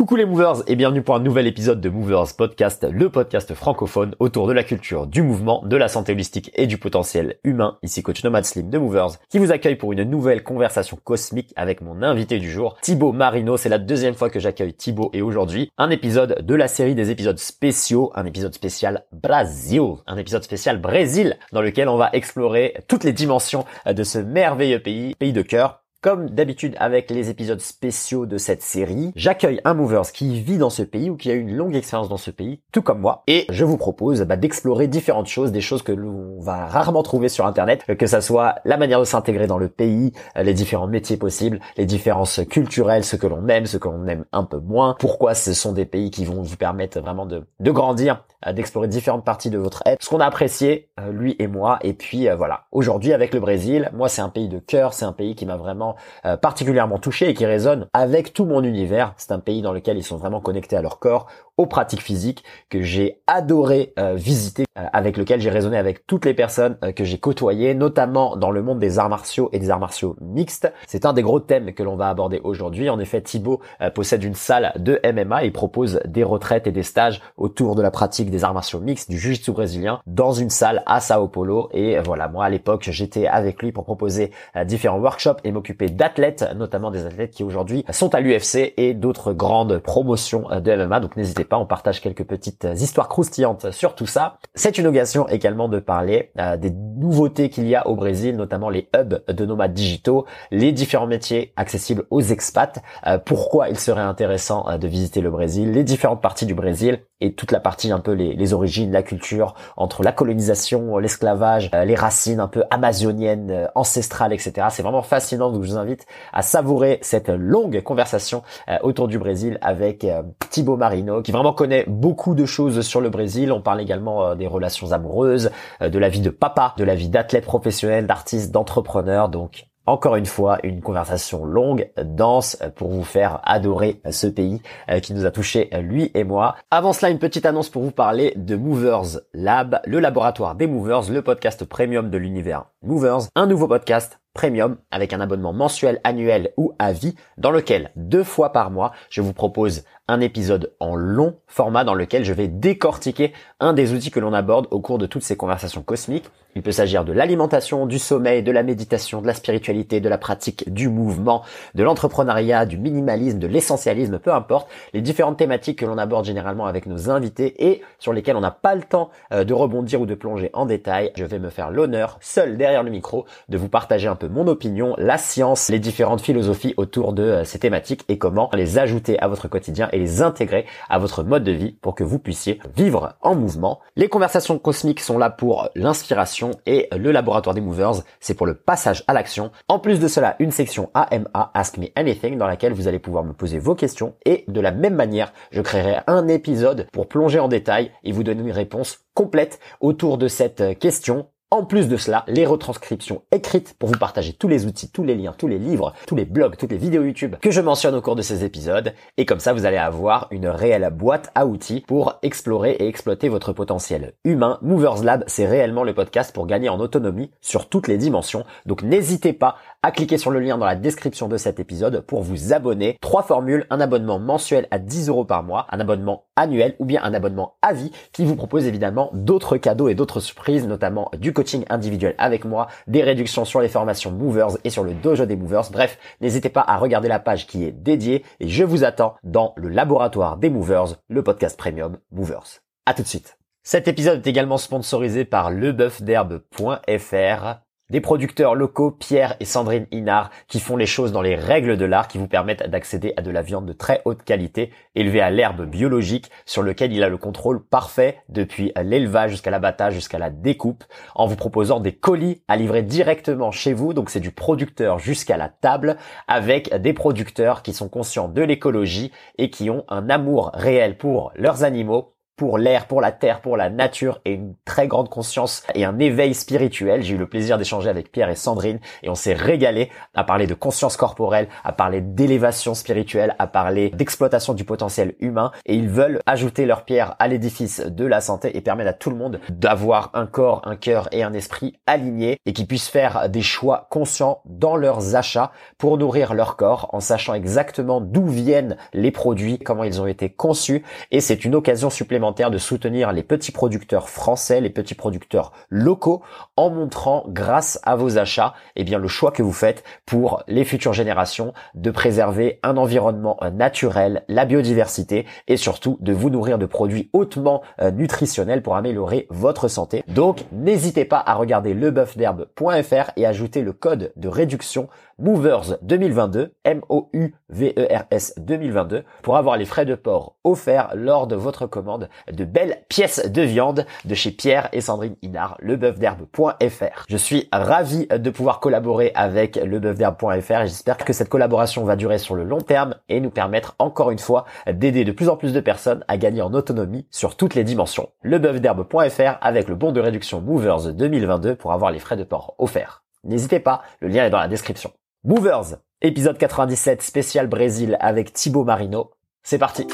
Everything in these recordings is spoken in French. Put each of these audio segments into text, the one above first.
Coucou les movers et bienvenue pour un nouvel épisode de Movers Podcast, le podcast francophone autour de la culture, du mouvement, de la santé holistique et du potentiel humain. Ici coach Nomad Slim de Movers qui vous accueille pour une nouvelle conversation cosmique avec mon invité du jour, Thibaut Marino. C'est la deuxième fois que j'accueille Thibaut et aujourd'hui un épisode de la série des épisodes spéciaux, un épisode spécial Brasil, un épisode spécial Brésil dans lequel on va explorer toutes les dimensions de ce merveilleux pays, pays de cœur comme d'habitude avec les épisodes spéciaux de cette série, j'accueille un movers qui vit dans ce pays ou qui a une longue expérience dans ce pays, tout comme moi, et je vous propose bah, d'explorer différentes choses, des choses que l'on va rarement trouver sur Internet, que ça soit la manière de s'intégrer dans le pays, euh, les différents métiers possibles, les différences culturelles, ce que l'on aime, ce que l'on aime un peu moins, pourquoi ce sont des pays qui vont vous permettre vraiment de, grandir, d'explorer différentes parties de votre être, ce qu'on a apprécié, euh, lui et moi, et puis voilà. Aujourd'hui avec le Brésil, moi c'est un pays de cœur, c'est un pays qui m'a vraiment euh, particulièrement touché et qui résonne avec tout mon univers. C'est un pays dans lequel ils sont vraiment connectés à leur corps, aux pratiques physiques, que j'ai adoré euh, visiter, euh, avec lequel j'ai résonné avec toutes les personnes que j'ai côtoyées, notamment dans le monde des arts martiaux et des arts martiaux mixtes. C'est un des gros thèmes que l'on va aborder aujourd'hui. En effet, Thibaut possède une salle de MMA et propose des retraites et des stages autour de la pratique des arts martiaux mixtes, du jiu-jitsu brésilien, dans une salle à Sao Paulo. Et voilà, moi à l'époque, j'étais avec lui pour proposer différents workshops et m'occuper d'athlètes, notamment des athlètes qui aujourd'hui sont à l'UFC et d'autres grandes promotions de MMA. Donc n'hésitez on partage quelques petites histoires croustillantes sur tout ça. C'est une occasion également de parler euh, des nouveautés qu'il y a au Brésil, notamment les hubs de nomades digitaux, les différents métiers accessibles aux expats, euh, pourquoi il serait intéressant euh, de visiter le Brésil, les différentes parties du Brésil et toute la partie un peu les, les origines, la culture, entre la colonisation, l'esclavage, les racines un peu amazoniennes, ancestrales, etc. C'est vraiment fascinant, donc je vous invite à savourer cette longue conversation euh, autour du Brésil avec euh, Thibaut Marino, qui vraiment connaît beaucoup de choses sur le Brésil. On parle également euh, des relations amoureuses, de la vie de papa, de la vie d'athlète professionnel, d'artiste, d'entrepreneur. Donc encore une fois, une conversation longue, dense, pour vous faire adorer ce pays qui nous a touché lui et moi. Avant cela, une petite annonce pour vous parler de Movers Lab, le laboratoire des Movers, le podcast premium de l'univers Movers, un nouveau podcast premium avec un abonnement mensuel, annuel ou à vie dans lequel deux fois par mois je vous propose un épisode en long format dans lequel je vais décortiquer un des outils que l'on aborde au cours de toutes ces conversations cosmiques. Il peut s'agir de l'alimentation, du sommeil, de la méditation, de la spiritualité, de la pratique, du mouvement, de l'entrepreneuriat, du minimalisme, de l'essentialisme, peu importe, les différentes thématiques que l'on aborde généralement avec nos invités et sur lesquelles on n'a pas le temps euh, de rebondir ou de plonger en détail. Je vais me faire l'honneur, seul derrière le micro, de vous partager un peu mon opinion, la science, les différentes philosophies autour de euh, ces thématiques et comment les ajouter à votre quotidien les intégrer à votre mode de vie pour que vous puissiez vivre en mouvement. Les conversations cosmiques sont là pour l'inspiration et le laboratoire des movers, c'est pour le passage à l'action. En plus de cela, une section AMA, Ask Me Anything, dans laquelle vous allez pouvoir me poser vos questions et de la même manière, je créerai un épisode pour plonger en détail et vous donner une réponse complète autour de cette question en plus de cela, les retranscriptions écrites pour vous partager tous les outils, tous les liens, tous les livres, tous les blogs, toutes les vidéos YouTube que je mentionne au cours de ces épisodes. Et comme ça, vous allez avoir une réelle boîte à outils pour explorer et exploiter votre potentiel humain. Movers Lab, c'est réellement le podcast pour gagner en autonomie sur toutes les dimensions. Donc n'hésitez pas à cliquer sur le lien dans la description de cet épisode pour vous abonner. Trois formules, un abonnement mensuel à 10 euros par mois, un abonnement annuel ou bien un abonnement à vie qui vous propose évidemment d'autres cadeaux et d'autres surprises, notamment du coaching individuel avec moi, des réductions sur les formations Movers et sur le dojo des Movers. Bref, n'hésitez pas à regarder la page qui est dédiée et je vous attends dans le laboratoire des Movers, le podcast premium Movers. À tout de suite. Cet épisode est également sponsorisé par leboeufderbe.fr des producteurs locaux, Pierre et Sandrine Inard, qui font les choses dans les règles de l'art, qui vous permettent d'accéder à de la viande de très haute qualité, élevée à l'herbe biologique, sur lequel il a le contrôle parfait depuis l'élevage jusqu'à l'abattage, jusqu'à la découpe, en vous proposant des colis à livrer directement chez vous. Donc c'est du producteur jusqu'à la table, avec des producteurs qui sont conscients de l'écologie et qui ont un amour réel pour leurs animaux pour l'air, pour la terre, pour la nature et une très grande conscience et un éveil spirituel. J'ai eu le plaisir d'échanger avec Pierre et Sandrine et on s'est régalé à parler de conscience corporelle, à parler d'élévation spirituelle, à parler d'exploitation du potentiel humain et ils veulent ajouter leur pierre à l'édifice de la santé et permettre à tout le monde d'avoir un corps, un cœur et un esprit alignés et qui puissent faire des choix conscients dans leurs achats pour nourrir leur corps en sachant exactement d'où viennent les produits, comment ils ont été conçus et c'est une occasion supplémentaire de soutenir les petits producteurs français, les petits producteurs locaux en montrant grâce à vos achats, eh bien le choix que vous faites pour les futures générations de préserver un environnement naturel, la biodiversité et surtout de vous nourrir de produits hautement euh, nutritionnels pour améliorer votre santé. Donc n'hésitez pas à regarder leboeufderbe.fr et ajouter le code de réduction Movers 2022, M-O-U-V-E-R-S 2022, pour avoir les frais de port offerts lors de votre commande de belles pièces de viande de chez Pierre et Sandrine Inard, leboeufderbe.fr. Je suis ravi de pouvoir collaborer avec leboeufderbe.fr et j'espère que cette collaboration va durer sur le long terme et nous permettre encore une fois d'aider de plus en plus de personnes à gagner en autonomie sur toutes les dimensions. leboeufderbe.fr avec le bon de réduction Movers 2022 pour avoir les frais de port offerts. N'hésitez pas, le lien est dans la description. Movers, épisode 97 spécial Brésil avec Thibaut Marino. C'est parti.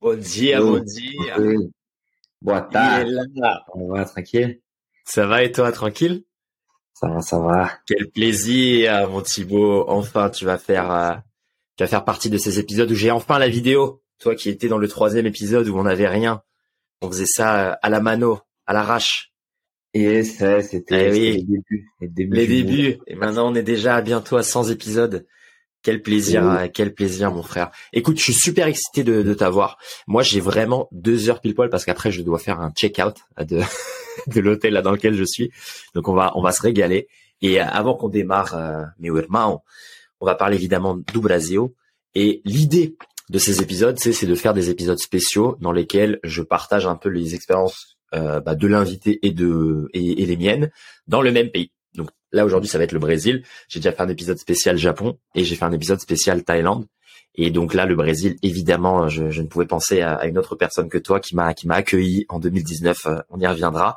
Bon dia, bon dia. Boa tarde. On va tranquille? Ça va et toi, tranquille? Ça va, ça va. Quel plaisir, mon Thibaut. Enfin, tu vas faire, euh, tu vas faire partie de ces épisodes où j'ai enfin la vidéo. Toi qui étais dans le troisième épisode où on n'avait rien. On faisait ça euh, à la mano, à l'arrache. Et ça, c'était Eh oui. les débuts. Les débuts. Les. Et maintenant, on est déjà à bientôt à 100 épisodes. Quel plaisir, Oui. euh, quel plaisir, mon frère. Écoute, je suis super excité de, de t'avoir. Moi, j'ai vraiment deux heures pile poil parce qu'après, je dois faire un check-out de, de l'hôtel là dans lequel je suis. Donc, on va, on va se régaler. Et euh, avant qu'on démarre, euh, meu on va parler évidemment du Brasil. Et l'idée de ces épisodes, c'est, de faire des épisodes spéciaux dans lesquels je partage un peu les expériences euh, bah, de l'invité et de et, et les miennes dans le même pays. Donc là aujourd'hui, ça va être le Brésil. J'ai déjà fait un épisode spécial Japon et j'ai fait un épisode spécial Thaïlande. Et donc là, le Brésil, évidemment, je, je ne pouvais penser à, à une autre personne que toi qui m'a qui m'a accueilli en 2019. euh, on y reviendra.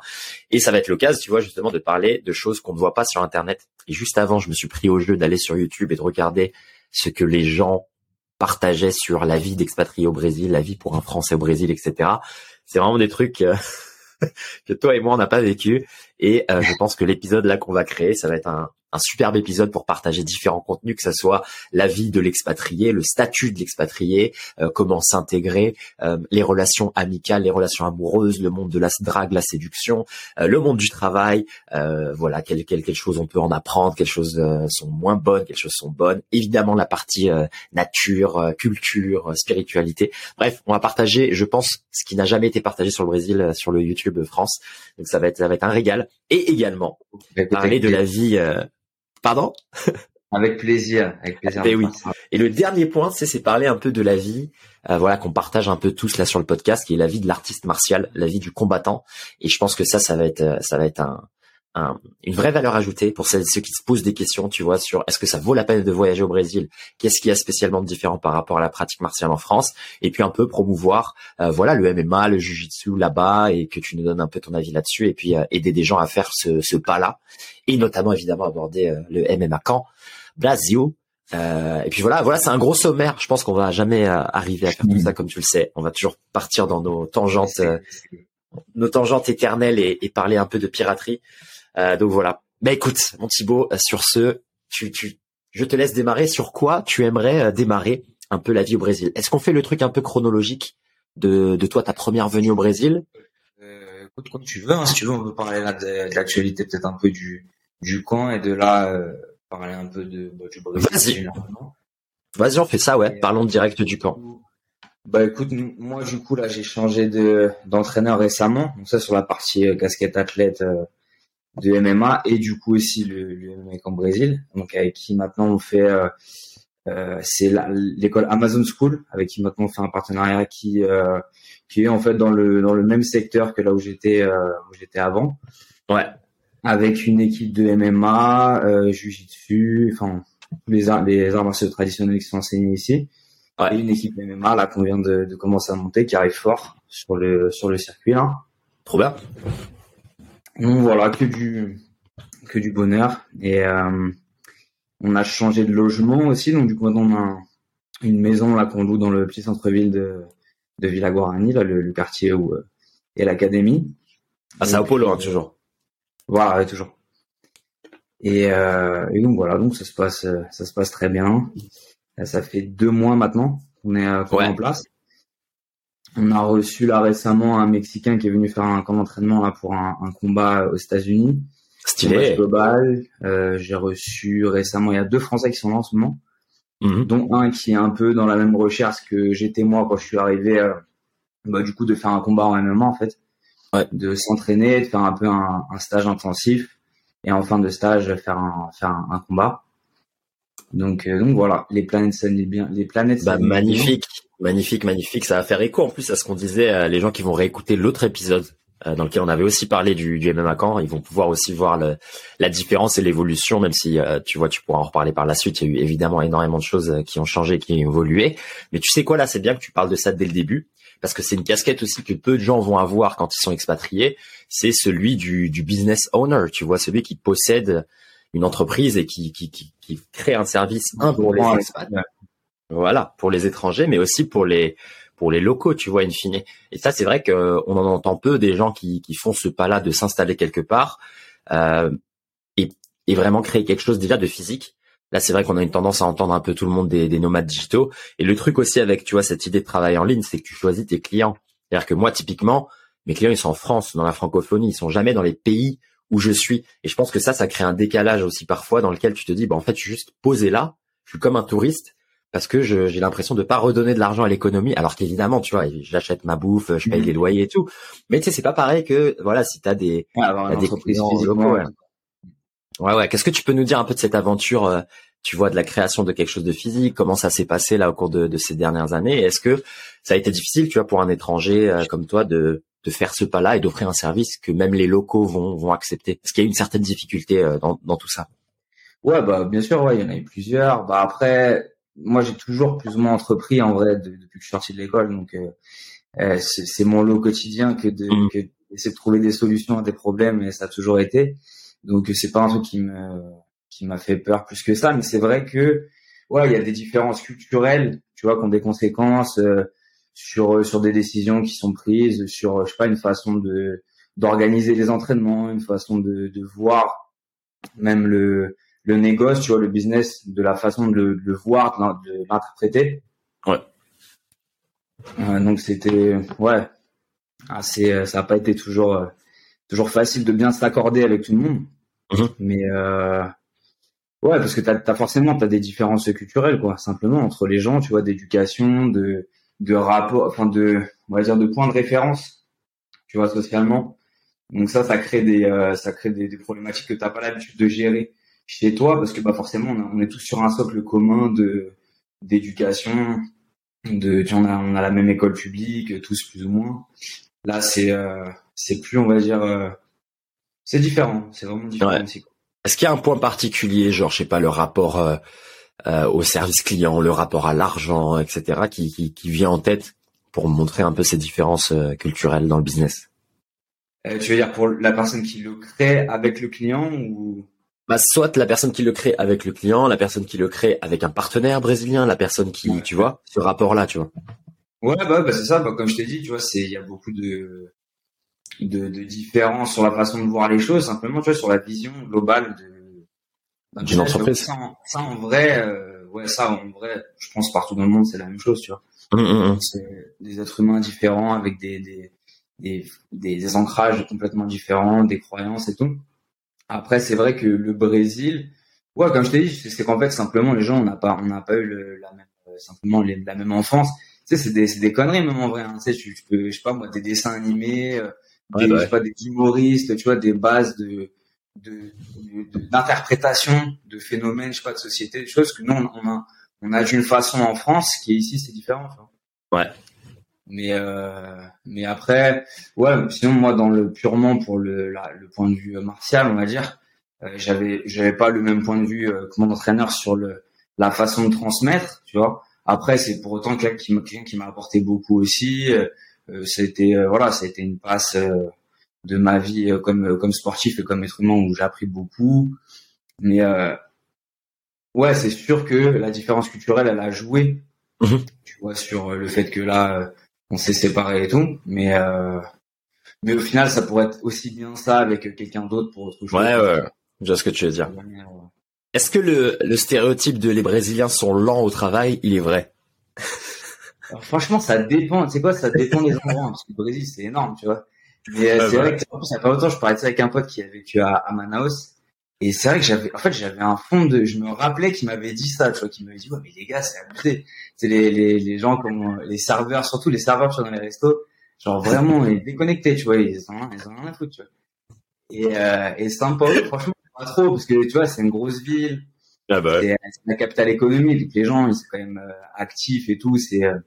Et ça va être l'occasion, tu vois, justement, de parler de choses qu'on ne voit pas sur Internet. Et juste avant, je me suis pris au jeu d'aller sur YouTube et de regarder ce que les gens partageaient sur la vie d'expatrié au Brésil, la vie pour un Français au Brésil, etc. C'est vraiment des trucs euh, que toi et moi on n'a pas vécu. Et euh, je pense que l'épisode là qu'on va créer, ça va être un, un superbe épisode pour partager différents contenus, que ce soit la vie de l'expatrié, le statut de l'expatrié, euh, comment s'intégrer, euh, les relations amicales, les relations amoureuses, le monde de la drague, la séduction, euh, le monde du travail, euh, voilà, quelles quelle, quelle choses on peut en apprendre, quelles choses euh, sont moins bonnes, quelles choses sont bonnes. Évidemment la partie euh, nature, euh, culture, euh, spiritualité. Bref, on va partager, je pense, ce qui n'a jamais été partagé sur le Brésil, euh, sur le YouTube France. Donc ça va être, ça va être un régal. Et également parler de la vie. Pardon? Avec plaisir. Avec plaisir. Ben oui. Et le dernier point, c'est c'est parler un peu de la vie, euh, voilà, qu'on partage un peu tous là sur le podcast, qui est la vie de l'artiste martial, la vie du combattant. Et je pense que ça, ça va être, euh, ça va être un, un- une vraie valeur ajoutée pour celles ceux qui se posent des questions, tu vois, sur est-ce que ça vaut la peine de voyager au Brésil? Qu'est-ce qu'il y a spécialement de différent par rapport à la pratique martiale en France? Et puis un peu promouvoir, euh, voilà, le MMA, le Jiu-Jitsu là-bas, et que tu nous donnes un peu ton avis là-dessus, et puis euh, aider des gens à faire ce, ce pas-là, et notamment évidemment aborder euh, le MMA camp, Brasil. Euh, et puis voilà, voilà, c'est un gros sommaire. Je pense qu'on va jamais euh, arriver à faire tout Mm. ça comme tu le sais. On va toujours partir dans nos tangentes, euh, nos tangentes éternelles et, et parler un peu de piraterie. Euh, donc voilà. Bah écoute, mon Thibaut, euh, sur ce, tu, tu, je te laisse démarrer. Sur quoi tu aimerais euh, démarrer un peu la vie au Brésil? Est-ce qu'on fait le truc un peu chronologique de, de toi ta première venue au Brésil? Euh, écoute, comme tu veux, hein, si tu veux, on peut parler là de, de l'actualité, peut-être un peu du, du camp et de là, euh, parler un peu de, bah, du Brésil. Vas-y. Vas-y, on fait ça, ouais. Parlons direct du camp. Bah écoute, moi du coup là j'ai changé de d'entraîneur récemment, donc ça sur la partie casquette athlète euh, de MMA et du coup aussi le, le MMA en Brésil, donc avec qui maintenant on fait euh, euh, c'est l'école Amazon School avec qui maintenant on fait un partenariat qui euh, qui est en fait dans le dans le même secteur que là où j'étais euh, où j'étais avant. Ouais. avec une équipe de MMA, euh, Jiu-Jitsu, enfin les arts, les arts martiaux traditionnels qui sont enseignés ici. Ouais. Et une équipe MMA là qu'on vient de, de commencer à monter, qui arrive fort sur le sur le circuit là. Trop bien. Donc voilà, que du que du bonheur. Et euh, on a changé de logement aussi, donc du coup maintenant on a une maison là qu'on loue dans le petit centre-ville de de Villa Guarani, là le, le quartier où euh, est l'académie. Ah, c'est Apollo, hein, euh, toujours. Voilà, ouais, toujours. Et, euh, et donc voilà, donc ça se passe, ça se passe très bien. Ça fait deux mois maintenant qu'on est, en place. On a reçu là récemment un Mexicain qui est venu faire un camp d'entraînement là pour un, un combat aux États-Unis. Stylé. global. Euh, J'ai reçu récemment, il y a deux Français qui sont là en ce moment, Mhm. dont un qui est un peu dans la même recherche que j'étais moi quand je suis arrivé. euh, bah, du coup, de faire un combat en MMA en fait, Ouais. de s'entraîner, de faire un peu un, un stage intensif et en fin de stage faire un faire un, un combat. Donc euh, donc voilà, les planètes s'alignent bien, les planètes. Bah, bien. Magnifique, magnifique. Ça va faire écho en plus à ce qu'on disait. euh, les gens qui vont réécouter l'autre épisode euh, dans lequel on avait aussi parlé du, du MMA camp, ils vont pouvoir aussi voir le, la différence et l'évolution, même si euh, tu vois, tu pourras en reparler par la suite. Il y a eu évidemment énormément de choses euh, qui ont changé, qui ont évolué. Mais tu sais quoi, là, c'est bien que tu parles de ça dès le début, parce que c'est une casquette aussi que peu de gens vont avoir quand ils sont expatriés. C'est celui du, du business owner, tu vois, celui qui possède une entreprise et qui, qui, qui, qui crée un service, un pour les Ouais. Voilà, pour les étrangers, mais aussi pour les pour les locaux, tu vois, in fine. Et ça, c'est vrai que on en entend peu des gens qui, qui font ce pas-là de s'installer quelque part euh, et, et vraiment créer quelque chose déjà de physique. Là, c'est vrai qu'on a une tendance à entendre un peu tout le monde des, des nomades digitaux. Et le truc aussi avec, tu vois, cette idée de travail en ligne, c'est que tu choisis tes clients. C'est-à-dire que moi, typiquement, mes clients, ils sont en France, dans la francophonie, ils sont jamais dans les pays où je suis. Et je pense que ça, ça crée un décalage aussi parfois dans lequel tu te dis, bah, en fait, je suis juste posé là, je suis comme un touriste, parce que j'ai l'impression de pas redonner de l'argent à l'économie, alors qu'évidemment, tu vois, j'achète ma bouffe, je paye Mhm. les loyers et tout. Mais tu sais, c'est pas pareil que, voilà, si t'as des, Ouais, une des clients locaux, ouais. Ouais, ouais. Qu'est-ce que tu peux nous dire un peu de cette aventure, euh, tu vois, de la création de quelque chose de physique? Comment ça s'est passé là au cours de, de ces dernières années? Est-ce que ça a été difficile, tu vois, pour un étranger euh, comme toi de, de faire ce pas-là et d'offrir un service que même les locaux vont, vont accepter? Est-ce qu'il y a une certaine difficulté euh, dans, dans tout ça? Ouais, bah bien sûr, ouais, il y en a eu plusieurs. Bah après, moi j'ai toujours plus ou moins entrepris en vrai de- depuis que je suis sorti de l'école, donc euh, euh, c'est mon lot quotidien que de Mhm. que d'essayer de trouver des solutions à des problèmes et ça a toujours été. Donc c'est pas un truc qui me qui m'a fait peur plus que ça, mais c'est vrai que ouais, il y a des différences culturelles, tu vois, qui ont des conséquences euh, sur sur des décisions qui sont prises, sur je sais pas une façon de d'organiser les entraînements, une façon de de voir même le le négoce, tu vois, le business, de la façon de le, de le voir, de l'in- de l'interpréter. Ouais. Euh, donc c'était, ouais, assez, euh, ça n'a pas été toujours, euh, toujours facile de bien s'accorder avec tout le monde. Mhm. Mais euh, ouais, parce que t'as, as forcément t'as des différences culturelles, quoi, simplement entre les gens, tu vois, d'éducation, de, de rapport, enfin de, on va dire, de points de référence, tu vois, socialement. Donc ça, ça crée des, euh, ça crée des, des problématiques que t'as pas l'habitude de gérer chez toi parce que bah forcément on, est tous sur un socle commun de d'éducation de on a on a la même école publique tous plus ou moins là c'est euh, c'est plus on va dire euh, c'est différent c'est vraiment différent Ouais. Est-ce qu'il y a un point particulier, genre, je sais pas, le rapport euh, euh, au service client, le rapport à l'argent, etc., qui, qui, qui vient en tête pour montrer un peu ces différences euh, culturelles dans le business? Euh, tu veux dire pour la personne qui le crée avec le client ou bah, soit la personne qui le crée avec le client, la personne qui le crée avec un partenaire brésilien, la personne qui, Ouais. tu vois, ce rapport-là, tu vois. Ouais, bah, bah, c'est ça. Bah, comme je t'ai dit, tu vois, c'est il y a beaucoup de, de de différences sur la façon de voir les choses, simplement, tu vois, sur la vision globale de d'un D'une entreprise. Ça, en- ça, en vrai, euh, ouais, ça en vrai, je pense partout dans le monde, c'est la même chose, tu vois. Hum, hum, hum. C'est des êtres humains différents avec des des des, des, des ancrages complètement différents, des croyances et tout. Après, c'est vrai que le Brésil, ouais, comme je t'ai dit, c'est qu'en fait simplement les gens, on n'a pas on n'a pas eu le, la même euh, simplement les- la même enfance. Tu sais, c'est des c'est des conneries même en vrai. Hein. Tu sais, tu, tu peux, je sais pas moi, des dessins animés, euh, Ouais, des, bah je sais pas des humoristes, tu vois, des bases de de de- d'interprétation de, phénomènes, je sais pas, de société, des choses que nous on, on a on a d'une façon en France qui ici c'est différent. Tu vois. Mais euh, mais après, ouais. Sinon moi dans le purement pour le le point de vue martial, on va dire, euh, j'avais j'avais pas le même point de vue euh, que mon entraîneur sur le la façon de transmettre, tu vois. Après c'est pour autant quelqu'un qui quelqu'un qui m'a apporté beaucoup aussi. c'était voilà, c'était une passe de ma vie comme comme sportif et comme être humain où j'ai appris beaucoup. Mais ouais, c'est sûr que la différence culturelle, elle a joué. Mhm. Tu vois sur le fait que là on s'est séparés et tout, mais euh, mais au final, ça pourrait être aussi bien ça avec quelqu'un d'autre pour autre chose. Ouais, ouais, je vois ce que tu veux dire. Est-ce que le, le stéréotype de les Brésiliens sont lents au travail, il est vrai? Franchement, ça dépend. Tu sais quoi, ça dépend des endroits. Parce que le Brésil, c'est énorme, tu vois. Mais euh, c'est vrai que ça fait pas longtemps, je parlais avec un pote qui a vécu à, à Manaus. Et c'est vrai que j'avais, en fait, j'avais un fond de, je me rappelais qu'il m'avait dit ça, tu vois, qu'il m'avait dit, ouais, mais les gars, c'est abusé. C'est les, les, les gens comme, les serveurs, surtout les serveurs, tu vois, dans les restos, genre vraiment, ils déconnectés, tu vois, ils ont, ils ont rien à foutre, tu vois. Et, euh, et Paulo, franchement, pas trop, parce que, tu vois, c'est une grosse ville. Ah bah C'est la capitale économique, donc les gens, ils sont quand même euh, actifs et tout, c'est, euh,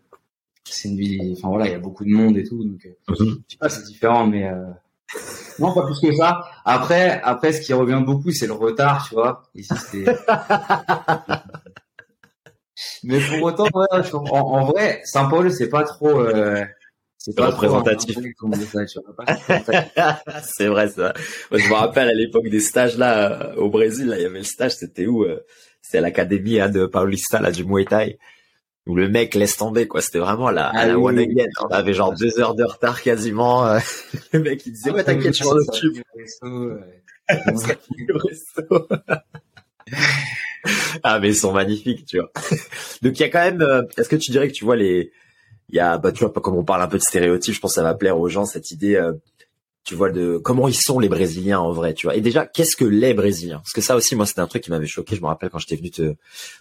c'est une ville, enfin voilà, il y a beaucoup de monde et tout, donc, euh, mhm. je sais pas, c'est différent, mais, euh, non, pas plus que ça. Après, après, ce qui revient beaucoup, c'est le retard, tu vois. Ici. Mais pour autant, en, vrai, Saint-Paul, c'est pas trop. Euh, c'est pas représentatif. c'est vrai ça. Moi, je me rappelle à l'époque des stages là au Brésil, là, il y avait le stage, c'était où euh, C'est à l'académie hein, de Paulista là du Muay Thai où le mec laisse tomber quoi. C'était vraiment la, ah la one again. On avait genre deux heures de retard quasiment euh. le mec il disait ouais t'inquiète je m'en occupe ah mais ils sont magnifiques tu vois. Donc il y a quand même euh, est-ce que tu dirais que tu vois les il y a bah tu vois comme on parle un peu de stéréotypes je pense que ça va plaire aux gens cette idée euh, tu vois de comment ils sont les brésiliens en vrai tu vois. Et déjà qu'est-ce que les brésiliens? Parce que ça aussi moi c'était un truc qui m'avait choqué je me rappelle quand j'étais venu te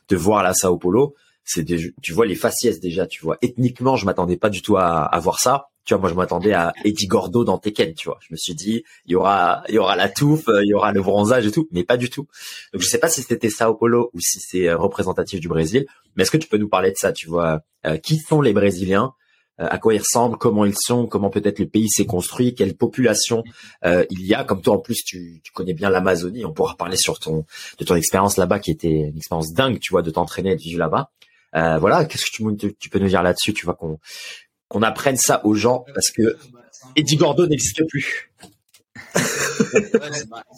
te voir à la Sao Paulo tu vois les faciès déjà, tu vois. Ethniquement, je m'attendais pas du tout à, à voir ça. Tu vois, moi je m'attendais à Eddie Gordo dans Tekken, tu vois. Je me suis dit, il y aura, il y aura la touffe, il y aura le bronzage et tout, mais pas du tout. Donc je sais pas si c'était Sao Paulo ou si c'est euh, représentatif du Brésil, mais est-ce que tu peux nous parler de ça, tu vois? Euh, Qui sont les Brésiliens? Euh, à quoi ils ressemblent, comment ils sont, comment peut-être le pays s'est construit, quelle population il y a? Comme toi en plus, tu, tu connais bien l'Amazonie, on pourra parler sur ton de ton expérience là-bas qui était une expérience dingue, tu vois, de t'entraîner et de vivre là-bas. Euh, voilà, qu'est-ce que tu, tu, peux nous dire là-dessus? Tu vois qu'on qu'on apprenne ça aux gens parce que Eddie Gordo n'existe plus.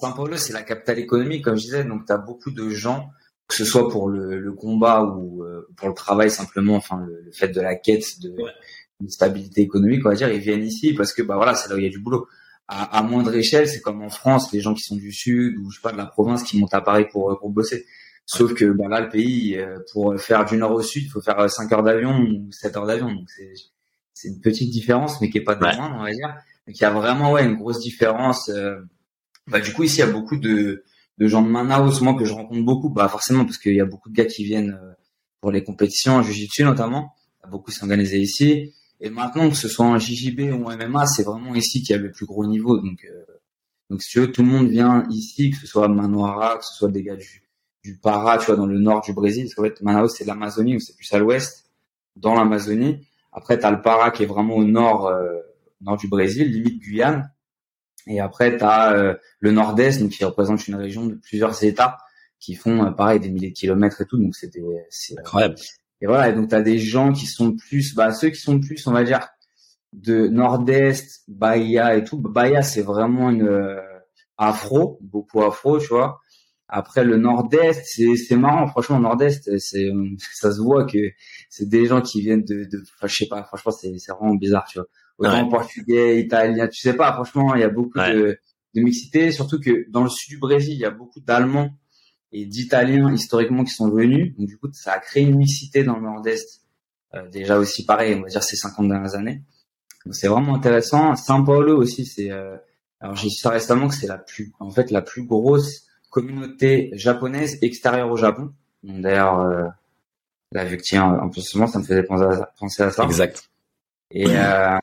São Paulo, c'est la capitale économique, comme je disais, donc tu as beaucoup de gens, que ce soit pour le, le combat ou euh, pour le travail simplement, enfin le, fait de la quête de stabilité économique, on va dire, ils viennent ici parce que bah voilà, c'est là où il y a du boulot. À, à moindre échelle, c'est comme en France, les gens qui sont du sud ou je sais pas de la province qui montent à Paris pour pour bosser. Sauf que bah, là, le pays, euh, pour faire du nord au sud, il faut faire 5 heures d'avion ou 7 heures d'avion. Donc c'est c'est une petite différence, mais qui est pas de on va dire. Donc il y a vraiment ouais une grosse différence. Euh. Bah du coup ici il y a beaucoup de de gens de Manaus, moi que je rencontre beaucoup, bah forcément parce qu'il y a beaucoup de gars qui viennent euh, pour les compétitions en jiu-jitsu notamment. Beaucoup s'organiser ici. Et maintenant que ce soit en JJB ou en MMA, c'est vraiment ici qu'il y a le plus gros niveau. Donc donc si tu veux, tout le monde vient ici, que ce soit Manoara, que ce soit des gars du du Para, tu vois, dans le nord du Brésil. Parce qu'en fait, Manaus, c'est l'Amazonie, ou c'est plus à l'ouest, dans l'Amazonie. Après, tu as le Para qui est vraiment au nord, euh, nord du Brésil, limite Guyane. Et après, tu as euh, le nord-est, donc qui représente une région de plusieurs États qui font, euh, pareil, des milliers de kilomètres et tout. Donc, c'était incroyable. Et voilà, et donc tu as des gens qui sont plus, bah, ceux qui sont plus, on va dire, de nord-est, Bahia et tout. Bahia, c'est vraiment une afro, beaucoup afro, tu vois. Après le Nord-Est, c'est c'est marrant. Franchement, Nord-Est, c'est ça se voit que c'est des gens qui viennent de, de enfin, je sais pas. Franchement, c'est c'est vraiment bizarre, tu vois. Autant portugais, italien, tu sais pas. Franchement, il y a beaucoup de de mixité. Surtout que dans le sud du Brésil, il y a beaucoup d'Allemands et d'Italiens historiquement qui sont venus. Donc du coup, ça a créé une mixité dans le Nord-Est. Euh, déjà aussi pareil, on va dire ces 50 dernières années. Donc c'est vraiment intéressant. São Paulo aussi, c'est euh, alors j'ai dit ça récemment que c'est la plus en fait la plus grosse communauté japonaise extérieure au Japon. D'ailleurs, euh, là, vu que tiens, en plus ça me faisait penser à, ça. Exact. Et, euh,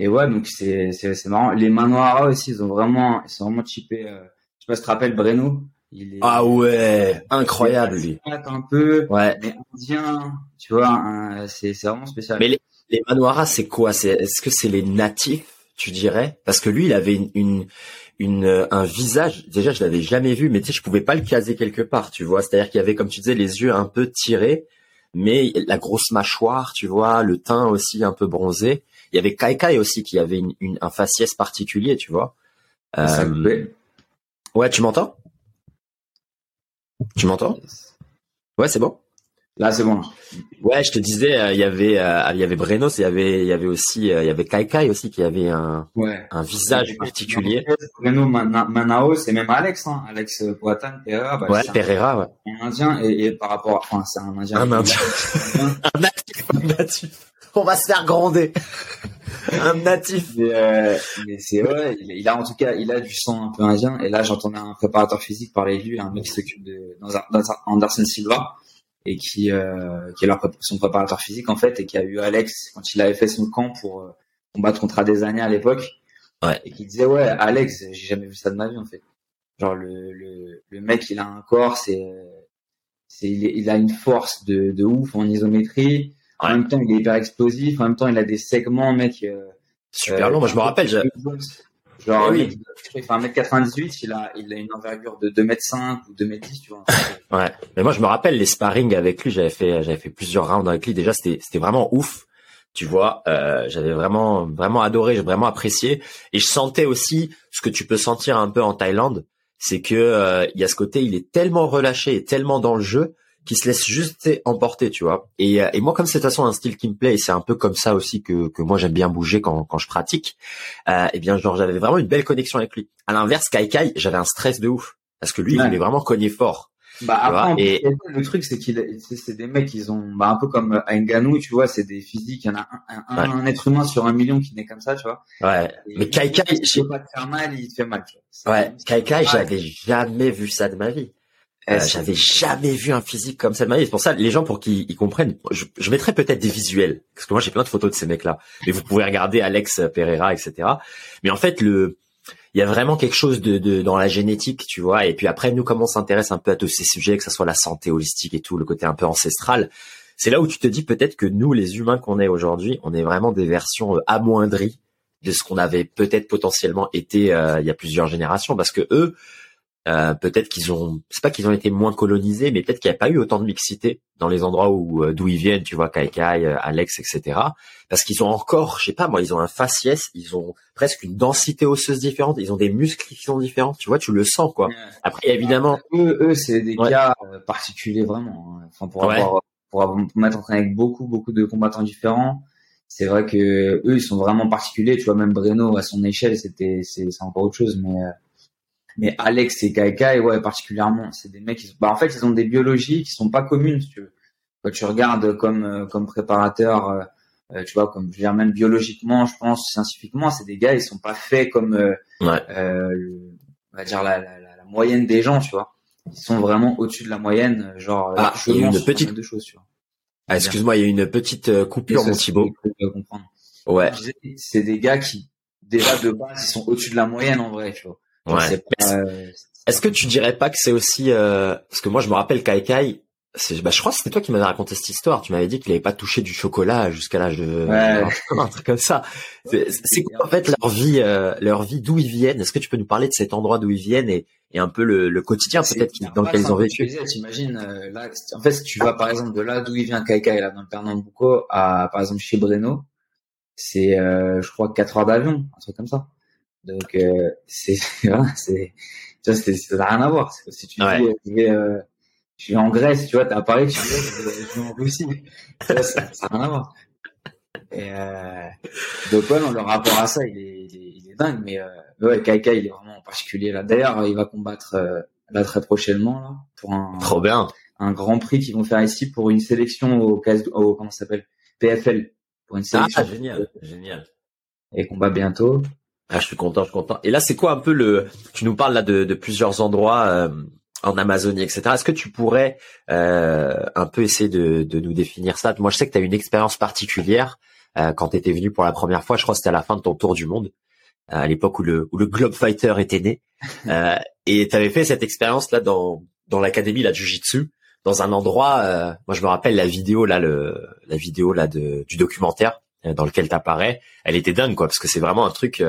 et ouais, donc c'est, c'est, c'est marrant. Les Manohara aussi, ils ont vraiment, ils sont vraiment chippés. Euh, je sais pas si tu te rappelles Breno. Il est, ah ouais, incroyable lui. Un peu, ouais. mais indien, tu vois, c'est, c'est vraiment spécial. Mais les Manoara, c'est quoi? C'est est-ce que c'est les natifs, tu dirais? Parce que lui, il avait une, une, une un visage. Déjà, je l'avais jamais vu, mais tu sais, je pouvais pas le caser quelque part, tu vois. C'est-à-dire qu'il y avait, comme tu disais, les yeux un peu tirés, mais la grosse mâchoire, tu vois, le teint aussi un peu bronzé. Il y avait Kai Kai aussi qui avait une, un faciès particulier, tu vois. Euh... Ouais, tu m'entends? Tu m'entends? Ouais, c'est bon? Là, c'est bon. Ouais, je te disais, euh, il y avait, euh, il y avait Brenos, il y avait, il y avait aussi, euh, il y avait Kai Kai aussi qui avait un, ouais. un visage particulier. Breno, Manao, c'est même Alex, hein, Alex Poatan, Pereira. Bah, ouais, Pereira, ouais. Un Indien et, et, par rapport, enfin, c'est un Indien. Un Indien. un natif, un natif. On va se faire gronder. un natif. Mais, euh, mais c'est vrai, il, il, a en tout cas, il a du sang un peu indien. Et là, j'entendais un préparateur physique parler de lui, un mec qui s'occupe de dans, un, dans Anderson Silva et qui euh, qui est leur son préparateur physique en fait et qui a eu Alex quand il avait fait son camp pour euh, combattre contre Adesanya à l'époque. Ouais. et qui disait ouais Alex j'ai jamais vu ça de ma vie en fait. Genre le le, le mec il a un corps c'est c'est il, il, a une force de, de ouf en isométrie. En même temps il est hyper explosif. En même temps il a des segments mec euh, super long moi je me rappelle Genre, eh oui. fait 1m98, il a, il a une envergure de 2m5 ou 2m10, tu vois. ouais. Mais moi, je me rappelle les sparring avec lui, j'avais fait, j'avais fait plusieurs rounds avec lui. Déjà, c'était, c'était vraiment ouf. Tu vois, euh, j'avais vraiment, vraiment adoré, j'ai vraiment apprécié. Et je sentais aussi ce que tu peux sentir un peu en Thaïlande, c'est que euh, il y a ce côté, il est tellement relâché et tellement dans le jeu qui se laisse juste emporter, tu vois. Et, euh, et moi, comme c'est de toute façon un style qui me plaît, et c'est un peu comme ça aussi que, que moi j'aime bien bouger quand, quand je pratique, euh, et bien genre j'avais vraiment une belle connexion avec lui. À l'inverse, Kai Kai, j'avais un stress de ouf parce que lui, il voulait vraiment cogner fort. Bah après, et... le truc c'est qu'il c'est des mecs ils ont bah un peu comme Nganou tu vois c'est des physiques il y en a un, un, un, être humain sur un million qui naît comme ça tu vois ouais mais Kai Kai il pas te faire mal il te fait mal tu vois. ouais Kai Kai j'avais jamais vu ça de ma vie euh, j'avais jamais vu un physique comme ça de ma vie. C'est pour ça, les gens, pour qu'ils comprennent, je, je mettrai peut-être des visuels, parce que moi j'ai plein de photos de ces mecs-là. Mais vous pouvez regarder Alex Pereira, etc. Mais en fait, le, il y a vraiment quelque chose de, de, dans la génétique, tu vois. Et puis après, nous, comme on s'intéresse un peu à tous ces sujets, que ce soit la santé holistique et tout, le côté un peu ancestral, c'est là où tu te dis peut-être que nous, les humains qu'on est aujourd'hui, on est vraiment des versions euh, amoindries de ce qu'on avait peut-être potentiellement été euh, il y a plusieurs générations, parce que eux, euh, peut-être qu'ils ont, c'est pas qu'ils ont été moins colonisés, mais peut-être qu'il n'y a pas eu autant de mixité dans les endroits où euh, d'où ils viennent, tu vois, Kai Kai, euh, Alex, etc. Parce qu'ils ont encore, je sais pas moi, ils ont un faciès, ils ont presque une densité osseuse différente, ils ont des muscles qui sont différents, tu vois, tu le sens quoi. Après évidemment, eux, eux c'est des cas particuliers vraiment. Hein. Enfin pour avoir, pour avoir m'être entraîné avec beaucoup beaucoup de combattants différents, c'est vrai que eux ils sont vraiment particuliers. Tu vois même Breno à son échelle, c'était c'est encore autre chose, mais mais Alex et Kai ouais, particulièrement, c'est des mecs qui sont, bah, en fait, ils ont des biologies qui sont pas communes, si tu veux. Quand tu regardes comme, euh, comme préparateur, euh, euh, tu vois, comme, je veux dire, même biologiquement, je pense, scientifiquement, c'est des gars, ils sont pas faits comme, ouais. on va dire, la, la, la, moyenne des gens, tu vois. Ils sont vraiment au-dessus de la moyenne, genre, ah, il y a une petite, de choses, tu vois. Ah, excuse-moi, il y a une petite coupure, mon Thibaut. Ouais. C'est des gars qui, déjà de base, ils sont au-dessus de la moyenne en vrai, tu vois. Ouais. Est-ce que tu dirais pas que c'est aussi euh... parce que moi je me rappelle Kai Kai, bah, je crois que c'était toi qui m'avais raconté cette histoire. Tu m'avais dit qu'il n'avait pas touché du chocolat jusqu'à l'âge de ouais. un truc comme ça. C'est quoi en fait leur vie, euh, leur vie d'où ils viennent? Est-ce que tu peux nous parler de cet endroit d'où ils viennent et, et un peu le, le quotidien peut-être dans lequel ils ont vécu? T'imagines euh, là, en fait, si tu vas par exemple de là d'où il vient Kai Kai là dans le Pernambuco à par exemple chez Breno, c'est euh, je crois 4 heures d'avion, un truc comme ça. Donc euh, c'est c'est ça ça n'a rien à voir. Si tu ouais. dis je vais, euh, je suis en Grèce, tu vois, t'as à Paris, tu dis je vais en Russie, ça, ça, n'a rien à voir. Et euh, donc ouais, non, le rapport à ça, il est, il est, il est dingue, mais euh, ouais, Kaika, il est vraiment particulier là. D'ailleurs, il va combattre euh, là très prochainement là pour un trop bien un grand prix qu'ils vont faire ici pour une sélection au, au comment ça s'appelle? PFL pour une sélection. Ah génial, génial. Et combat bientôt. Ah, je suis content, je suis content. Et là, c'est quoi un peu le Tu nous parles là de, de plusieurs endroits euh, en Amazonie, etc. Est-ce que tu pourrais euh, un peu essayer de, de, nous définir ça? Moi, je sais que tu as une expérience particulière euh, quand tu étais venu pour la première fois. Je crois que c'était à la fin de ton tour du monde, à l'époque où le, où le Globe Fighter était né. euh, et tu avais fait cette expérience là dans dans l'académie la Jiu-Jitsu dans un endroit. moi, je me rappelle la vidéo là, le la vidéo là de, du documentaire dans lequel t'apparais, elle était dingue quoi, parce que c'est vraiment un truc.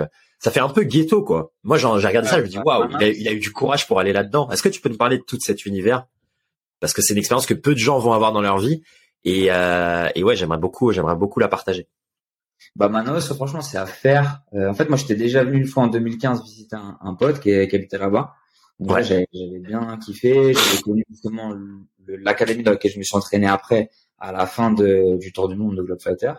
Ça fait un peu ghetto quoi. Moi, j'ai regardé ça, je me dis waouh, il, a eu du courage pour aller là-dedans. Est-ce que tu peux nous parler de tout cet univers? Parce que c'est une expérience que peu de gens vont avoir dans leur vie, et, et ouais, j'aimerais beaucoup, j'aimerais beaucoup la partager. Bah Manos, franchement, c'est à faire. en fait, moi, j'étais déjà venu une fois en 2015 visiter un, un pote qui, qui habitait là-bas. Ouais. J'avais bien kiffé. J'avais connu justement l'académie dans laquelle je me suis entraîné après, à la fin de, du Tour du Monde de Globe Fighter.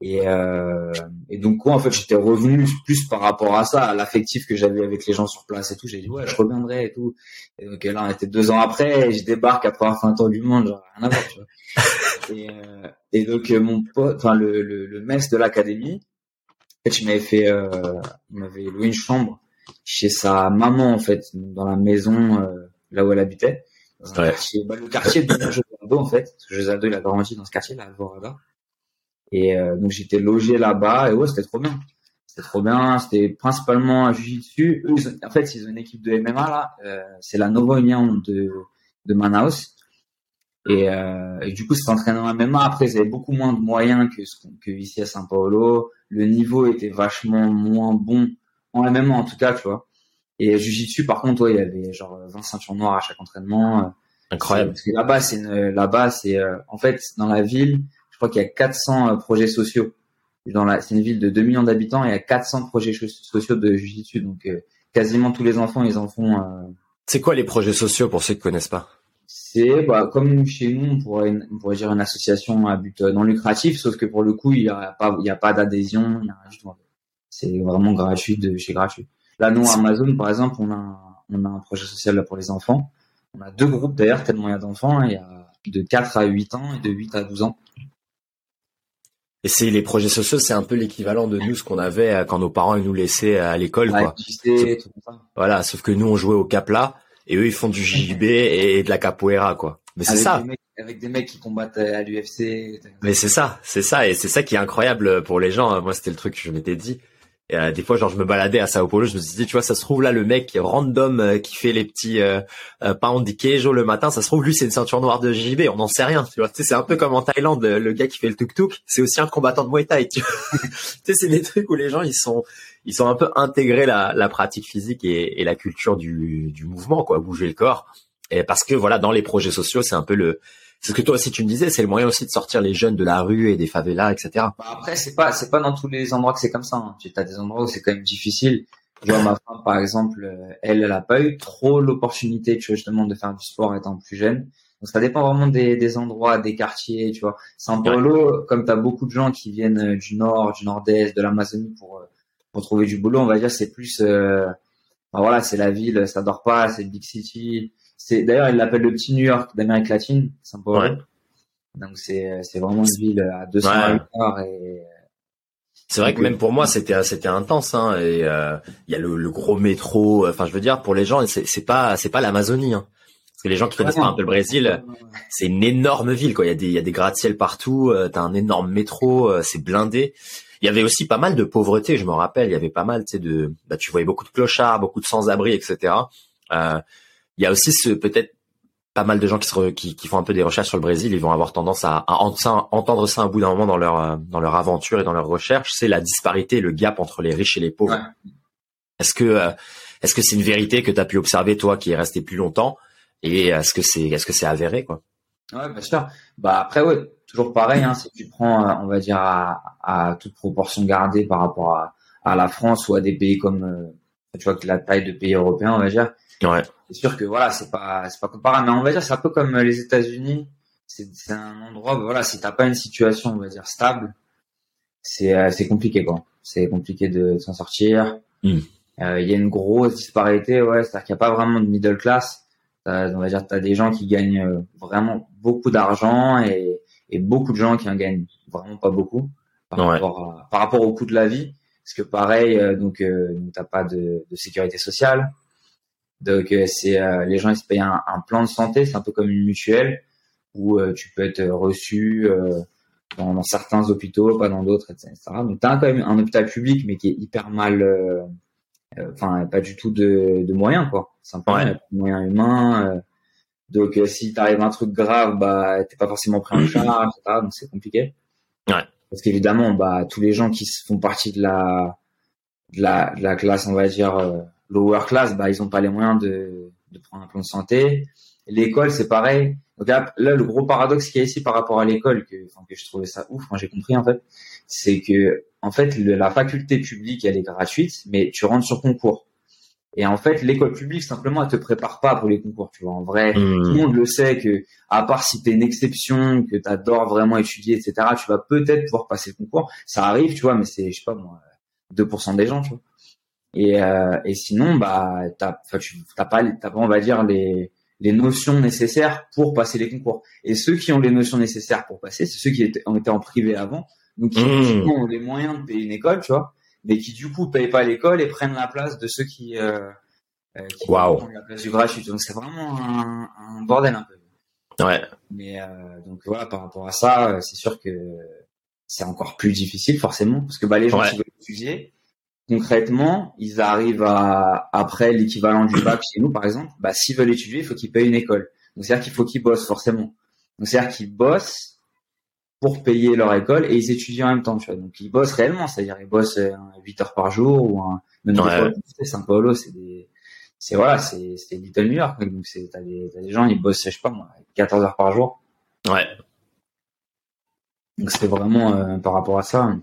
Et, euh, et donc quoi, en fait, j'étais revenu plus par rapport à ça, à l'affectif que j'avais avec les gens sur place et tout. J'ai dit ouais, je reviendrai et tout. Et donc là, on était deux ans après, et je débarque après avoir fait un tour du monde, genre rien à voir, tu vois. et, euh, et donc euh, mon pote, enfin le, le, le maître de l'académie, en fait, il m'avait fait, euh, il m'avait loué une chambre chez sa maman en fait, dans la maison euh, là où elle habitait. Ouais. bah, le quartier de Josaldo en fait, parce que Josaldo il a grandi dans ce quartier là, Alvorada. Et euh, donc j'étais logé là-bas et ouais c'était trop bien. C'était trop bien, c'était principalement un jiu-jitsu. en fait, ils ont une équipe de MMA là, euh, c'est la Nova Union de de Manaus. Et, euh, et, du coup, c'est entraîné en MMA. Après, ils avaient beaucoup moins de moyens que, que ici à São Paulo. Le niveau était vachement moins bon en MMA en tout cas, tu vois. Et Jiu-Jitsu, par contre, ouais, il y avait genre 20 ceintures noires à chaque entraînement. Incroyable. Parce que là-bas, c'est là-bas, c'est euh, en fait dans la ville, crois qu'il y a 400 euh, projets sociaux. Dans la, c'est une ville de 2 millions d'habitants et il y a 400 projets sociaux de Jiu-Jitsu. Donc quasiment tous les enfants, ils en font. C'est quoi les projets sociaux pour ceux qui connaissent pas? C'est bah, comme chez nous, on pourrait, on pourrait dire une association à but non lucratif, sauf que pour le coup, il y a pas, il y a pas d'adhésion, c'est vraiment gratuit de chez gratuit. Là, nous, Amazon, par exemple, on a, un, on a un projet social là pour les enfants. On a deux groupes d'ailleurs, tellement il y a d'enfants. Il y a de 4 à 8 ans et de 8 à 12 ans. Et c'est les projets sociaux, c'est un peu l'équivalent de nous, ce qu'on avait euh, quand nos parents nous laissaient à l'école, quoi. Voilà, sauf que nous, on jouait au capla et eux, ils font du JB et de la capoeira, quoi. Mais c'est ça. avec des mecs qui combattent à l'UFC. Mais c'est ça, c'est ça, et c'est ça qui est incroyable pour les gens. Moi, c'était le truc que je m'étais dit. Et, euh, des fois, genre, je me baladais à Sao Paulo, je me dit, tu vois, ça se trouve là, le mec random euh, qui fait les petits euh, euh pound le matin, ça se trouve lui, c'est une ceinture noire de JB, on n'en sait rien, tu vois. Tu sais, c'est un peu comme en Thaïlande, le gars qui fait le tuk tuk, c'est aussi un combattant de Muay Thai. Tu, sais, c'est des trucs où les gens ils sont ils sont un peu intégrés la, la pratique physique et, et la culture du, du mouvement, quoi, bouger le corps. Et parce que voilà, dans les projets sociaux, c'est un peu le c'est ce que toi aussi tu me disais, c'est le moyen aussi de sortir les jeunes de la rue et des favelas, etc. Bah après, c'est pas, c'est pas dans tous les endroits que c'est comme ça. Hein. Tu as des endroits où c'est quand même difficile. Genre ma femme, par exemple, euh, elle, elle a pas eu trop l'opportunité, tu vois, justement, de faire du sport étant plus jeune. Donc ça dépend vraiment des, des endroits, des quartiers, tu vois. São Paulo, comme tu as beaucoup de gens qui viennent euh, du nord, du nord-est, de l'Amazonie pour euh, pour trouver du boulot, on va dire c'est plus euh, voilà, c'est la ville, ça dort pas, c'est big city, c'est d'ailleurs, il l'appelle le petit New York d'Amérique latine, São Paulo. Donc c'est c'est vraiment une ville à 200 ouais. et c'est vrai que même pour moi c'était c'était intense hein, et euh, il y a le, le, gros métro. Enfin je veux dire pour les gens c'est c'est pas c'est pas l'Amazonie hein. parce que les gens qui connaissent pas un peu le Brésil c'est une énorme ville quoi. Il y a des il y a des gratte-ciel partout euh, t'as un énorme métro euh, c'est blindé. Il y avait aussi pas mal de pauvreté je me rappelle. Il y avait pas mal tu sais de bah tu voyais beaucoup de clochards beaucoup de sans-abri etc euh, il y a aussi ce peut-être pas mal de gens qui, se qui, qui, font un peu des recherches sur le Brésil, ils vont avoir tendance à, à entendre ça un bout d'un moment dans leur euh, dans leur aventure et dans leur recherche, c'est la disparité, le gap entre les riches et les pauvres. Est-ce que euh, est-ce que c'est une vérité que tu as pu observer toi qui est resté plus longtemps? Et est-ce que c'est est-ce que c'est avéré quoi? Ouais, bien sûr. Bah après ouais, toujours pareil hein, si tu prends euh, on va dire à, à toute proportion gardée par rapport à, à la France ou à des pays comme tu vois que la taille de pays européens, on va dire. Ouais c'est sûr que voilà, c'est pas c'est pas comparable, mais on va dire c'est un peu comme les États-Unis. C'est un endroit voilà, si t'as pas une situation, on va dire stable, c'est euh, c'est compliqué quoi. C'est compliqué de, s'en sortir. Hmm. Euh, il y a une grosse disparité, ouais, c'est-à-dire qu'il n'y a pas vraiment de middle class. On va dire t'as des gens qui gagnent euh, vraiment beaucoup d'argent et, et beaucoup de gens qui en gagnent vraiment pas beaucoup par, rapport, par rapport au coût de la vie. Parce que pareil, donc euh, t'as pas de, de sécurité sociale, donc euh, c'est euh, les gens ils se payent un, un plan de santé, c'est un peu comme une mutuelle où euh, tu peux être reçu dans, dans, certains hôpitaux, pas dans d'autres, etc. Donc t'as quand même un hôpital public mais qui est hyper mal, enfin pas du tout de, de moyens quoi. Simplement ouais. moyens humains. donc si t'arrives un truc grave, bah t'es pas forcément pris en charge, etc. Donc c'est compliqué. Ouais. parce qu'évidemment, bah, tous les gens qui font partie de la, de la, de la classe, on va dire, euh, lower class, bah, ils ont pas les moyens de, de prendre un plan de santé. L'école, c'est pareil. Donc là, le gros paradoxe qu'il y a ici par rapport à l'école, que, enfin, que je trouvais ça ouf quand j'ai compris, en fait, c'est que, en fait, la faculté publique, elle est gratuite, mais tu rentres sur concours. Et en fait, l'école publique, simplement, elle te prépare pas pour les concours, tu vois. En vrai, mmh. tout le monde le sait que, à part si t'es une exception, que t'adores vraiment étudier, etc., tu vas peut-être pouvoir passer le concours. Ça arrive, tu vois, mais c'est, je sais pas moi, 2% des gens, tu vois. Et, euh, et sinon, bah, t'as, tu t'as pas, t'as pas, on va dire, les, les notions nécessaires pour passer les concours. Et ceux qui ont les notions nécessaires pour passer, c'est ceux qui étaient, ont été en privé avant, donc qui, mmh. ont les moyens de payer une école, tu vois mais qui du coup payent pas l'école et prennent la place de ceux qui, euh, euh qui prennent la place du gratuit. Donc c'est vraiment un, un, bordel un peu. Ouais. Mais euh, donc voilà, par rapport à ça, euh, c'est sûr que c'est encore plus difficile forcément parce que bah les gens qui veulent étudier concrètement, ils arrivent à après l'équivalent du bac chez nous par exemple, bah s'ils veulent étudier, il faut qu'ils payent une école. Donc c'est-à-dire qu'il faut qu'ils bossent forcément. Donc c'est-à-dire qu'ils bossent pour payer leur école et ils étudient en même temps. Tu vois. Donc ils bossent réellement, c'est-à-dire ils bossent 8 euh, heures par jour ou un, même ouais. des Saint Paulo, c'est des c'est voilà, c'est c'est Little New York. Donc c'est t'as des t'as des gens ils bossent je sais pas moi 14 heures par jour. Ouais. Donc c'est vraiment euh, par rapport à ça,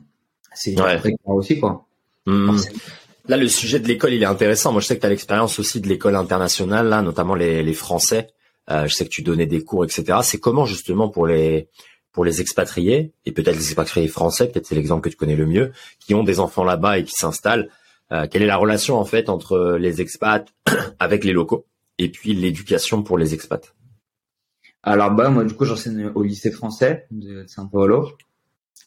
c'est ouais. très aussi quoi. Mmh. Là, le sujet de l'école, il est intéressant. Moi, je sais que tu as l'expérience aussi de l'école internationale, là, notamment les, les Français. Euh, je sais que tu donnais des cours, etc. C'est comment justement pour les pour les expatriés, et peut-être les expatriés français, peut-être c'est l'exemple que tu connais le mieux, qui ont des enfants là-bas et qui s'installent. Euh, quelle est la relation en fait entre les expats avec les locaux et puis l'éducation pour les expats? Alors bah moi du coup j'enseigne au lycée français de São Paulo.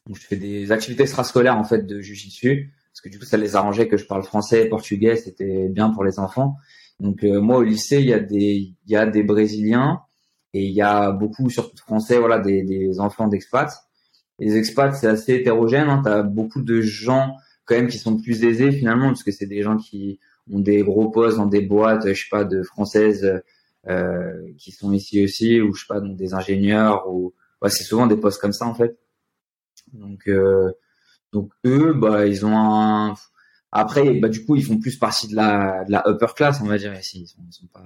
je fais des activités extrascolaires en fait de jiu-jitsu parce que du coup ça les arrangeait que je parle français et portugais, c'était bien pour les enfants. Donc euh, moi au lycée il y a des il y a des brésiliens et il y a beaucoup, surtout Français, voilà, des, des enfants d'expats. Les expats, c'est assez hétérogène. Hein. Tu beaucoup de gens quand même qui sont plus aisés finalement, parce que c'est des gens qui ont des gros postes dans des boîtes, je sais pas, de françaises euh, qui sont ici aussi, ou je sais pas, donc des ingénieurs, ou ouais, c'est souvent des postes comme ça en fait. Donc, euh, donc eux, bah, ils ont un. Après, bah, du coup, ils font plus partie de la, de la upper class, on va dire ici. Ils sont, ils sont pas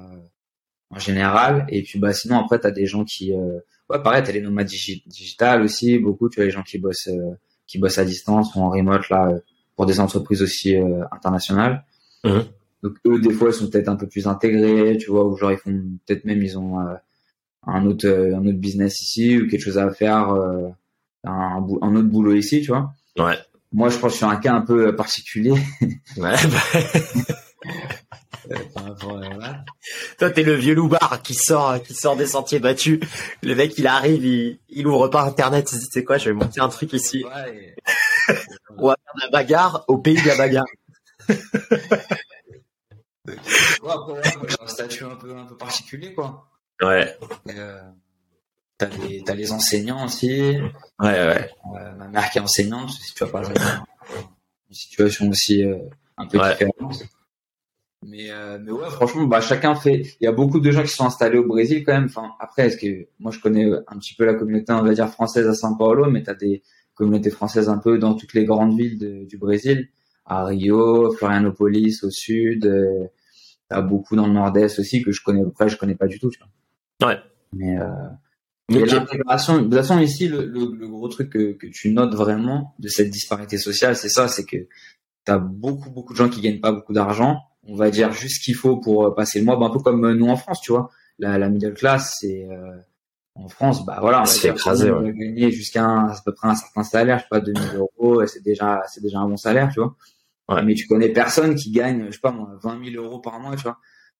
en général. Et puis bah sinon après tu as des gens qui euh, ouais pareil, tu les nomades digital aussi, beaucoup tu as les gens qui bossent euh, qui bossent à distance ou en remote là euh, pour des entreprises aussi euh, internationales. Mmh. Donc eux des fois ils sont peut-être un peu plus intégrés, tu vois, ou genre ils font peut-être même ils ont un autre un autre business ici ou quelque chose à faire un, un autre boulot ici, tu vois. Ouais. Moi, je pense que je suis un cas un peu particulier. Ouais. Bah... Toi, t'es le vieux loupard qui sort, qui sort des sentiers battus. Le mec, il arrive, il, il ouvre pas Internet. Il dit, c'est quoi, je vais monter un truc ici. Ouais. On va faire de la bagarre au pays de la bagarre. ouais, j'ai un statut un peu, un peu particulier, quoi. Ouais. Euh, t'as les, t'as les enseignants aussi. Ouais, ouais. Euh, ma mère qui est enseignante, si tu vas pas une situation aussi euh, un peu différente. Mais, euh, mais ouais, franchement, bah, chacun fait. Il y a beaucoup de gens qui sont installés au Brésil quand même. Enfin, après, est-ce que moi je connais un petit peu la communauté, on va dire française à São Paulo, mais t'as des communautés françaises un peu dans toutes les grandes villes de, du Brésil, à Rio, Florianopolis au sud. Euh, t'as beaucoup dans le Nord-Est aussi que je connais. Après, je connais pas du tout. Tu vois. Ouais. Mais euh, l'intégration, de toute façon, ici, le, le, le, gros truc que, que tu notes vraiment de cette disparité sociale, c'est ça, c'est que t'as beaucoup, beaucoup de gens qui gagnent pas beaucoup d'argent on va dire juste ce qu'il faut pour euh, passer le mois, bah, un peu comme euh, nous en France, tu vois. La, la middle class, c'est euh, en France, bah voilà, on va écraser, ouais. gagner jusqu'à à peu près un certain salaire, je sais pas 2000 euros, c'est déjà c'est déjà un bon salaire, tu vois. Ouais. Mais tu connais personne qui gagne, je sais pas moi, 20 000 euros par mois, tu vois.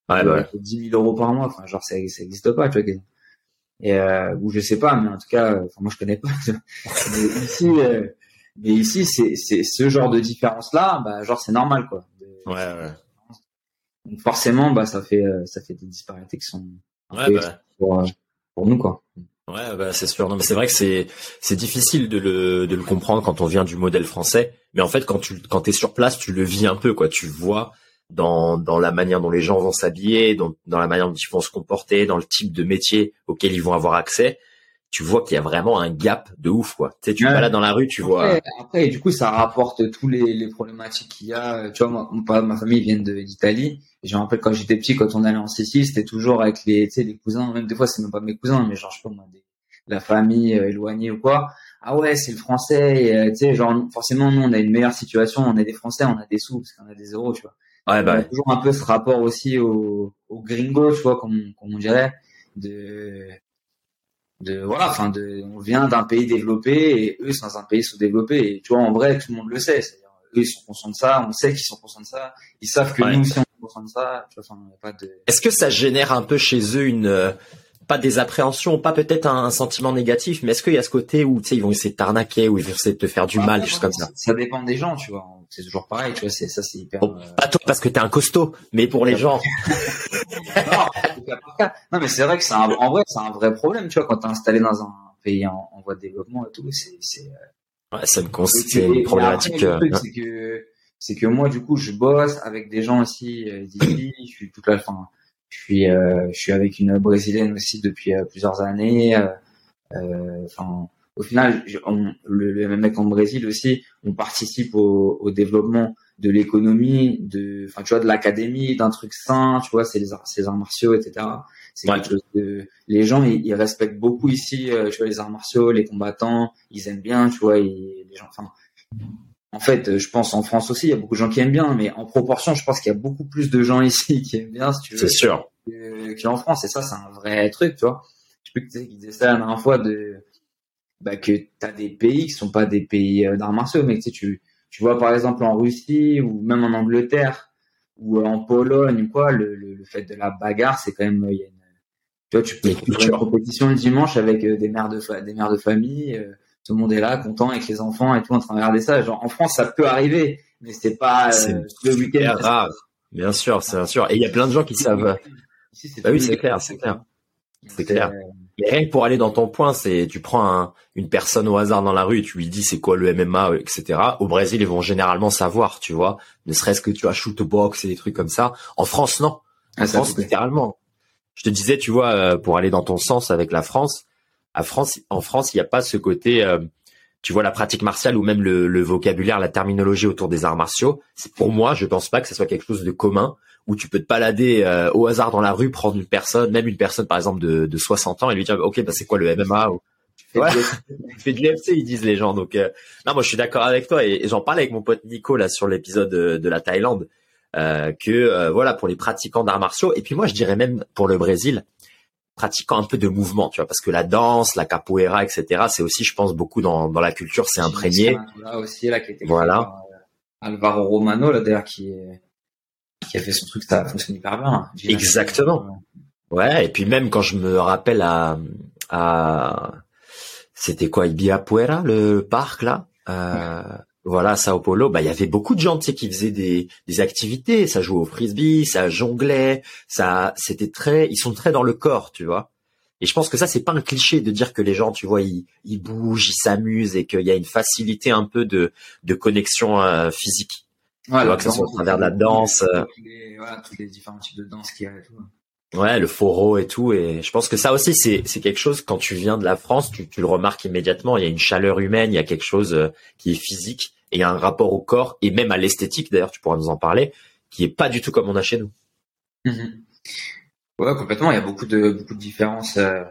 Ouais, bah, 10 000 euros par mois, enfin genre ça ça existe pas, tu vois. Et euh, ou je sais pas, mais en tout cas, enfin moi je connais pas. mais ici, euh, mais ici c'est c'est ce genre de différence là, bah genre c'est normal quoi. ouais ouais. Donc forcément, bah ça fait euh, ça fait des disparités qui sont ouais, bah. pour, euh, pour nous quoi. Ouais, bah c'est sûr. Non, mais c'est vrai que c'est c'est difficile de le de le comprendre quand on vient du modèle français. Mais en fait, quand tu quand t'es sur place, tu le vis un peu quoi. Tu vois dans dans la manière dont les gens vont s'habiller, dans dans la manière dont ils vont se comporter, dans le type de métier auquel ils vont avoir accès. tu vois qu'il y a vraiment un gap de ouf, quoi. Tu sais, tu vas là dans la rue, tu vois. Après, du coup, ça rapporte tous les, les problématiques qu'il y a. Tu vois, moi, ma famille vient d'Italie. Je me rappelle quand j'étais petit, quand on allait en Sicile, c'était toujours avec les, tu sais, les cousins. Même des fois, c'est même pas mes cousins, mais genre, je sais pas moi, la famille euh, éloignée ou quoi. Ah ouais, c'est le français. Euh, tu sais, genre, forcément, nous, on a une meilleure situation. On est des Français, on a des sous parce qu'on a des euros, tu vois. Ouais, bah. A toujours un peu ce rapport aussi au, au gringo, tu vois, comme, comme on dirait, de de voilà enfin de on vient d'un pays développé et eux sont dans un pays sous-développé et tu vois en vrai tout le monde le sait c'est-à-dire eux ils sont conscients de ça on sait qu'ils sont conscients de ça ils savent que nous aussi on est conscients de ça tu vois, pas de est-ce que ça génère un peu chez eux une euh, pas des appréhensions, pas peut-être un, sentiment négatif, mais est-ce qu'il y a ce côté où tu sais ils vont essayer de t'arnaquer ou ils vont essayer de te faire du mal, juste comme ça? Ça dépend des gens, tu vois. C'est toujours pareil, tu vois. C'est ça, c'est hyper. Euh, pas toi parce que t'es un costaud, mais pour les gens. non, mais c'est vrai que c'est un, en vrai, c'est un vrai problème, tu vois, quand t'es installé dans un pays en, voie de développement et tout, c'est, c'est. Euh, ouais, ça me c'est une problématique. Euh, c'est que, c'est que moi, du coup, je bosse avec des gens aussi d'ici. je suis toute la fin je suis, euh, je suis avec une brésilienne aussi depuis euh, plusieurs années. Euh, enfin, au final, on, le, le mec en Brésil aussi, on participe au, au développement de l'économie, de, enfin, tu vois, de l'académie, d'un truc sain, tu vois, c'est les arts, arts martiaux, etc. C'est quelque chose de, les gens, ils, respectent beaucoup ici, tu vois, les arts martiaux, les combattants, ils aiment bien, tu vois, les gens, enfin, en fait, je pense en France aussi, il y a beaucoup de gens qui aiment bien, mais en proportion, je pense qu'il y a beaucoup plus de gens ici qui aiment bien, si tu veux. C'est sûr. Qu'en France, et ça, c'est un vrai truc, tu vois. Je sais plus que tu disais ça la dernière fois de, bah, que t'as des pays qui sont pas des pays euh, d'arts martiaux, mais tu sais, tu, tu vois, par exemple, en Russie ou même en Angleterre ou en Pologne ou quoi, le, le, fait de la bagarre, c'est quand même, il y a une, tu vois, tu peux faire une compétition le dimanche avec euh, des mères de, des mères de famille, euh, tout le monde est là, content avec les enfants et tout, en train de regarder ça. Genre, en France, ça peut arriver, mais c'est pas euh, le week-end. rare. Bien sûr, c'est bien sûr. Et il y a plein de gens qui savent. bah oui, c'est clair, c'est clair. C'est clair. Rien que pour aller dans ton point, c'est tu prends une personne au hasard dans la rue et tu lui dis c'est quoi le MMA, etc. Au Brésil, ils vont généralement savoir, tu vois. Ne serait-ce que tu as shoot box et des trucs comme ça. En France, non. En ah, France, littéralement. Je te disais, tu vois, euh, pour aller dans ton sens avec la France, à France, en France, il n'y a pas ce côté, euh, tu vois, la pratique martiale ou même le, vocabulaire, la terminologie autour des arts martiaux. C'est pour moi, je pense pas que ce soit quelque chose de commun où tu peux te balader euh, au hasard dans la rue, prendre une personne, même une personne par exemple de, de 60 ans et lui dire, ok, bah c'est quoi le MMA ou... Ouais, fait de l'UFC, ils disent les gens. Donc, euh, non, moi je suis d'accord avec toi et, j'en parlais avec mon pote Nico là sur l'épisode de, de, la Thaïlande. que voilà pour les pratiquants d'arts martiaux et puis moi je dirais même pour le Brésil pratiquant un peu de mouvement, tu vois, parce que la danse, la capoeira, etc., c'est aussi, je pense, beaucoup dans, dans la culture, c'est imprégné. Là aussi, là, qui était voilà. Euh, Alvaro Romano, là, d'ailleurs, qui, qui a fait son truc, ça fonctionne hyper bien. Exactement. Ouais, et puis même quand je me rappelle à, à c'était quoi, Ibiapuera, le parc, là, euh, voilà, Sao Paulo, bah il y avait beaucoup de gens tu sais, qui faisaient des, des activités, ça jouait au frisbee, ça jonglait, ça c'était très ils sont très dans le corps, tu vois. Et je pense que ça c'est pas un cliché de dire que les gens, tu vois, ils, ils bougent, ils s'amusent et qu'il y a une facilité un peu de de connexion euh, physique. Ouais, vois, que ce soit au travers de la danse. Euh. voilà, tous les différents types de danse qu'il y a et tout. Ouais, le foro et tout. Et je pense que ça aussi, c'est, c'est quelque chose, quand tu viens de la France, tu, tu, le remarques immédiatement. Il y a une chaleur humaine, il y a quelque chose euh, qui est physique et il y a un rapport au corps et même à l'esthétique, d'ailleurs, tu pourras nous en parler, qui est pas du tout comme on a chez nous. Mm-hmm. Ouais, complètement. Il y a beaucoup de, beaucoup de différences euh,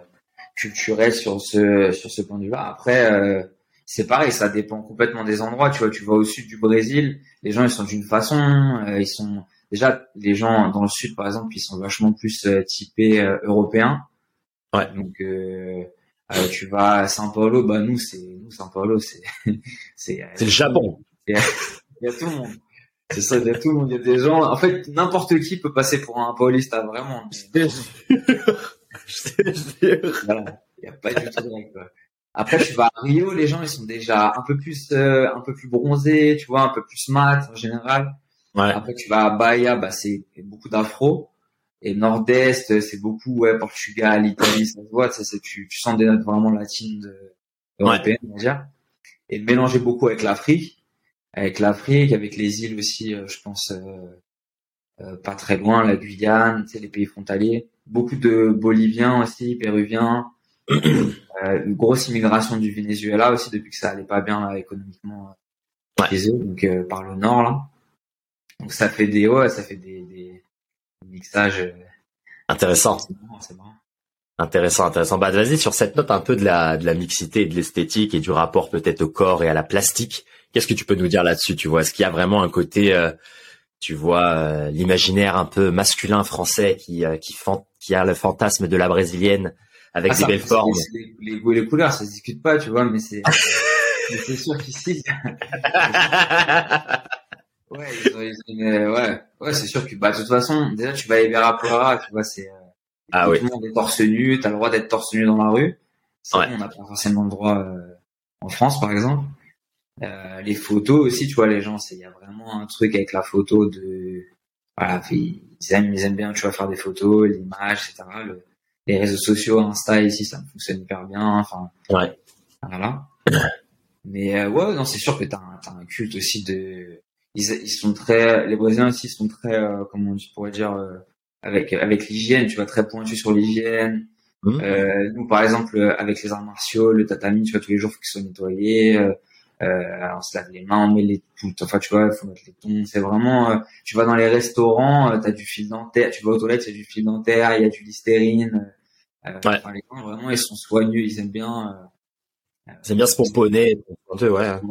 culturelles sur ce, sur ce point de vue-là. Après, euh, c'est pareil, ça dépend complètement des endroits. Tu vois, tu vas au sud du Brésil, les gens, ils sont d'une façon, ils sont déjà les gens dans le sud par exemple ils sont vachement plus euh, typés euh, européens. Ouais. Donc euh, tu vas à São Paulo bah nous c'est nous São Paulo c'est c'est c'est le Japon. il y, a, tout le monde. C'est ça il y a tout le monde il y a des gens. En fait n'importe qui peut passer pour un paulista vraiment. Je voilà. Il y a pas du tout de quoi. Après, tu vas à Rio, les gens ils sont déjà un peu plus, un peu plus bronzés, tu vois, un peu plus mat en général. Après, tu vas à Bahia, bah, c'est beaucoup d'afro. Et nord-est, c'est beaucoup, ouais, Portugal, Italie, ça se voit, ça, c'est, tu, tu sens des notes vraiment latines de, européennes, on va dire. Et mélanger beaucoup avec l'Afrique, avec l'Afrique, avec les îles aussi, euh, je pense, euh, euh, pas très loin, la Guyane, tu sais, les pays frontaliers. Beaucoup de Boliviens aussi, Péruviens. Euh, une grosse immigration du Venezuela aussi depuis que ça allait pas bien là, économiquement Ouais. chez eux, donc euh, par le nord là. Donc ça fait des ouais, ça fait des, des mixages. euh, Intéressant. c'est marrant, c'est marrant. Intéressant, intéressant. Bah vas-y sur cette note un peu de la de la mixité, et de l'esthétique et du rapport peut-être au corps et à la plastique. Qu'est-ce que tu peux nous dire là-dessus Tu vois, est-ce qu'il y a vraiment un côté, euh, tu vois, euh, l'imaginaire un peu masculin français qui euh, qui fan- qui a le fantasme de la brésilienne avec Ah, des belles formes. Les, les goûts et les couleurs, ça se discute pas, tu vois, mais c'est mais c'est sûr qu'ici, ouais, ils ont, ils ont une- ouais, ouais, c'est sûr que bah de toute façon, déjà tu vas à Ibera Plora, tu vois, c'est euh, Ah tout oui. le monde est torse nu, t'as le droit d'être torse nu dans la rue. Ça, Ouais. on n'a pas forcément le droit euh, en France, par exemple. Euh, les photos aussi, tu vois, les gens, c'est il y a vraiment un truc avec la photo de voilà, ils aiment, ils aiment bien, tu vois, faire des photos, l'image, etc. Le- les réseaux sociaux, Insta ici, ça fonctionne hyper bien. Enfin, Ouais. voilà. Mais euh, ouais, non, c'est sûr que t'as un, t'as un culte aussi de. Ils, ils sont très, les Brésiliens aussi sont très, euh, comment on pourrait dire, euh, avec avec l'hygiène, tu vois, très pointu sur l'hygiène. Mhm. Euh, nous, par exemple, euh, avec les arts martiaux, le tatami, tu vois, tous les jours, faut qu'il soit nettoyé. Euh, euh, on se lave les mains, on met les tout, enfin, tu vois, il faut mettre les tons. C'est vraiment, euh, tu vas dans les restaurants, euh, t'as du fil dentaire, tu vas aux toilettes, il y a du fil dentaire, il y a du listérine. Euh, Ouais. enfin, les gens, vraiment, ils sont soigneux, ils aiment bien. euh, C'est bien se pomponner. ouais. voilà.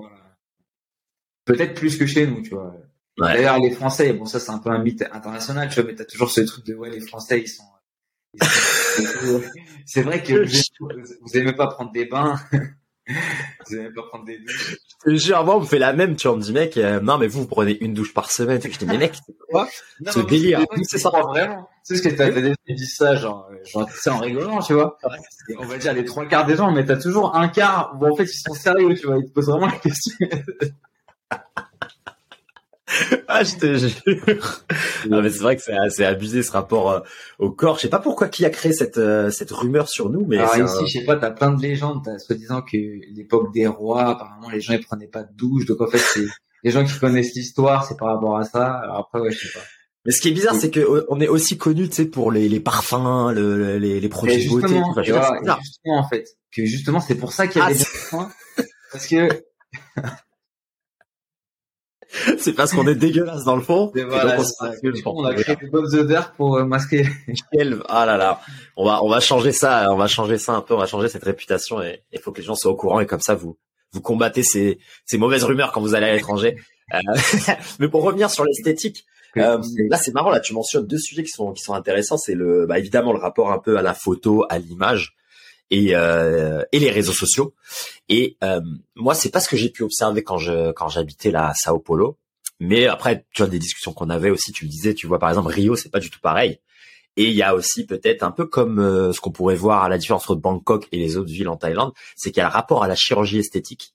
Peut-être plus que chez nous, tu vois. Ouais. D'ailleurs, les Français, bon, ça, c'est un peu un mythe international, tu vois, mais t'as toujours ce truc de, ouais, les Français, ils sont, ils sont- c'est vrai que vous aimez pas prendre des bains. vous aimez pas prendre des douches. Je te jure, moi, on me fait la même, tu vois, on me dit, mec, euh, non, mais vous, vous prenez une douche par semaine. Je dis, mais mec, c'est quoi Non, Ce délire? c'est- C'est C'est ça. vraiment. Tu sais, parce que t'as t'as des ça, genre, euh, genre, sais, en rigolant, tu vois. Et on va dire les trois quarts des gens, mais t'as toujours un quart où, en fait, ils sont sérieux, tu vois. Ils te posent vraiment la question. Ah, je te jure. Non, mais c'est vrai que c'est assez abusé ce rapport euh, au corps. Je sais pas pourquoi qui a créé cette euh, cette rumeur sur nous, mais Alors ici, un- je sais pas, t'as plein de légendes, t'as soi-disant que l'époque des rois, apparemment, les gens, ils prenaient pas de douche. Donc, en fait, c'est les gens qui connaissent l'histoire, c'est par rapport à ça. Alors après, ouais, je sais pas. Mais ce qui est bizarre, c'est que euh, on est aussi connu, tu sais, pour les, les parfums, le, le- les, les produits de beauté. Enfin, bizarre. justement, en fait, que justement, c'est pour ça qu'il y a Ah, des points. Parce que, c'est parce qu'on est dégueulasse dans le fond. et et voilà, donc on a créé des bonnes odeurs pour euh, masquer. Ah là là, on va on va changer ça, on va changer ça un peu, on va changer cette réputation et il faut que les gens soient au courant et comme ça vous vous combattez ces ces mauvaises rumeurs quand vous allez à l'étranger. Euh, mais pour revenir sur l'esthétique, euh, là c'est marrant là tu mentionnes deux sujets qui sont qui sont intéressants, c'est le bah, évidemment le rapport un peu à la photo, à l'image et euh, et les réseaux sociaux. Et euh, moi c'est pas ce que j'ai pu observer quand je quand j'habitais là à Sao Paulo. Mais après, tu vois, des discussions qu'on avait aussi, tu le disais, tu vois, par exemple, Rio, c'est pas du tout pareil. Et il y a aussi peut-être un peu comme euh, ce qu'on pourrait voir à la différence entre Bangkok et les autres villes en Thaïlande, c'est qu'il y a le rapport à la chirurgie esthétique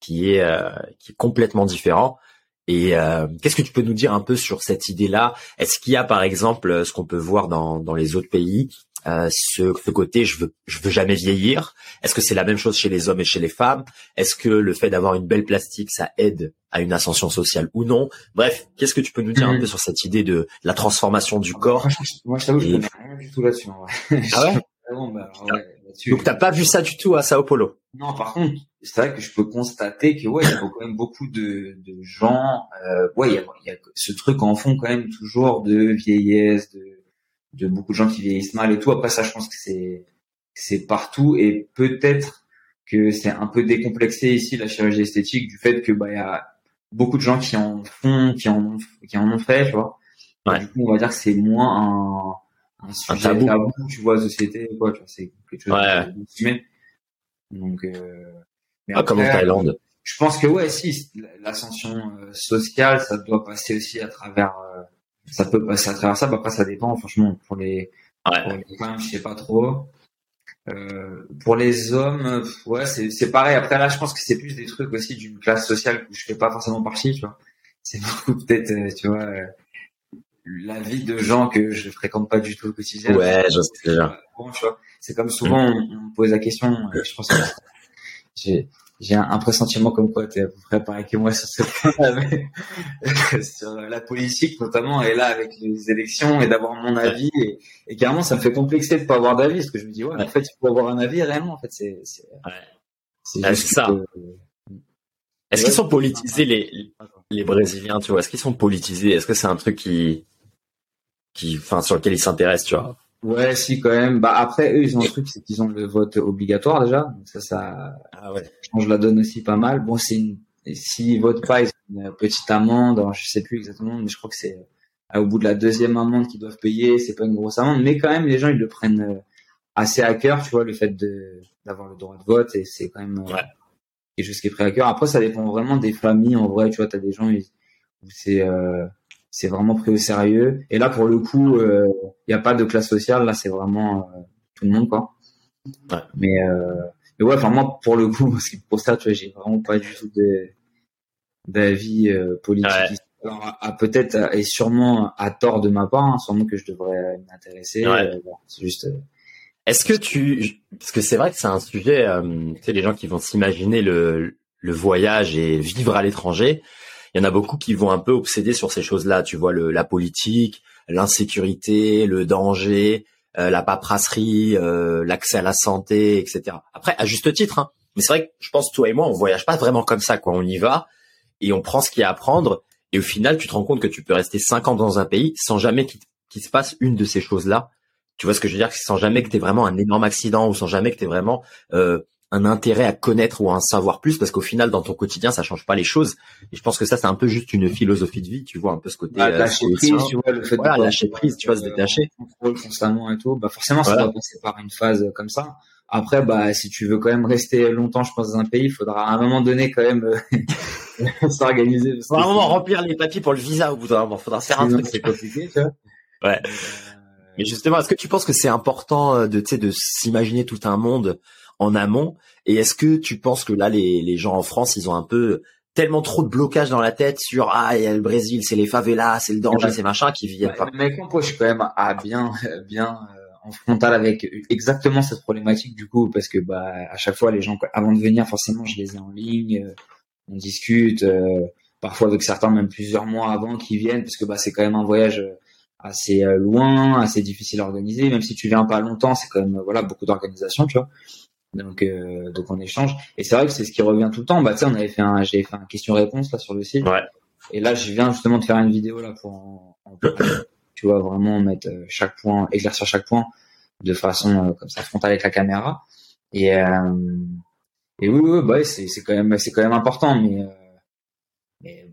qui est euh, qui est complètement différent. Et euh, qu'est-ce que tu peux nous dire un peu sur cette idée-là? Est-ce qu'il y a par exemple ce qu'on peut voir dans dans les autres pays, euh, ce, ce côté je veux je veux jamais vieillir Est-ce que c'est la même chose chez les hommes et chez les femmes? Est-ce que le fait d'avoir une belle plastique ça aide à une ascension sociale ou non? Bref, qu'est-ce que tu peux nous dire un Mhm. peu sur cette idée de la transformation du corps? Moi, je- je t'avoue, je Et- connais rien du tout là-dessus, vrai. Ah ouais? Vraiment, bah, alors, ouais, là-dessus. Donc t'as pas vu ça du tout à Sao Paulo? Non, par contre, c'est vrai que je peux constater que ouais, il y a quand même beaucoup de, de gens. Euh, ouais, il y a, il y a ce truc en fond quand même toujours de vieillesse, de, de beaucoup de gens qui vieillissent mal et tout. Après ça, je pense que c'est c'est partout et peut-être que c'est un peu décomplexé ici la chirurgie esthétique du fait que bah il y a beaucoup de gens qui en font, qui en ont, qui en ont fait, tu vois. Ouais. du coup, on va dire que c'est moins un, un sujet tabou. tabou. tu vois, société, quoi. Tu vois, c'est quelque chose Ouais. de. Donc, euh, mais ah, Comme en Thaïlande. je pense que ouais, si l'ascension euh, sociale, ça doit passer aussi à travers. euh, ça peut passer à travers ça. Bah, après, ça dépend. Franchement, pour les, Ouais. pour les femmes, je sais pas trop. Euh, pour les hommes, euh, ouais, c'est c'est pareil. Après là, je pense que c'est plus des trucs aussi d'une classe sociale où je fais pas forcément partie, tu vois. C'est beaucoup peut-être, euh, tu vois, euh, la vie de gens que je fréquente pas du tout au quotidien. Ouais, je sais déjà. Bon, tu vois, c'est comme souvent on, on me pose la question. euh, je pense que j'ai j'ai un, pressentiment comme quoi tu es à peu près pareil que moi sur ce point sur la politique notamment, et là avec les élections et d'avoir mon avis, et, et, carrément ça me fait complexer de pas avoir d'avis, parce que je me dis ouais, en fait il faut avoir un avis réellement, en fait c'est c'est ouais. ça. Est-ce qu'ils sont politisés les les Brésiliens, tu vois? Est-ce qu'ils sont politisés? Est-ce que c'est un truc qui qui, enfin sur lequel ils s'intéressent, tu vois? Ouais, si quand même. Bah après, eux, ils ont un truc, c'est qu'ils ont le vote obligatoire déjà. ça, ça ah ouais. change la donne aussi pas mal. Bon, c'est une... s'ils votent pas, ils ont une petite amende. Alors, je sais plus exactement, mais je crois que c'est euh, au bout de la deuxième amende qu'ils doivent payer. C'est pas une grosse amende, mais quand même, les gens ils le prennent euh, assez à cœur, tu vois, le fait de d'avoir le droit de vote et c'est quand même euh, ouais. quelque chose qui est pris à cœur. Après, ça dépend vraiment des familles. En vrai, tu vois, t'as des gens où c'est euh, c'est vraiment pris au sérieux. Et là, pour le coup, il euh, n'y a pas de classe sociale. Là, c'est vraiment euh, tout le monde, quoi. Ouais. Mais, euh, mais ouais, enfin moi, pour le coup, pour ça, tu vois, j'ai vraiment pas du tout d'avis politique. Alors, à, peut-être et sûrement à tort de ma part, hein, sûrement que je devrais m'intéresser. Ouais. c'est juste. Est-ce que tu, parce que c'est vrai que c'est un sujet, tu sais, les gens qui vont s'imaginer le, le voyage et vivre à l'étranger, il y en a beaucoup qui vont un peu obséder sur ces choses-là. Tu vois, le, la politique, l'insécurité, le danger, euh, la paperasserie, euh, l'accès à la santé, etc. Après, à juste titre, hein. mais c'est vrai que je pense toi et moi, on voyage pas vraiment comme ça. Quoi. On y va et on prend ce qu'il y a à prendre. Et au final, tu te rends compte que tu peux rester cinq ans dans un pays sans jamais qu'il se passe une de ces choses-là. Tu vois ce que je veux dire? Sans jamais que tu vraiment un énorme accident ou sans jamais que tu vraiment euh, un intérêt à connaître ou à en savoir plus parce qu'au final dans ton quotidien ça change pas les choses. Et je pense que ça c'est un peu juste une philosophie de vie tu vois un peu ce côté ah, lâcher prise tu vois le fait de lâcher prise tu vois se détacher. contrôle constamment et tout bah forcément ça doit passer par une phase comme ça. Après bah si tu veux quand même rester longtemps je pense dans un pays il faudra à un moment donné quand même euh, s'organiser. Moment remplir les papiers pour le visa au bout d'un moment faudra faire un truc. c'est compliqué tu vois. Ouais. Mais justement est-ce que tu penses que c'est important euh, de tu sais de s'imaginer tout un monde en amont. Et est-ce que tu penses que là, les, les gens en France, ils ont un peu tellement trop de blocage dans la tête sur ah il y a le Brésil, c'est les favelas, c'est le danger, c'est machin qui viennent pas? Mais moi, je suis quand même à bien bien euh, en frontal avec exactement cette problématique du coup parce que bah à chaque fois les gens avant de venir forcément je les ai en ligne, euh, on discute euh, parfois avec certains même plusieurs mois avant qu'ils viennent parce que bah c'est quand même un voyage assez loin, assez difficile à organiser même si tu viens pas longtemps, c'est quand même voilà beaucoup d'organisation, tu vois. Donc, euh, donc on échange. Et c'est vrai que c'est ce qui revient tout le temps. Bah, tu sais, on avait fait un, j'ai fait un question-réponse là sur le site. Ouais. Et là, je viens justement de faire une vidéo là pour, en, tu vois, vraiment mettre euh, chaque point, éclaircir chaque point de façon euh, comme ça frontale avec la caméra. Et, euh, et oui, oui, bah, c'est, c'est quand même, c'est quand même important. Mais, euh, mais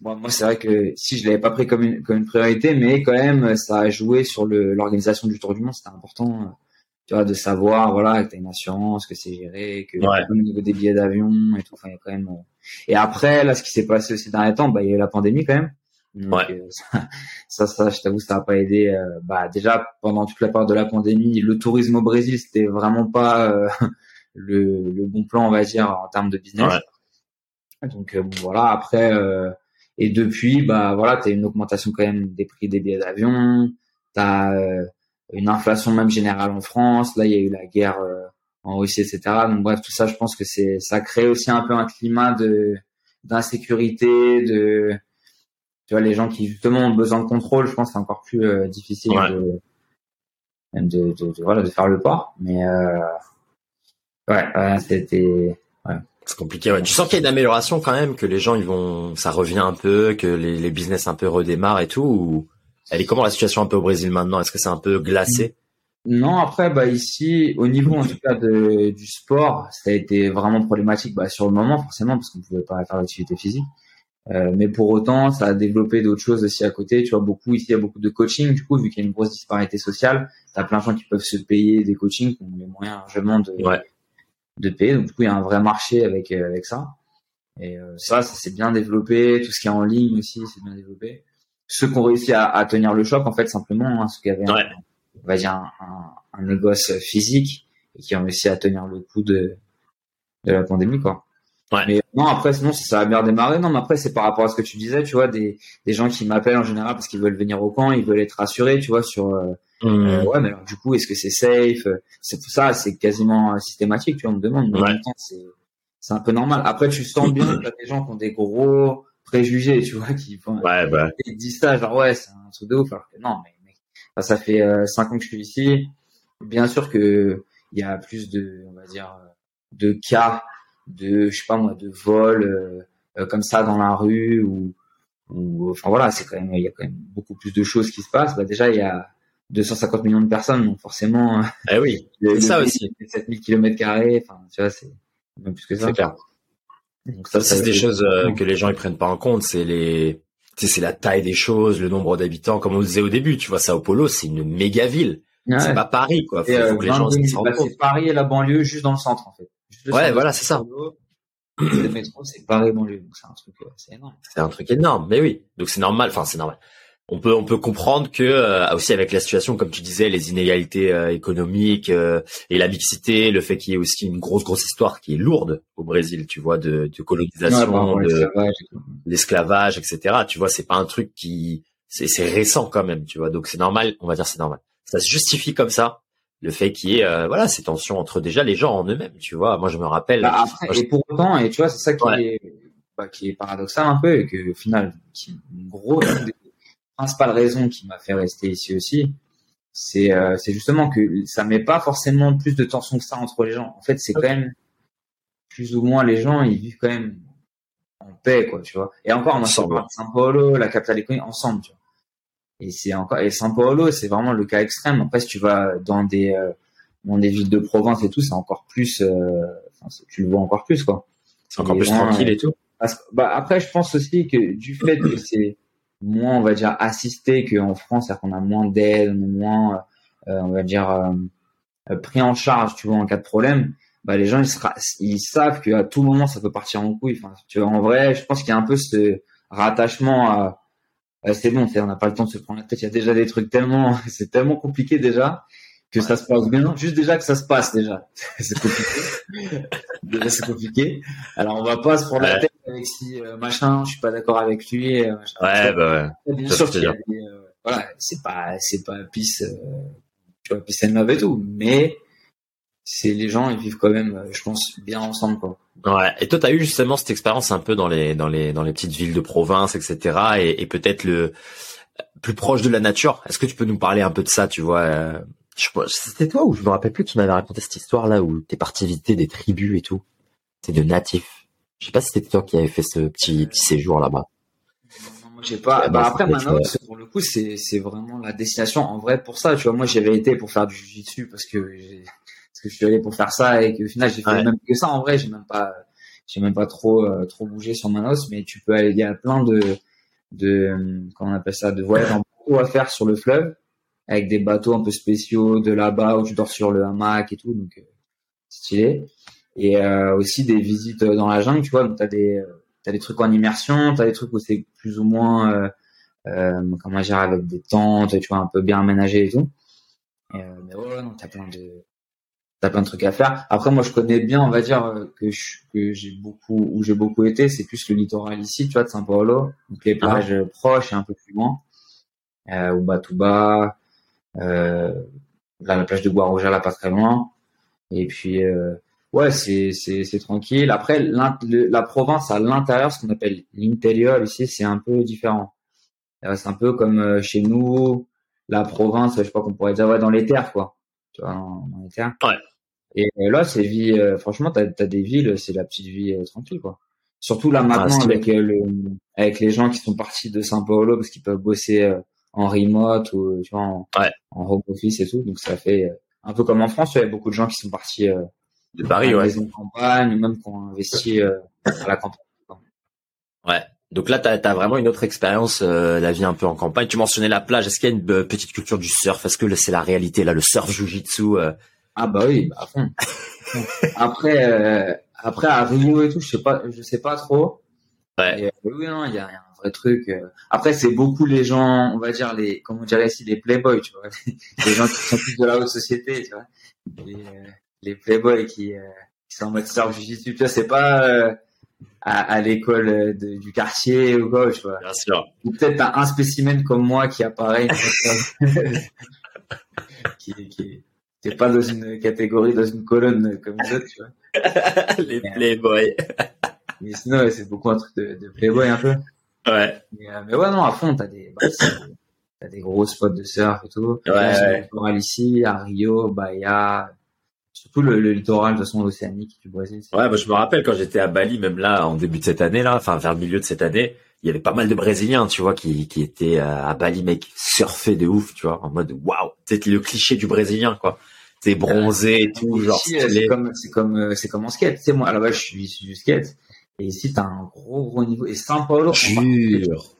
moi, moi c'est vrai que si je l'avais pas pris comme une, comme une priorité, mais quand même, ça a joué sur le, l'organisation du Tour du Monde. C'était important tu vois, de savoir, voilà, que t'as une assurance, que c'est géré, que ouais. au niveau des billets d'avion et tout, enfin, il y a quand même. Euh, et après, là, ce qui s'est passé ces derniers temps, bah, il y a eu la pandémie quand même. Donc, ouais. Euh, ça, ça, je t'avoue, ça n'a pas aidé. Euh, bah, déjà, pendant toute la période de la pandémie, le tourisme au Brésil, c'était vraiment pas le, le, bon plan, on va dire, en termes de business. Ouais. Donc, bon, voilà. Après, et depuis, bah, voilà, t'as une augmentation quand même des prix des billets d'avion. T'as une inflation même générale en France. Là, il y a eu la guerre euh, en Russie, etc. Donc bref, tout ça, je pense que c'est ça crée aussi un peu un climat de d'insécurité, de tu vois les gens qui justement ont besoin de contrôle. Je pense que c'est encore plus euh, difficile de, de, de, voilà de faire le pas. Mais euh, ouais, c'était ouais. C'est compliqué. Ouais. Tu sens qu'il y a une amélioration quand même, que les gens ils vont, ça revient un peu, que les, les business un peu redémarrent et tout. Ou elle est comment la situation un peu au Brésil maintenant? Est-ce que c'est un peu glacé? Non, après, bah ici, au niveau en tout cas de, du sport, ça a été vraiment problématique bah, sur le moment forcément parce qu'on pouvait pas faire d'activité physique. Euh, mais pour autant, ça a développé d'autres choses aussi à côté. Tu vois, beaucoup ici, il y a beaucoup de coaching. Du coup, vu qu'il y a une grosse disparité sociale, tu as plein de gens qui peuvent se payer des coachings, qui ont les moyens largement de, de payer. Donc, du coup, il y a un vrai marché avec euh, avec ça. Et euh, ça, ça s'est bien développé. Tout ce qui est en ligne aussi, c'est bien développé ceux qui ont réussi à, à, tenir le choc, en fait, simplement, hein, ceux qui avaient, un, on va dire, un, un, un, négoce physique et qui ont réussi à tenir le coup de, de la pandémie, quoi. Ouais. Mais non, après, sinon, ça a bien démarré. Non, mais après, c'est par rapport à ce que tu disais, tu vois, des, des gens qui m'appellent en général parce qu'ils veulent venir au camp, ils veulent être rassurés, tu vois, sur, euh, mmh. euh, ouais, mais alors, du coup, est-ce que c'est safe? C'est tout ça, c'est quasiment systématique, tu vois, on me demande, mais ouais. en même temps, c'est, c'est un peu normal. Après, tu sens bien que des gens qui ont des gros préjugés, tu vois, qui font, ouais, bah. ils disent ça, genre ouais, c'est un truc de ouf, alors que non, mais mec, ça fait euh, cinq ans que je suis ici. Bien sûr que il y a plus de, on va dire, de cas de, je sais pas moi, de vol euh, euh, comme ça dans la rue ou, ou enfin voilà, c'est quand même, il y a quand même beaucoup plus de choses qui se passent. Bah déjà, il y a 250 millions de personnes, donc forcément. Eh oui, c'est ça aussi. 7000 km carrés, enfin, tu vois, c'est même plus que ça. C'est clair. Donc ça, c'est des choses euh, que les gens ils prennent pas en compte. C'est les, c'est la taille des choses, le nombre d'habitants. Comme on disait au début, tu vois, Sao Paulo, c'est une méga ville. C'est pas Paris, quoi. Faut, faut que les gens se rendent compte. C'est Paris et la banlieue juste dans le centre, en fait. Ouais, voilà, c'est ça. Le métro, c'est Paris banlieue, donc c'est un truc, euh, c'est énorme. C'est un truc énorme, mais oui. Donc c'est normal. Enfin, c'est normal on peut on peut comprendre que euh, aussi avec la situation comme tu disais les inégalités euh, économiques euh, et la mixité le fait qu'il y ait aussi une grosse grosse histoire qui est lourde au Brésil tu vois de, de colonisation de l'esclavage etc tu vois c'est pas un truc qui c'est c'est récent quand même tu vois. Donc c'est normal on va dire c'est normal. Ça se justifie comme ça le fait qu'il y ait voilà ces tensions entre déjà les gens en eux-mêmes tu vois. Moi je me rappelle bah, après, et pour autant et tu vois c'est ça qui est bah, qui est paradoxal un peu et que au final qui une grosse principale raison qui m'a fait rester ici aussi, c'est euh, justement que ça met pas forcément plus de tension que ça entre les gens. En fait, c'est quand même plus ou moins les gens, ils vivent quand même en paix, quoi, tu vois. Et encore, on a São Paulo, la capitale économique, ensemble, tu vois. Et c'est encore et São Paulo, c'est vraiment le cas extrême. Après, si tu vas dans des euh, dans des villes de province et tout, c'est encore plus, euh, tu le vois encore plus, quoi. C'est encore plus tranquille et tout. bah, après, je pense aussi que du fait que c'est moins, on va dire, assisté qu'en France, c'est-à-dire qu'on a moins d'aide, on est moins, euh, on va dire, euh, euh, pris en charge, tu vois, en cas de problème. Bah, les gens, ils, sera, ils savent qu'à tout moment, ça peut partir en couille. Enfin, tu vois, en vrai, je pense qu'il y a un peu ce rattachement à, c'est bon, on n'a pas le temps de se prendre la tête. Il y a déjà des trucs tellement, c'est tellement compliqué déjà que ça se passe bien. Juste déjà que ça se passe déjà, c'est compliqué. déjà c'est compliqué. Alors on va pas se prendre la tête avec si euh, machin, je suis pas d'accord avec lui. Euh, ouais, bah ouais. Bien sûr qu'il y a des, euh, voilà, c'est pas, c'est pas pisse, tu vois, pisse and love et tout, mais c'est les gens ils vivent quand même, je pense, bien ensemble quoi. Ouais. Et toi, t'as eu justement cette expérience un peu dans les dans les dans les petites villes de province, etc. Et, et peut-être le plus proche de la nature. Est-ce que tu peux nous parler un peu de ça, tu vois c'était toi ou je me rappelle plus qui m'avait raconté cette histoire là où t'es parti visiter des tribus et tout. C'est de natifs. Je sais pas si c'était toi qui avais fait ce petit, petit séjour là-bas. Non, je sais pas. Bah, après, maintenant, pour le coup, c'est, vraiment la destination en vrai pour ça. Tu vois, moi, j'avais été pour faire du jiu-jitsu parce que parce que je suis allé pour faire ça et que final, j'ai fait même que ça. En vrai, j'ai même pas, j'ai même pas trop, euh, trop bougé sur Manos, mais tu peux aller, il y a plein de, de, comment on appelle ça, de voyages en beaucoup à faire sur le fleuve avec des bateaux un peu spéciaux de là-bas où tu dors sur le hamac et tout, donc euh, stylé. Et euh, aussi des visites dans la jungle, tu vois, donc t'as des euh, t'as des trucs en immersion, t'as des trucs où c'est plus ou moins euh, euh, comment dire avec des tentes, tu vois, un peu bien aménagé et tout. Et, euh, mais ouais, non, t'as plein de t'as plein de trucs à faire. Après, moi, je connais bien, on va dire que je, que j'ai beaucoup où j'ai beaucoup été, c'est plus le littoral ici, tu vois, de São Paulo, donc les ah. plages proches et un peu plus loin, euh, Ubatuba, euh, la plage de Guarujá là pas très loin. Et puis euh, ouais, c'est c'est c'est tranquille. Après la province à l'intérieur, ce qu'on appelle l'intérieur ici, c'est un peu différent. Euh, c'est un peu comme euh, chez nous, la province, je sais pas qu'on pourrait dire ouais dans les terres quoi. Tu vois dans, les terres. Ouais. Et là, c'est vie. franchement, t'as as des villes, c'est la petite vie tranquille quoi. Surtout là maintenant avec le avec les gens qui sont partis de São Paulo parce qu'ils peuvent bosser en remote ou tu vois en, home office et tout. Donc ça fait euh, un peu comme en France, il y a beaucoup de gens qui sont partis euh, de Paris, ouais. maison de campagne, même qui ont investi euh, à la campagne. Ouais. Donc là, tu as, vraiment une autre expérience, la vie un peu en campagne. Tu mentionnais la plage. Est-ce qu'il y a une petite culture du surf? Est-ce que c'est la réalité là, le surf jujitsu Ah bah oui, bah, à fond. après, après à Rio et tout, je sais pas, je sais pas trop. Ouais. oui, non, il y a, vrai truc. Euh. Après, c'est beaucoup les gens, on va dire les, comment on dirait ici, les playboys, tu vois, les gens qui sont plus de la haute société, tu vois, euh, les playboys qui, euh, qui sont en mode surf vois, c'est pas à, à l'école du quartier ou quoi, tu vois. Bien sûr. Ou peut-être t'as un spécimen comme moi qui apparaît, qui, qui, t'es pas dans une catégorie, dans une colonne comme ça, tu vois. les playboys. Mais sinon, c'est beaucoup un truc de, de playboy un peu. Ouais. Mais, euh, mais ouais, non, à fond, t'as des, bah, t'as des gros spots de surf et tout. Ouais, ouais. ici, à Rio, Bahia, surtout le, le littoral de façon océanique du Brésil. c'est- Ouais, bah, je me rappelle quand j'étais à Bali, même là, en début de cette année, là, enfin, vers le milieu de cette année, il y avait pas mal de Brésiliens, tu vois, qui, qui étaient à Bali, mec, surfer de ouf, tu vois, en mode, waouh, c'était le cliché du Brésilien, quoi. C'est bronzé et tout, genre Ici, stylé. c'est comme, c'est comme, euh, c'est comme en skate. Tu sais, moi, à la base, je suis issu du skate. Et ici, t'as un gros, gros niveau. Et São Paulo. Jure.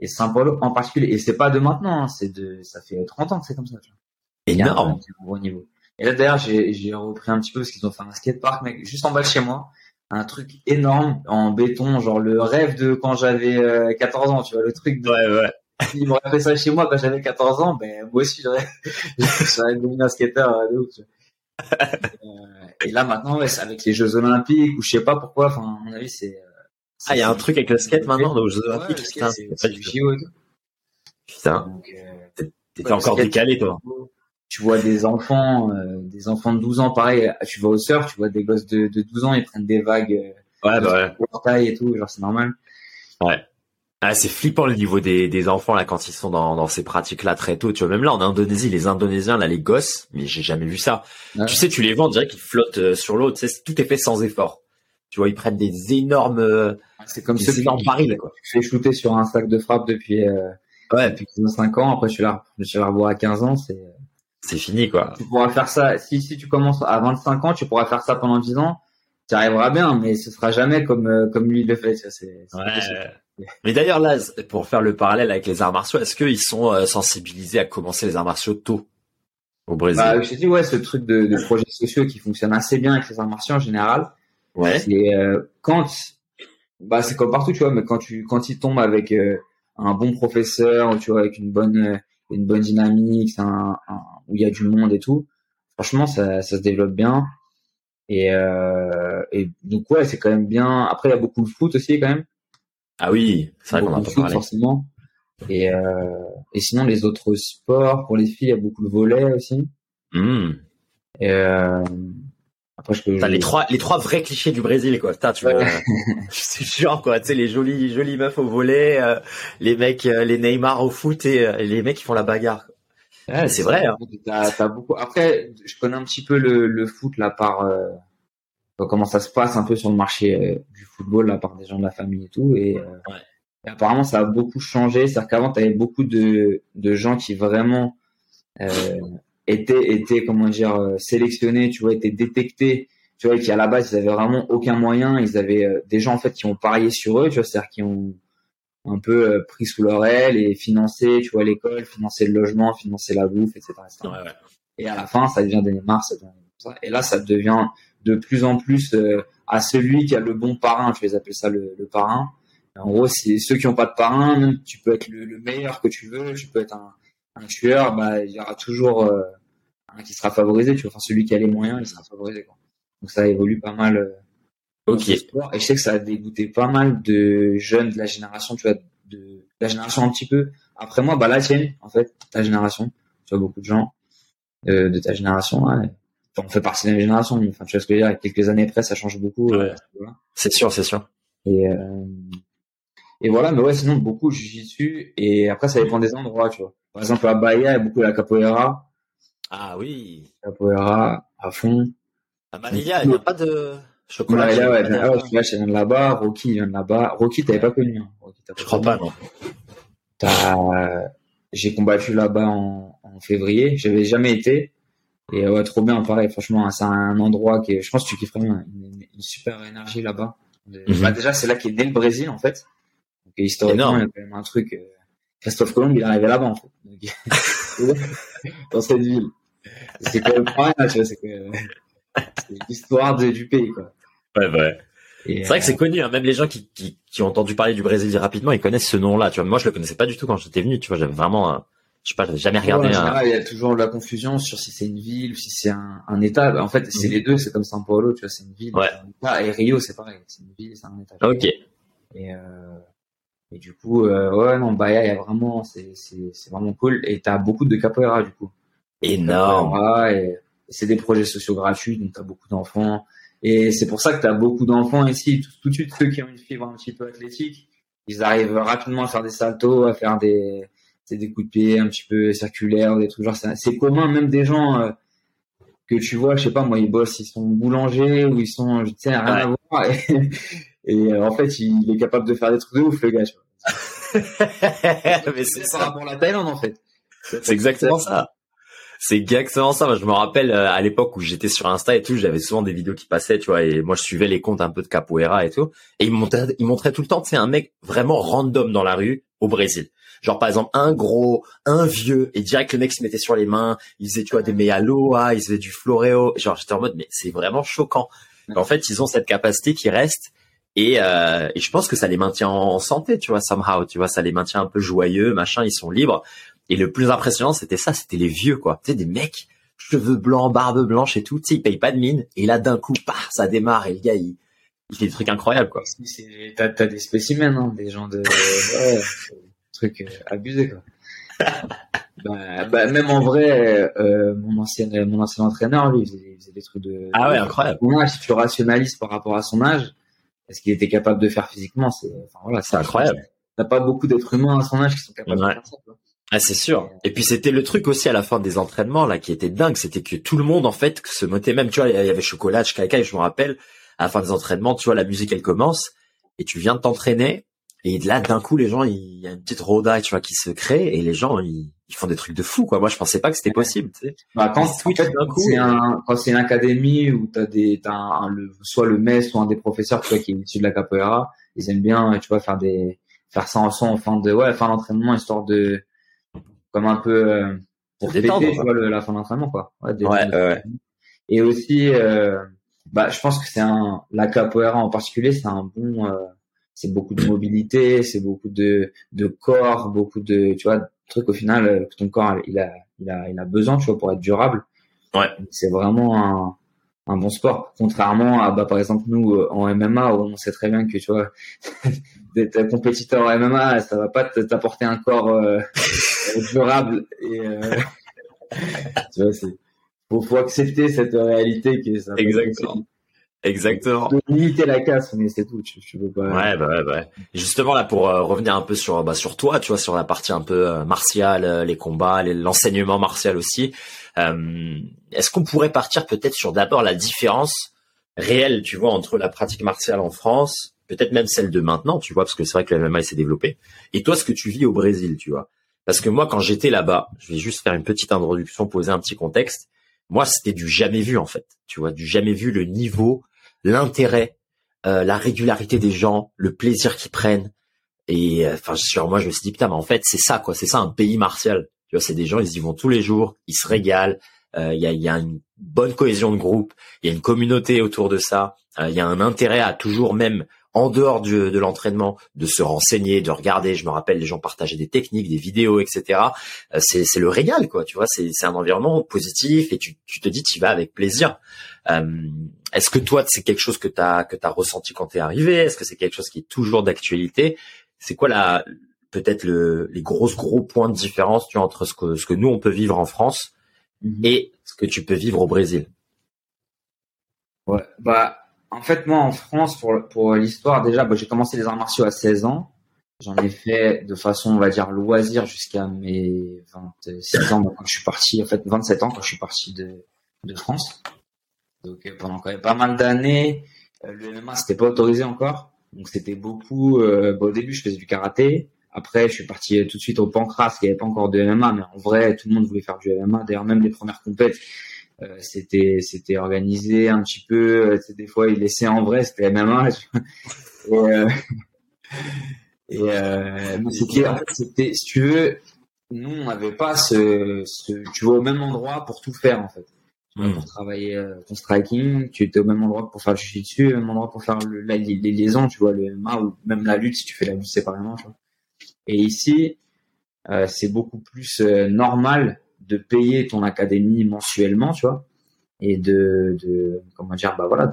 Et São Paulo en particulier. Et c'est pas de maintenant, hein, c'est de, ça fait 30 ans que c'est comme ça, tu vois. Il y a un- Énorme. un gros niveau. Et là, d'ailleurs, j'ai, repris un petit peu parce qu'ils ont fait un skatepark, mec, juste en bas de chez moi. Un truc énorme en béton, genre le rêve de quand j'avais euh, 14 ans, tu vois, le truc de, Ouais, ouais. Ils m'auraient fait ça chez moi quand j'avais 14 ans, ben moi aussi j'aurais devenu un skater euh, de ouf. tu vois. Et, euh, et là maintenant, ouais, c'est avec les Jeux Olympiques ou je sais pas pourquoi. Enfin, à mon avis, c'est. euh, Ah, il y a un truc avec le skate maintenant, aux Jeux Ouais, Olympiques, le putain. c'est pas du. JO tout. Putain, euh, t'étais ouais, encore décalé, toi. Tu vois des enfants, euh, des enfants de 12 ans, pareil. Tu vas au surf, tu vois des gosses de, de 12 ans, ils prennent des vagues euh, Ouais, bah ouais. taille et tout, genre c'est normal. Ah, c'est flippant le niveau des, des enfants là quand ils sont dans, dans ces pratiques-là très tôt. Tu vois, même là en Indonésie, les Indonésiens là, les gosses, mais j'ai jamais vu ça. Ouais. Tu sais, tu les vois, on dirait qu'ils flottent euh, sur l'eau. Tu sais, tout est fait sans effort. Tu vois, ils prennent des énormes, euh, C'est comme ceux qui énormes barils, quoi. tu fais shooter sur un sac de frappe depuis euh, Ouais, depuis 5 ans. Après, tu la tu la revois à 15 ans, c'est c'est fini, quoi. tu pourras faire ça. Si, si tu commences à 25 ans, tu pourras faire ça pendant 10 ans. Tu arriveras bien, mais ce sera jamais comme, euh, comme lui le fait. C'est, possible. Mais d'ailleurs là, pour faire le parallèle avec les arts martiaux, est-ce qu'ils sont euh, sensibilisés à commencer les arts martiaux tôt au Brésil? Bah, je dis, ouais, ce truc de, de projets sociaux qui fonctionne assez bien avec les arts martiaux en général, Ouais. c'est euh, quand, bah, c'est comme partout, tu vois, mais quand tu, quand ils tombent avec euh, un bon professeur, tu vois, avec une bonne, euh, une bonne dynamique, un, un- où il y a du monde et tout, franchement, ça, ça se développe bien. Et, euh, et donc ouais, c'est quand même bien. Après, il y a beaucoup de foot aussi quand même. Ah oui, c'est vrai qu'on a pas foot parlé. forcément. Et, euh, et sinon, les autres sports, pour les filles, il y a beaucoup de volley aussi. Hmm. Et, euh, après, je peux. T'as les trois, les trois vrais clichés du Brésil, quoi. Putain, tu vois, c'est genre, quoi. Tu sais, les jolies, jolies meufs au volet, euh, les mecs, les Neymar au foot et, et les mecs qui font la bagarre. Ouais, c'est vrai, hein. Beaucoup. Après, je connais un petit peu le, le foot là par euh, comment ça se passe un peu sur le marché euh, du football là par des gens de la famille et tout. Et, euh, Ouais. et apparemment, ça a beaucoup changé. C'est-à-dire qu'avant, t'avais beaucoup de de gens qui vraiment étaient étaient comment dire sélectionnés, tu vois, étaient détectés. Tu vois, et qui à la base, ils avaient vraiment aucun moyen. Ils avaient des gens en fait qui ont parié sur eux, tu vois, c'est-à-dire qui ont un peu euh, pris sous leur aile et financé, tu vois, l'école, financé le logement, financé la bouffe, etc. etc. Ouais, ouais. Et à la fin, ça devient des ça devient ça. Et là, ça devient de plus en plus euh, à celui qui a le bon parrain. Je les appelle ça le, le parrain. En gros, c'est ceux qui n'ont pas de parrain. Même tu peux être le, le meilleur que tu veux, tu peux être un, un tueur. Bah, il y aura toujours euh, un qui sera favorisé. Tu vois, enfin, celui qui a les moyens, il sera favorisé. Quoi. Donc ça évolue pas mal. euh, Ok. ce sport. Et je sais que ça a dégoûté pas mal de jeunes de la génération, tu vois, de la génération un petit peu après moi, bah la tienne, en fait, ta génération. Tu vois, beaucoup de gens euh, de ta génération, ouais. Enfin, on fait partie de la même génération, mais enfin, tu vois ce que je veux dire, quelques années après, ça change beaucoup. Ouais. euh, voilà. C'est sûr, c'est sûr. Et, euh, et voilà, mais ouais, sinon, beaucoup, j'y suis. Et après, ça dépend des endroits, tu vois. Par exemple, à Bahia, il y a beaucoup la capoeira. Ah oui. Capoeira, à fond. À Manilla, il n'y a pas de chocolat. Là, ouais, Manilla. ah ouais, de là-bas. Rocky, vient de là-bas. Rocky, t'avais pas connu, hein. Rocky, Je crois pas, non. T'as- J'ai combattu là-bas en, en février. J'avais jamais été. Et ouais, trop bien, pareil. Franchement, c'est un endroit qui est, je pense que tu kifferais bien. Une, une super énergie là-bas. Euh, Mhm. bah, déjà, c'est là qu'est né le Brésil, en fait. Donc, historiquement, Énorme. il y a quand même un truc, euh, Christophe Colomb, il est arrivé là-bas, en fait. Donc, dans cette ville. C'est quand même pas rien, tu vois, c'est que, l'histoire de- du pays, quoi. Ouais, ouais. C'est vrai que euh, c'est connu, hein. même les gens qui, qui, qui ont entendu parler du Brésil rapidement, ils connaissent ce nom-là. Tu vois, moi je le connaissais pas du tout quand j'étais venu. Tu vois, j'avais vraiment, euh, je sais pas, j'avais jamais regardé. Ouais, en un- il y a toujours la confusion sur si c'est une ville ou si c'est un, un état. Bah, En fait, c'est Mhm. les deux. C'est comme São Paulo, tu vois, c'est une ville, Ouais. c'est un état. Et Rio, c'est pareil, c'est une ville, c'est un état. Ok. Et, euh, et du coup, euh, ouais, non, Bahia, il y a vraiment, c'est, vraiment cool. Et t'as beaucoup de capoeira, du coup. Énorme. Capoeira, et c'est des projets sociaux gratuits, donc tu as beaucoup d'enfants. Et c'est pour ça que tu as beaucoup d'enfants ici. Tout, tout, de suite, ceux qui ont une fibre un petit peu athlétique, ils arrivent rapidement à faire des saltos, à faire des, des coups de pied un petit peu circulaires, des trucs genre. C'est commun, même des gens euh, que tu vois, je sais pas, moi, ils bossent, ils sont boulangers ou ils sont, tu sais, rien à voir. Et, euh, en fait, il est capable de faire des trucs de ouf, le gars. Mais c'est ça. pour la Thaïlande, en fait. C'est exactement ça. C'est exactement ça. Moi, je me rappelle euh, à l'époque où j'étais sur Insta et tout, j'avais souvent des vidéos qui passaient, tu vois, et moi je suivais les comptes un peu de capoeira et tout, et ils montraient, ils montraient tout le temps, c'est un mec vraiment random dans la rue au Brésil. Genre par exemple un gros, un vieux, et direct le mec se mettait sur les mains, il faisait tu vois des mealoa, il faisait du floreo. Genre j'étais en mode mais c'est vraiment choquant. En fait ils ont cette capacité qui reste et, euh, et je pense que ça les maintient en santé, tu vois somehow, tu vois ça les maintient un peu joyeux, machin, ils sont libres. Et le plus impressionnant, c'était ça, c'était les vieux, quoi. Tu sais, des mecs, cheveux blancs, barbe blanche et tout, tu sais, ils payent pas de mine. Et là, d'un coup, bah, ça démarre et le gars, il, il fait des trucs incroyables, quoi. T'as, t'as des spécimens, hein, des gens de, ouais, trucs euh, abusés, quoi. bah, bah, même en vrai, euh, mon ancien, mon ancien entraîneur, lui, il faisait, il faisait des trucs de. Ah ouais, incroyable. Âge, si tu rationalises par rapport à son âge, est-ce qu'il était capable de faire physiquement, c'est, enfin voilà, c'est incroyable. T'as pas beaucoup d'êtres humains à son âge qui sont capables de faire ça, quoi. Ah c'est sûr. Et puis c'était le truc aussi à la fin des entraînements là qui était dingue, c'était que tout le monde en fait se motait même tu vois il y avait chocolat, caca je me rappelle à la fin des entraînements tu vois la musique elle commence et tu viens de t'entraîner et là d'un coup les gens il y a une petite roda tu vois qui se crée et les gens ils, font des trucs de fou quoi. Moi je pensais pas que c'était possible. Tu sais. Bah, quand c'est un, quand c'est une académie où t'as des t'as un, le, soit le maître soit un des professeurs tu vois qui est issu de la capoeira, ils aiment bien tu vois faire des faire ça en son en fin de ouais fin d'entraînement histoire de comme un peu euh, pour détendre tu vois, le, la fin d'entraînement quoi. Ouais, ouais, ouais. Et aussi, euh, bah, je pense que c'est un la capoeira en particulier, c'est un bon, euh, c'est beaucoup de mobilité, c'est beaucoup de de corps, beaucoup de tu vois trucs au final euh, que ton corps il a il a il a besoin tu vois pour être durable. Ouais. C'est vraiment un un bon sport. Contrairement à, bah, par exemple, nous, euh, en MMA, où on sait très bien que, tu vois, d'être compétiteur en MMA, ça va pas t'apporter un corps euh, durable. Et, euh, tu vois, c'est, faut, faut accepter cette réalité que ça Exactement. Exactement. De limiter la casse, mais c'est tout. Tu, tu veux pas. Ouais, bah ouais, bah Justement là, pour revenir un peu sur, bah, sur toi, tu vois, sur la partie un peu martiale, les combats, l'enseignement martial aussi. Euh, est-ce qu'on pourrait partir peut-être sur d'abord la différence réelle, tu vois, entre la pratique martiale en France, peut-être même celle de maintenant, tu vois, parce que c'est vrai que le MMA s'est développé, et toi, ce que tu vis au Brésil, tu vois. Parce que moi, quand j'étais là-bas, je vais juste faire une petite introduction, poser un petit contexte. Moi, c'était du jamais vu en fait. Tu vois, du jamais vu le niveau, l'intérêt, euh, la régularité des gens, le plaisir qu'ils prennent. Et euh, enfin, sur moi, je me suis dit putain, mais en fait, c'est ça quoi. C'est ça un pays martial. Tu vois, c'est des gens, ils y vont tous les jours, ils se régalent. Euh, il y, a, y, a, une bonne cohésion de groupe, il y a une communauté autour de ça. Euh, il y a un intérêt à toujours même en dehors de l'entraînement, de se renseigner, de regarder. Je me rappelle, les gens partageaient des techniques, des vidéos, etc. Euh, c'est, c'est le régal, quoi. Tu vois, c'est, c'est un environnement positif et tu, tu te dis, tu vas avec plaisir. Euh, est-ce que toi, c'est quelque chose que tu as que t'as ressenti quand tu es arrivé? Est-ce que c'est quelque chose qui est toujours d'actualité? C'est quoi la peut-être le, les grosses gros points de différence tu vois, entre ce que, ce que nous on peut vivre en France mhm. et ce que tu peux vivre au Brésil? Ouais, bah en fait moi en France pour pour l'histoire déjà bah, j'ai commencé les arts martiaux à 16 ans. J'en ai fait de façon on va dire loisir jusqu'à mes 26 ans quand je suis parti en fait 27 ans quand je suis parti de de France. Donc euh, pendant quand même pas mal d'années euh, le MMA c'était pas autorisé encore. Donc c'était beaucoup euh, bah, au début je faisais du karaté, après, je suis parti tout de suite au Pancras, qui avait pas encore de MMA, mais en vrai, tout le monde voulait faire du MMA. D'ailleurs, même les premières compètes, euh, c'était c'était organisé un petit peu. Euh, des fois, ils laissaient en vrai, c'était MMA. et, euh, et euh, c'était, en fait, c'était, si tu veux, nous, on n'avait pas ce, ce, tu vois, au même endroit pour tout faire, en fait. Hmm. Pour travailler ton striking, tu étais au même endroit pour faire le jiu-jitsu, au même endroit pour faire le, les, les liaisons, tu vois, le MMA ou même la lutte si tu fais la lutte séparément, tu vois. Et ici, euh, c'est beaucoup plus euh, normal de payer ton académie mensuellement, tu vois, et de, de comment dire, bah voilà,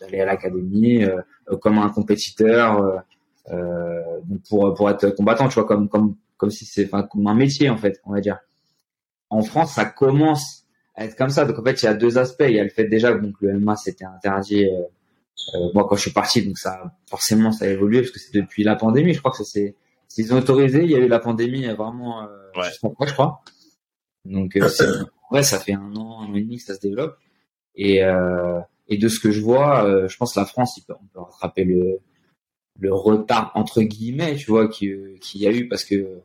d'aller à l'académie euh, comme un compétiteur pour pour être combattant, tu vois, comme comme comme si c'est enfin comme un métier en fait, on va dire. En France, ça commence être comme ça. Donc en fait, il y a deux aspects. Il y a le fait déjà que donc le MMA c'était interdit. Euh, euh, moi quand je suis parti, donc ça forcément ça a évolué parce que c'est depuis la pandémie. Je crois que c'est s'ils ont autorisé. Il y a eu la pandémie vraiment. Euh, Ouais. juste après, je crois. Donc euh, ouais, ça fait un an, un an et demi que ça se développe. Et euh, et de ce que je vois, euh, je pense que la France, on peut rattraper le le retard entre guillemets, tu vois, qui qu'il y a eu parce que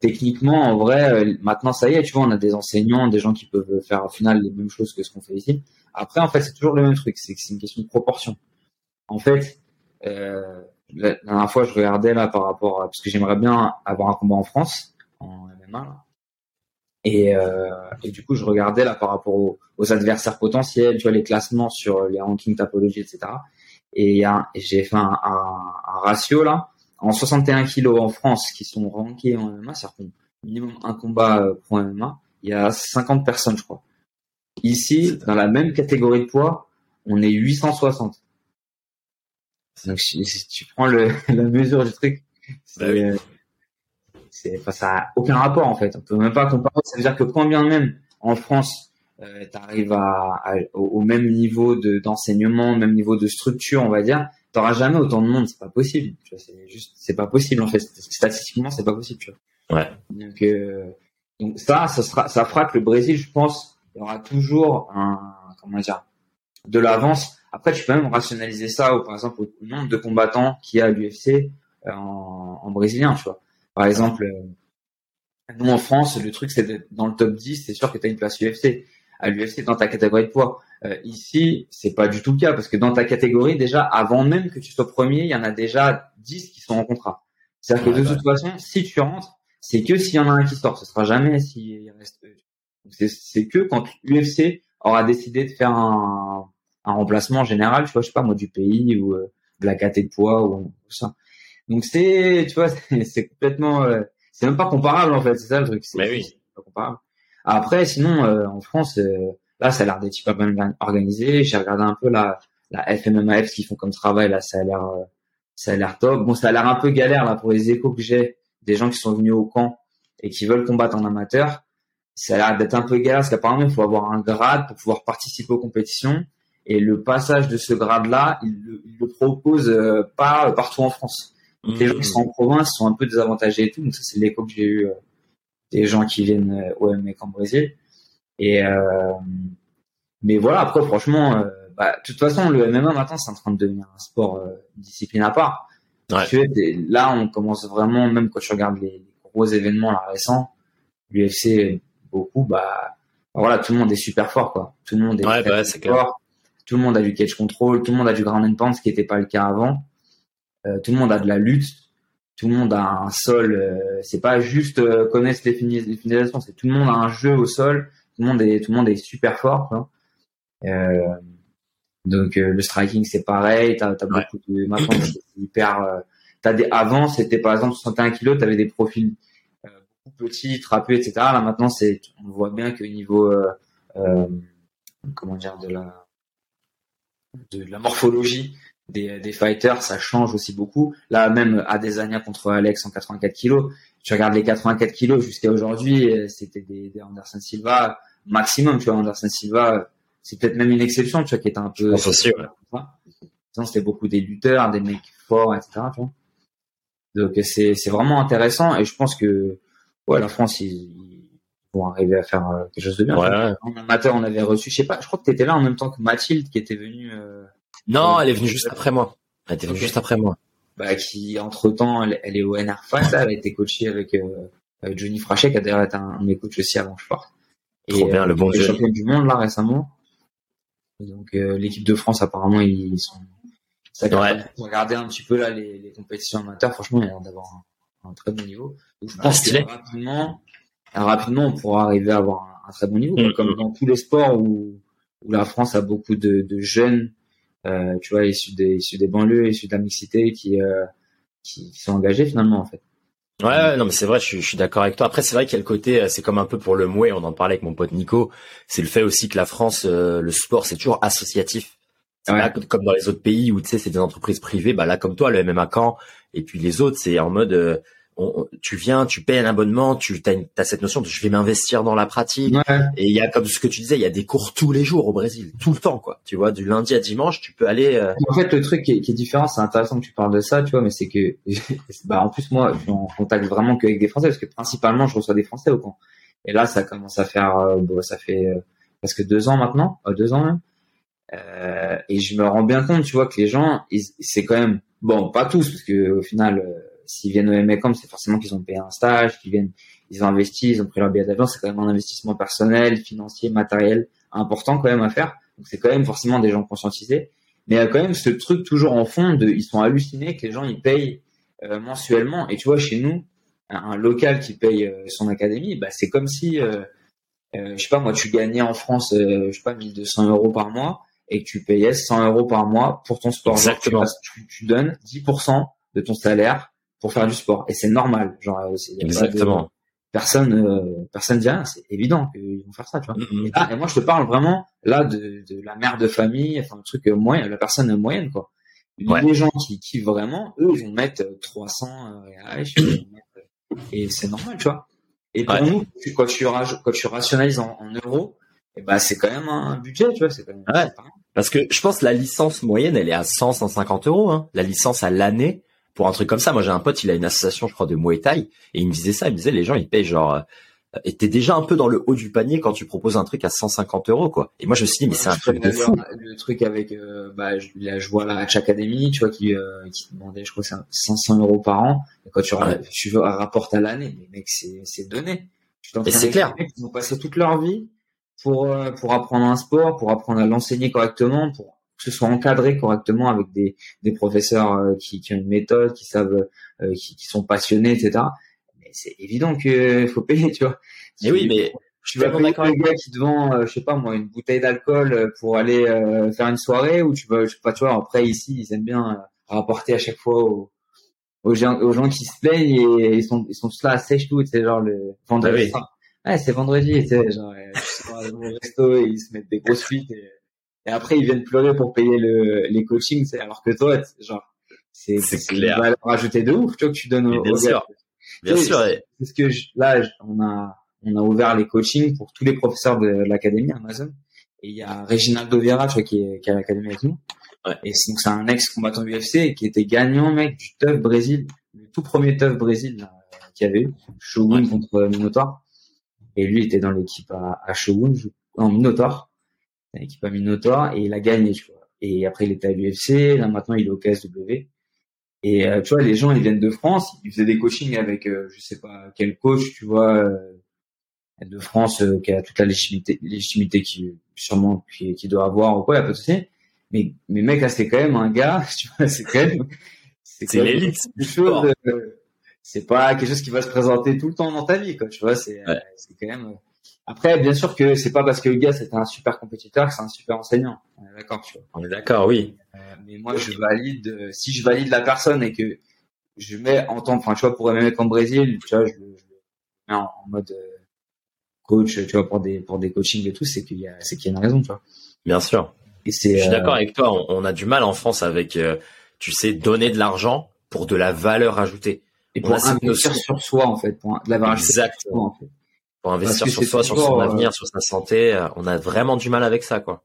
techniquement, en vrai, euh, maintenant ça y est, tu vois, on a des enseignants, des gens qui peuvent faire au final les mêmes choses que ce qu'on fait ici. Après, en fait, c'est toujours le même truc, c'est une question de proportion. En fait, euh, la, la dernière fois, je regardais là par rapport à, parce que j'aimerais bien avoir un combat en France en MMA là. Et, euh, et du coup, je regardais là par rapport aux, aux adversaires potentiels, tu vois, les classements sur les rankings topologie, etc. Et j'ai fait un, un, un ratio là en 61 kilos en France qui sont rankés en MMA, c'est-à-dire qu'on minimum un combat euh, pro MMA, il y a 50 personnes, je crois. Ici, dans la même catégorie de poids, on est 860. Donc, si, si tu prends le, la mesure du truc, c'est, Bah oui. C'est, enfin, ça a aucun rapport, en fait. On peut même pas comparer. Ça veut dire que quand bien même, en France, euh, tu arrives à, à- au, même niveau de, d'enseignement, au même niveau de structure, on va dire, t'auras jamais autant de monde, c'est pas possible. Tu vois, c'est juste, c'est pas possible, en fait. Statistiquement, c'est pas possible, tu vois. Ouais. Donc, euh, donc ça, ça sera, ça fera que le Brésil, je pense, il y aura toujours un, comment dire, de l'avance. Après, tu peux même rationaliser ça, au, par exemple, au nombre de combattants qu'il y a à l'UFC euh, en, en brésilien, tu vois. Par exemple, euh, nous en France, le truc, c'est dans le top 10, c'est sûr que tu as une place UFC. À l'UFC, dans ta catégorie de poids. Euh, ici, c'est pas du tout le cas, parce que dans ta catégorie, déjà, avant même que tu sois premier, il y en a déjà 10 qui sont en contrat. C'est-à-dire que de toute façon, si tu rentres, c'est que s'il y en a un qui sort, ce sera jamais s'il reste. c'est que quand l'UFC aura décidé de faire un, un remplacement général, tu vois, je sais pas moi, du pays ou euh, de la caté de poids ou, ou ça. Donc c'est, tu vois, c'est complètement, euh, c'est même pas comparable en fait, c'est ça le truc. Mais oui. c'est pas comparable. Après, sinon, euh, en France, euh, là, ça a l'air d'être hyper bien organisé. J'ai regardé un peu la, la FMMAF, ce qu'ils font comme travail, là, ça a l'air, euh, ça a l'air top. Bon, ça a l'air un peu galère là pour les échos que j'ai des gens qui sont venus au camp et qui veulent combattre en amateur. Ça a l'air d'être un peu galère parce qu'apparemment, il faut avoir un grade pour pouvoir participer aux compétitions. Et le passage de ce grade-là, il, il le propose euh, pas partout en France. Donc, les gens qui sont en province sont un peu désavantagés et tout. Donc ça, c'est l'écho que j'ai eu euh, des gens qui viennent euh, au MMA en Brésil. Et euh, mais voilà, après franchement, euh, bah, de toute façon, le MMA maintenant, c'est en train de devenir un sport euh, une discipline à part. Ouais. Tu des- là, on commence vraiment, même quand tu regardes les, gros événements là, récents, l'UFC beaucoup, bah, bah, voilà, tout le monde est super fort, quoi. Tout le monde est Ouais, très, bah clair. fort. Tout le monde a du catch control, tout le monde a du ground and pound, ce qui n'était pas le cas avant. Euh, tout le monde a de la lutte, tout le monde a un sol. euh, c'est pas juste euh, connaître les, finalisations, c'est tout le monde a un jeu au sol. Tout le monde est, tout le monde est super fort. Quoi. Donc le striking c'est pareil. T'as, Ouais. beaucoup de maintenant hyper. des avant c'était par exemple 61 kilos, t'avais des profils beaucoup petits, trapus, etc. Là maintenant c'est, on voit bien que niveau euh, comment dire de la de la morphologie des, des fighters, ça change aussi beaucoup. Là, même Adesanya contre Alex en 84 kilos, tu regardes les 84 kilos jusqu'à aujourd'hui, euh, c'était des, des Anderson Silva maximum, tu vois, Anderson Silva, c'est peut-être même une exception, tu vois, qui est un peu... Ouais. Sinon, c'était beaucoup des lutteurs, des mecs forts, etc., tu vois. Donc, c'est, c'est vraiment intéressant et je pense que, ouais, la France, ils, ils vont arriver à faire euh, quelque chose de bien. Ouais, ouais. En amateur, on avait reçu, je sais pas, je crois que tu étais là en même temps que Mathilde qui était venue, euh, Non, elle est venue juste après moi. Elle était venue juste après moi. bah, qui entre temps elle, elle est au NR Fight, là, elle a été coachée avec, euh, avec Johnny Frachet qui a d'ailleurs été un de mes coachs aussi avant je parte. Trop bien, le bon championne du monde là récemment. Et donc euh, l'équipe de France apparemment ils sont ça Ouais. regarder un petit peu là les, les compétitions amateurs, franchement il y a l'air d'avoir un, un très bon niveau. Donc je pense que rapidement, rapidement on pourra arriver à avoir un, un très bon niveau. Mhm. comme dans tous les sports où, où la France a beaucoup de, de jeunes, euh, tu vois, issus des issus des banlieues, issus de la mixité qui euh, qui, qui sont engagés finalement en fait. Ouais, non, mais c'est vrai, je suis, je suis d'accord avec toi. Après, c'est vrai qu'il y a le côté, euh, c'est comme un peu pour le mouet, on en parlait avec mon pote Nico, c'est le fait aussi que la France, euh, le sport, c'est toujours associatif. C'est Ouais. pas comme dans les autres pays où, tu sais, c'est des entreprises privées, bah là, comme toi, le MMA Caen, et puis les autres, c'est en mode, euh, tu viens, tu payes un abonnement, tu as, cette notion de je vais m'investir dans la pratique. Et il y a comme ce que tu disais, il y a des cours tous les jours au Brésil, tout le temps quoi. Tu vois, du lundi à dimanche, tu peux aller. Euh, en fait, le truc qui est, qui est différent, c'est intéressant que tu parles de ça, tu vois, mais c'est que bah en plus moi, je suis en contact vraiment qu'avec des Français parce que principalement je reçois des Français au camp. Et là, ça commence à faire, euh, bon, ça fait euh, presque deux ans maintenant, deux ans même. et je me rends bien compte, tu vois, que les gens, c'est quand même bon, pas tous parce que au final s'ils viennent au MCOM, c'est forcément qu'ils ont payé un stage, qu'ils viennent, ils ont investi, ils ont pris leur billet d'avion. C'est quand même un investissement personnel, financier, matériel important quand même à faire. Donc c'est quand même forcément des gens conscientisés. Mais il y a quand même ce truc toujours en fond de, ils sont hallucinés que les gens ils payent euh, mensuellement. Et tu vois, chez nous, un, local qui paye euh, son académie, bah c'est comme si, euh, je sais pas moi, tu gagnais en France, je sais pas 1200 euros par mois et que tu payais 100 euros par mois pour ton sport. Exactement. Tu, tu donnes 10% de ton salaire pour faire du sport. Et c'est normal. Genre euh, exactement. personne euh, personne dit rien c'est évident qu'ils vont faire ça tu vois. Mm-hmm. et, moi je te parle vraiment là de, de la mère de famille enfin un truc euh, moyen la personne moyenne quoi. Les gens qui qui vraiment eux ils vont mettre 300 et c'est normal tu vois. Et pour nous quand tu quand tu rationalises en, en euros et eh ben c'est quand même un budget tu vois c'est quand même ouais. parce que je pense que la licence moyenne elle est à 100 150 euros hein. la licence à l'année pour un truc comme ça. Moi, j'ai un pote, il a une association, je crois, de Muay Thai, et il me disait ça. Il me disait, les gens, ils payent genre, euh, et t'es déjà un peu dans le haut du panier quand tu proposes un truc à 150 euros, quoi. Et moi, je me suis dit, mais c'est un truc de fou. Le truc avec, euh, bah, je, là, je vois la Hatch Academy, tu vois, qui, euh, qui demandait, je crois, c'est 500 euros par an. Et quand tu, tu veux un rapport à l'année, mais mec, c'est, c'est donné. Et c'est clair. Ils ont passé toute leur vie pour, euh, pour apprendre un sport, pour apprendre à l'enseigner correctement, pour ce soit encadré correctement avec des, des professeurs euh, qui, qui, ont une méthode, qui savent, euh, qui, qui, sont passionnés, etc. Mais c'est évident qu'il faut payer, tu vois. Mais oui, mais tu vas payer un gars qui te vend, euh, je sais pas moi, une bouteille d'alcool pour aller faire une soirée ou tu vas, je sais pas, tu vois. Après ici, ils aiment bien rapporter à chaque fois aux, aux, gens, aux gens qui se plaignent et ils sont, ils sont tous là à sèche tout, c'est genre le vendredi. Ah oui. Ouais, c'est vendredi, tu sais, genre, ils sont au resto et ils se mettent des grosses suites et et après ils viennent pleurer pour payer le, les coachings, alors que toi, genre, c'est une valeur ajoutée de ouf, tu vois, que tu donnes aux, bien sûr. Bien sûr. Parce que là, on a, on a ouvert les coachings pour tous les professeurs de l'académie Amazon. Et il y a Reginaldo Vieira, tu vois, qui est, qui est à l'académie avec nous. Ouais. Et donc c'est un ex-combattant UFC qui était gagnant, mec, du TUF Brésil, le tout premier TUF Brésil qu'il y avait eu, Shogun contre Minotaur. Et lui était dans l'équipe à, à Shogun, en Minotaur une équipe à Minotaur et il a gagné, tu vois. Et après, il était à l'UFC, là maintenant, il est au KSW. Et euh, tu vois, les gens, ils viennent de France, ils faisaient des coachings avec, euh, je sais pas quel coach, tu vois, euh, de France qui a toute la légitimité, légitimité qui sûrement qui, qui doit avoir ou quoi, il a pas de souci. Mais mais mec, là, c'est quand même un gars, tu vois, c'est quand même c'est l'élite. C'est pas quelque chose qui va se présenter tout le temps dans ta vie, quoi. Tu vois, c'est c'est quand même après, bien sûr que c'est pas parce que le gars c'est un super compétiteur que c'est un super enseignant. On est d'accord, tu vois. On est d'accord, oui. Euh, mais moi, je valide. si je valide la personne et que je mets en tant, enfin, tu vois, pour un mec en Brésil, tu vois, je, le mets en, mode euh, coach, tu vois, pour des pour des coachings et tout, c'est qu'il y a c'est qu'il y a une raison, tu vois. Bien sûr. Et c'est. Je suis d'accord euh, avec toi. On, a du mal en France avec, tu sais, donner de l'argent pour de la valeur ajoutée. Et pour investir sur soi, en fait, pour de la valeur ajoutée. Exactement. En fait pour investir sur soi, sur son avenir, sur sa santé. Euh, on a vraiment du mal avec ça, quoi.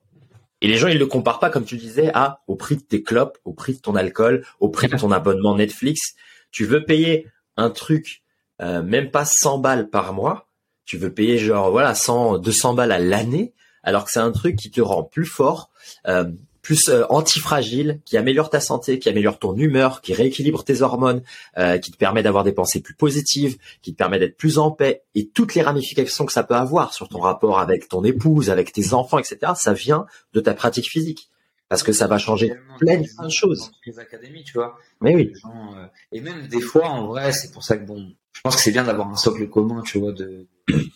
Et les gens, ils le comparent pas, comme tu disais, à au prix de tes clopes, au prix de ton alcool, au prix de ton abonnement Netflix. Tu veux payer un truc, euh, même pas 100 balles par mois. Tu veux payer genre voilà 100, 200 balles à l'année, alors que c'est un truc qui te rend plus fort, euh, plus euh, antifragile, qui améliore ta santé, qui améliore ton humeur, qui rééquilibre tes hormones, euh, qui te permet d'avoir des pensées plus positives, qui te permet d'être plus en paix, et toutes les ramifications que ça peut avoir sur ton rapport avec ton épouse, avec tes enfants, etc. Ça vient de ta pratique physique, parce que ça va changer plein de choses. Les académies, tu vois. Mais oui. Euh, et même des fois, en vrai, c'est pour ça que bon, je pense que c'est bien d'avoir un socle commun, tu vois, de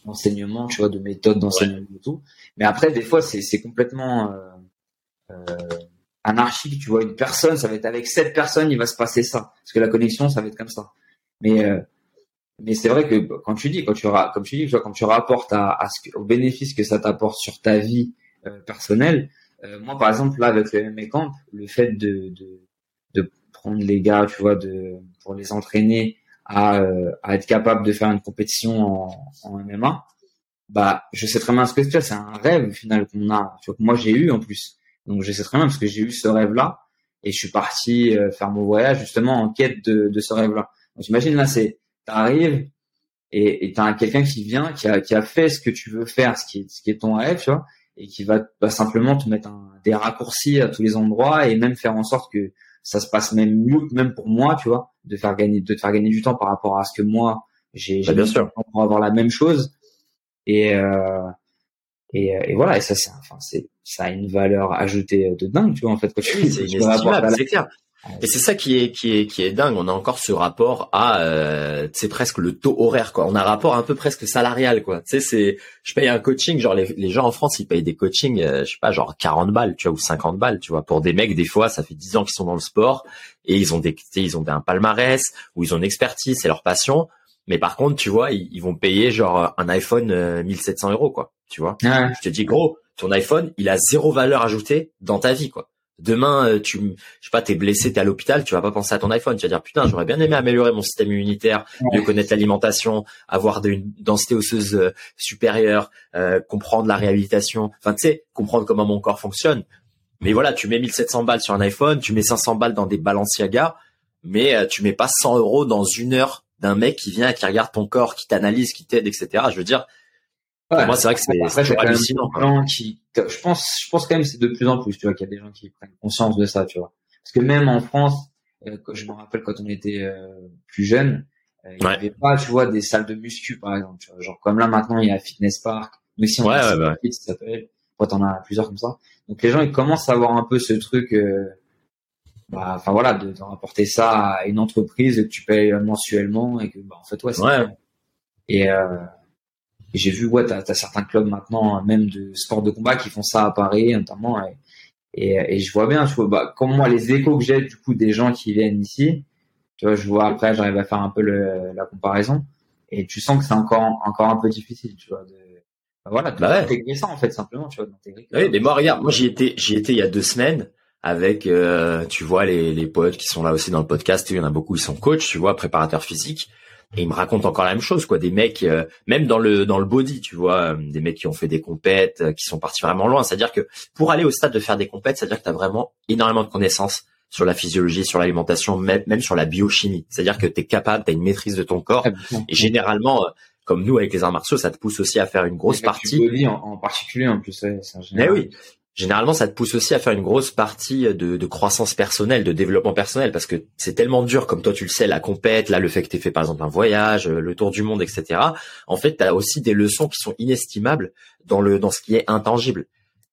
d'enseignement, tu vois, de méthode d'enseignement et tout. Mais après, des fois, c'est complètement euh, anarchique, tu vois, une personne, ça va être avec cette personne, il va se passer ça, parce que la connexion, ça va être comme ça. Mais euh, mais c'est vrai que quand tu dis, quand tu comme tu dis, quand tu rapportes à, à ce que, au bénéfice que ça t'apporte sur ta vie euh, personnelle, moi par exemple là avec le MMA Camp, le fait de, de de prendre les gars, tu vois, de pour les entraîner à, à être capable de faire une compétition en, MMA, bah je sais très bien ce que c'est. C'est un rêve au final qu'on a. Tu vois, que moi j'ai eu en plus. Donc je sais très bien parce que j'ai eu ce rêve-là et je suis parti euh, faire mon voyage justement en quête de, de ce rêve-là. Donc imagine là, c'est t'arrives et t'as quelqu'un qui vient, qui a, qui a fait ce que tu veux faire, ce qui est, ce qui est ton rêve, tu vois, et qui va, va simplement te mettre un, des raccourcis à tous les endroits et même faire en sorte que ça se passe même mieux, même pour moi, tu vois, de faire gagner, de te faire gagner du temps par rapport à ce que moi j'ai, bah, bien sûr, pour avoir la même chose. Et euh, et, et voilà, et ça c'est, enfin c'est, ça a une valeur ajoutée de dingue, tu vois, en fait, quand tu, c'est c'est clair. Et c'est ça qui est qui est qui est dingue. On a encore ce rapport à euh, c'est presque le taux horaire quoi. On a un rapport un peu presque salarial quoi. Tu sais c'est je paye un coaching genre les, les gens en France ils payent des coachings euh, je sais pas genre 40 balles tu vois ou 50 balles tu vois pour des mecs des fois ça fait 10 ans qu'ils sont dans le sport et ils ont des ils ont un palmarès ou ils ont une expertise c'est leur passion. Mais par contre tu vois ils, vont payer genre un iPhone 1700 euh, euros quoi. Tu vois. Je te dis gros ton iPhone il a zéro valeur ajoutée dans ta vie quoi. Demain, euh, tu, je sais pas, t'es blessé, t'es à l'hôpital, tu vas pas penser à ton iPhone, tu vas dire putain, j'aurais bien aimé améliorer mon système immunitaire, mieux connaître l'alimentation, avoir une densité osseuse euh, supérieure, euh, comprendre la réhabilitation, enfin tu sais, comprendre comment mon corps fonctionne. Mais voilà, tu mets 1700 balles sur un iPhone, tu mets 500 balles dans des Balenciaga, mais tu mets pas 100 euros dans une heure d'un mec qui vient, qui regarde ton corps, qui t'analyse, qui t'aide, etc. Je veux dire, moi, c'est vrai que c'est hallucinant. Qui, je pense, je pense quand même c'est de plus en plus, tu vois, qu'il y a des gens qui prennent conscience de ça, tu vois. Parce que même en France, euh, je me rappelle quand on était euh, plus jeune, euh, il n'y avait pas, tu vois, des salles de muscu, par exemple. Tu vois, genre comme là maintenant, il y a Fitness Park. Mais si on ouais, a ouais, ça s'appelle. Toi, en as plusieurs comme ça. Donc les gens, ils commencent à avoir un peu ce truc. bah, enfin voilà, de, de, rapporter ça à une entreprise que tu payes mensuellement et que, bah, en fait, ouais, c'est ouais. Et et j'ai vu, ouais, t'as as certains clubs maintenant, même de sport de combat, qui font ça à Paris, notamment. Et, et, je vois bien, tu vois, bah, comme moi, les échos que j'ai du coup des gens qui viennent ici, tu vois, je vois après, j'arrive à faire un peu le, la comparaison. Et tu sens que c'est encore, encore un peu difficile, tu vois, de, bah, voilà, d'intégrer bah ça en fait simplement, tu vois, d'intégrer. Oui, mais moi regarde, moi j'y étais, j'y étais il y a deux semaines avec, euh, tu vois, les, les potes qui sont là aussi dans le podcast, il y en a beaucoup, ils sont coachs, tu vois, préparateurs physiques. Et il me raconte encore la même chose, quoi. Des mecs, euh, même dans le dans le body, tu vois, euh, des mecs qui ont fait des compètes, euh, qui sont partis vraiment loin. C'est-à-dire que pour aller au stade de faire des compètes, c'est-à-dire que tu as vraiment énormément de connaissances sur la physiologie, sur l'alimentation, même, même sur la biochimie. C'est-à-dire que tu es capable, tu as une maîtrise de ton corps. Et généralement, comme nous avec les arts martiaux, ça te pousse aussi à faire une grosse partie. Body en, en, particulier, en plus, c'est Mais oui, généralement, ça te pousse aussi à faire une grosse partie de, de croissance personnelle, de développement personnel, parce que c'est tellement dur, comme toi tu le sais, la compète, là, le fait que tu fait par exemple un voyage, le tour du monde, etc. En fait, tu as aussi des leçons qui sont inestimables dans le dans ce qui est intangible.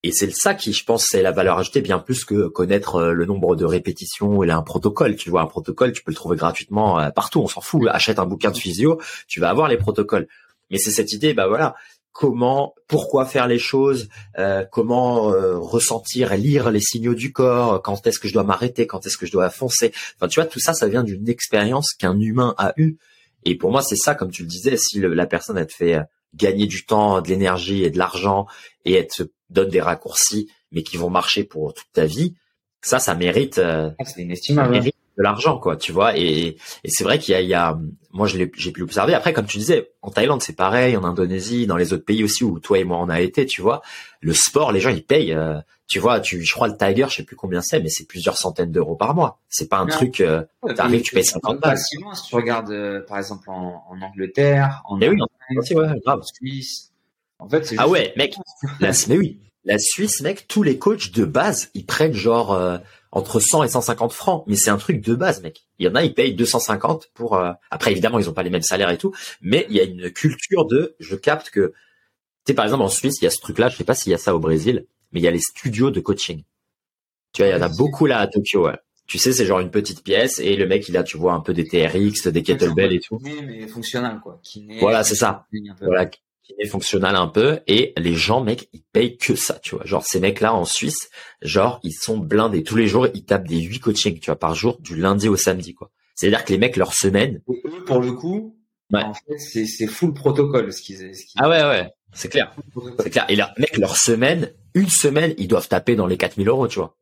Et c'est ça qui, je pense, c'est la valeur ajoutée bien plus que connaître euh, le nombre de répétitions et un protocole. Tu vois, un protocole, tu peux le trouver gratuitement euh, partout. On s'en fout. Achète un bouquin de physio, tu vas avoir les protocoles. Mais c'est cette idée, bah voilà, comment, pourquoi faire les choses, euh, comment euh, ressentir, lire les signaux du corps, quand est-ce que je dois m'arrêter, quand est-ce que je dois foncer. Enfin, tu vois, tout ça, ça vient d'une expérience qu'un humain a eue. Et pour moi, c'est ça, comme tu le disais, si la personne elle te fait euh, gagner du temps, de l'énergie et de l'argent, et elle te donne des raccourcis, mais qui vont marcher pour toute ta vie, ça, ça mérite. Ah, c'est inestimable. Hein de l'argent, quoi, tu vois. Et, et c'est vrai qu'il y a, il y a, moi, j'ai pu l'observer. Après, comme tu disais, en Thaïlande, c'est pareil, en Indonésie, dans les autres pays aussi où toi et moi on a été, tu vois. Le sport, les gens ils payent. Euh, tu vois, tu, je crois le Tiger, je sais plus combien c'est, mais c'est plusieurs centaines d'euros par mois. C'est pas un truc. Euh, T'arrives, tu payes 50 balles. Facilement, si tu regardes, euh, par exemple, en, en Angleterre, en, eh oui, en Suisse. En fait, c'est ah ouais, mec. la, mais oui, la Suisse, mec, tous les coachs de base, ils prennent genre euh, entre 100 et 150 francs, mais c'est un truc de base, mec. Il y en a, ils payent 250 pour. Euh, Après, évidemment, ils ont pas les mêmes salaires et tout, mais il y a une culture de. Je capte que, tu sais, par exemple, en Suisse, il y a ce truc-là. Je sais pas s'il y a ça au Brésil, mais il y a les studios de coaching. Tu vois, il y en a beaucoup là à Tokyo. Ouais. Tu sais, c'est genre une petite pièce et le mec, il a, tu vois, un peu des TRX, des kettlebells et tout. Mais fonctionnel, quoi. voilà, c'est ça. Voilà, fonctionnel un peu et les gens mec ils payent que ça tu vois. Genre ces mecs là en Suisse genre ils sont blindés. Tous les jours ils tapent des huit coachings tu vois par jour du lundi au samedi quoi. C'est à dire que les mecs leur semaine pour le coup en fait c'est c'est full protocole ce qu'ils ah ouais ouais c'est clair. C'est clair. Et là mec leur semaine une semaine ils doivent taper dans les 4000 euros tu vois.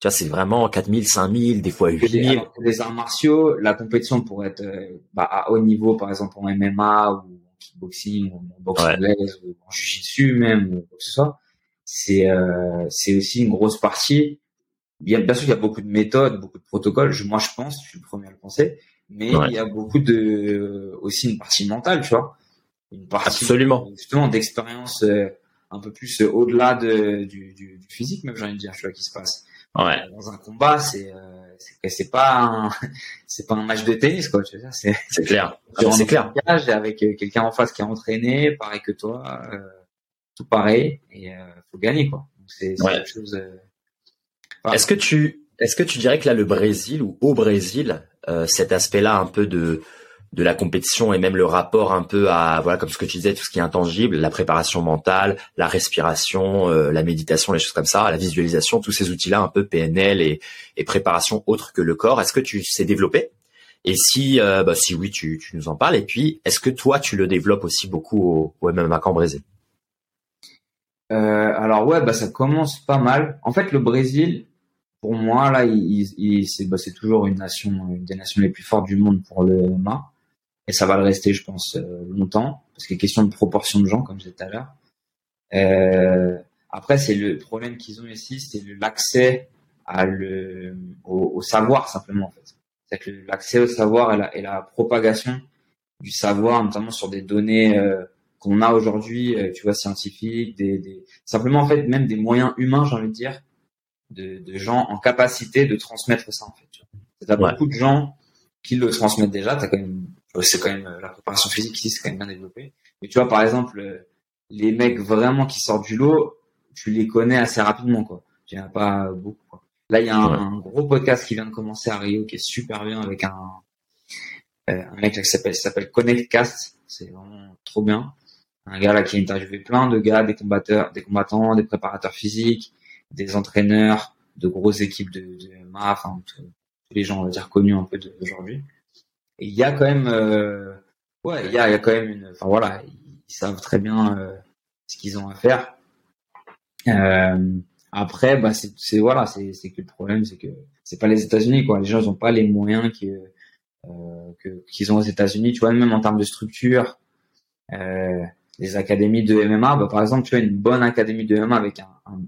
Tu vois, c'est vraiment 4000, 5000, des fois 8000. Pour les arts martiaux, la compétition pour être bah, à haut niveau, par exemple en MMA ou kickboxing ou en boxe anglaise ou en jiu-jitsu même ou quoi que ce soit, c'est euh, c'est aussi une grosse partie. Bien, bien sûr, il y a beaucoup de méthodes, beaucoup de protocoles. Je, moi, je pense, je suis le premier à le penser, mais il y a beaucoup de aussi une partie mentale, tu vois, une partie absolument justement d'expérience euh, un peu plus euh, au-delà de, du, du, du, physique, même j'ai envie de dire, tu vois, qui se passe. Ouais. Dans un combat, c'est c'est pas un c'est pas un match de tennis quoi c'est clair c'est clair avec quelqu'un en face qui est entraîné pareil que toi euh, tout pareil et euh, faut gagner quoi. C'est ouais. chose. Euh, est-ce que tu est-ce que tu dirais que là le Brésil ou au Brésil euh, cet aspect-là un peu de de la compétition et même le rapport un peu à voilà comme ce que tu disais tout ce qui est intangible la préparation mentale la respiration euh, la méditation les choses comme ça la visualisation tous ces outils là un peu PNL et, et préparation autre que le corps. Est-ce que tu sais développer? Et si euh, bah, si oui tu, tu nous en parles. Et puis est-ce que toi tu le développes aussi beaucoup au, au MMA Camp Brésil? Euh, alors ouais, bah ça commence pas mal. En fait, le Brésil, pour moi là, il, il, c'est bah, toujours une nation, une des nations les plus fortes du monde pour le MMA, et ça va le rester, je pense, euh, longtemps, parce qu'il a question de proportion de gens, comme je disais tout à l'heure. Euh, après, c'est le problème qu'ils ont ici, c'est l'accès à le au, savoir simplement en fait. C'est que l'accès au savoir et la, et la propagation du savoir, notamment sur des données euh, qu'on a aujourd'hui, euh, tu vois, scientifiques, des, des, simplement en fait même des moyens humains, j'ai envie de dire, de, de, gens en capacité de transmettre ça en fait. Tu as beaucoup de gens qui le transmettent déjà. T'as quand même, c'est quand même la préparation physique ici, c'est quand même bien développé. Mais tu vois, par exemple, les mecs vraiment qui sortent du lot, tu les connais assez rapidement, quoi. Tu as pas beaucoup. Quoi. Là, il y a un, gros podcast qui vient de commencer à Rio, qui est super bien avec un, euh, un mec qui s'appelle s'appelle Connectcast. C'est vraiment trop bien un gars là qui a interviewé plein de gars, des combatteurs, des combattants, des préparateurs physiques, des entraîneurs de grosses équipes de, de MMA, enfin tous les gens on va dire connus un peu d'aujourd'hui. Il y a quand même, euh, ouais, il y a, y a quand même une, enfin voilà, ils, savent très bien euh, ce qu'ils ont à faire. Euh, après, bah c'est voilà, c'est c'est que le problème, c'est que c'est pas les États-Unis quoi. Les gens ils ont pas les moyens euh, que qu'ils ont aux États-Unis. Tu vois, même en termes de structure. Euh, les académies de MMA, bah, par exemple, tu as une bonne académie de MMA avec un, un,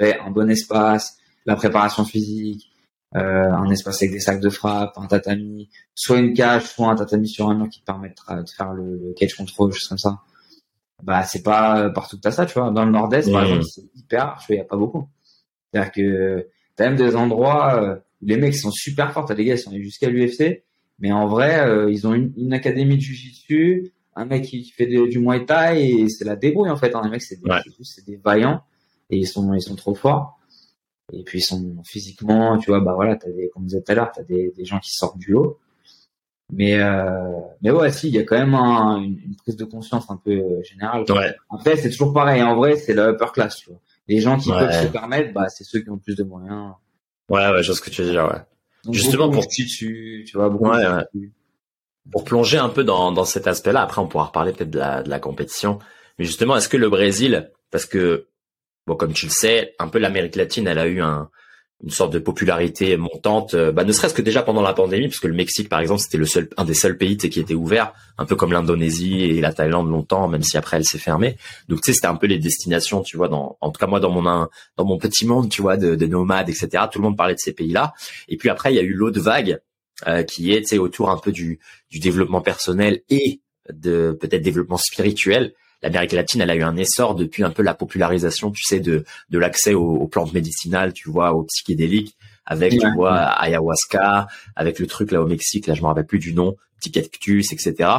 un, un bon espace, la préparation physique, un espace avec des sacs de frappe, un tatami, soit une cage, soit un tatami sur un mur qui te permettra de faire le, cage control, choses comme ça. Bah, c'est pas partout que t'as ça, tu vois. Dans le nord-est, par exemple, c'est hyper tu vois, y a pas beaucoup. C'est-à-dire que t'as même des endroits euh, où les mecs sont super forts, t'as des gars qui sont jusqu'à l'UFC, mais en vrai, euh, ils ont une, une académie de jiu-jitsu, un mec qui fait du Muay Thai et c'est la débrouille en fait. Hein. Les mecs, c'est des, des vaillants et ils sont, ils sont trop forts. Et puis ils sont physiquement, tu vois, bah voilà, t'as des, comme vous disais tout à l'heure, t'as des, des gens qui sortent du lot. Mais euh, mais ouais, si, il y a quand même une, prise de conscience un peu euh, générale. Ouais. Après, c'est toujours pareil. En vrai, c'est la upper class, tu vois. Les gens qui peuvent se permettre, bah c'est ceux qui ont plus de moyens. Ouais, ouais, je vois ce que tu veux dire, ouais. Justement pour tu vois, beaucoup ouais, ouais pour plonger un peu dans, dans cet aspect-là, après on pourra reparler peut-être de la, de la compétition, mais justement, est-ce que le Brésil, parce que, comme tu le sais, un peu l'Amérique latine, elle a eu un, une sorte de popularité montante, euh, bah, ne serait-ce que déjà pendant la pandémie, parce que le Mexique, par exemple, c'était un des seuls pays qui était ouvert, un peu comme l'Indonésie et la Thaïlande longtemps, même si après elle s'est fermée. Donc, tu sais, c'était un peu les destinations, tu vois, en tout cas, moi, dans mon, petit monde, tu vois, de, de nomades, etc., tout le monde parlait de ces pays-là. Et puis après, il y a eu l'autre vague, euh, qui est autour un peu du, du développement personnel et de peut-être développement spirituel. L'Amérique latine, elle a eu un essor depuis un peu la popularisation, tu sais, de, de l'accès aux, plantes médicinales, tu vois, aux psychédéliques, avec, tu vois, ayahuasca, avec le truc là au Mexique, là je me rappelle plus du nom, petit cactus, etc.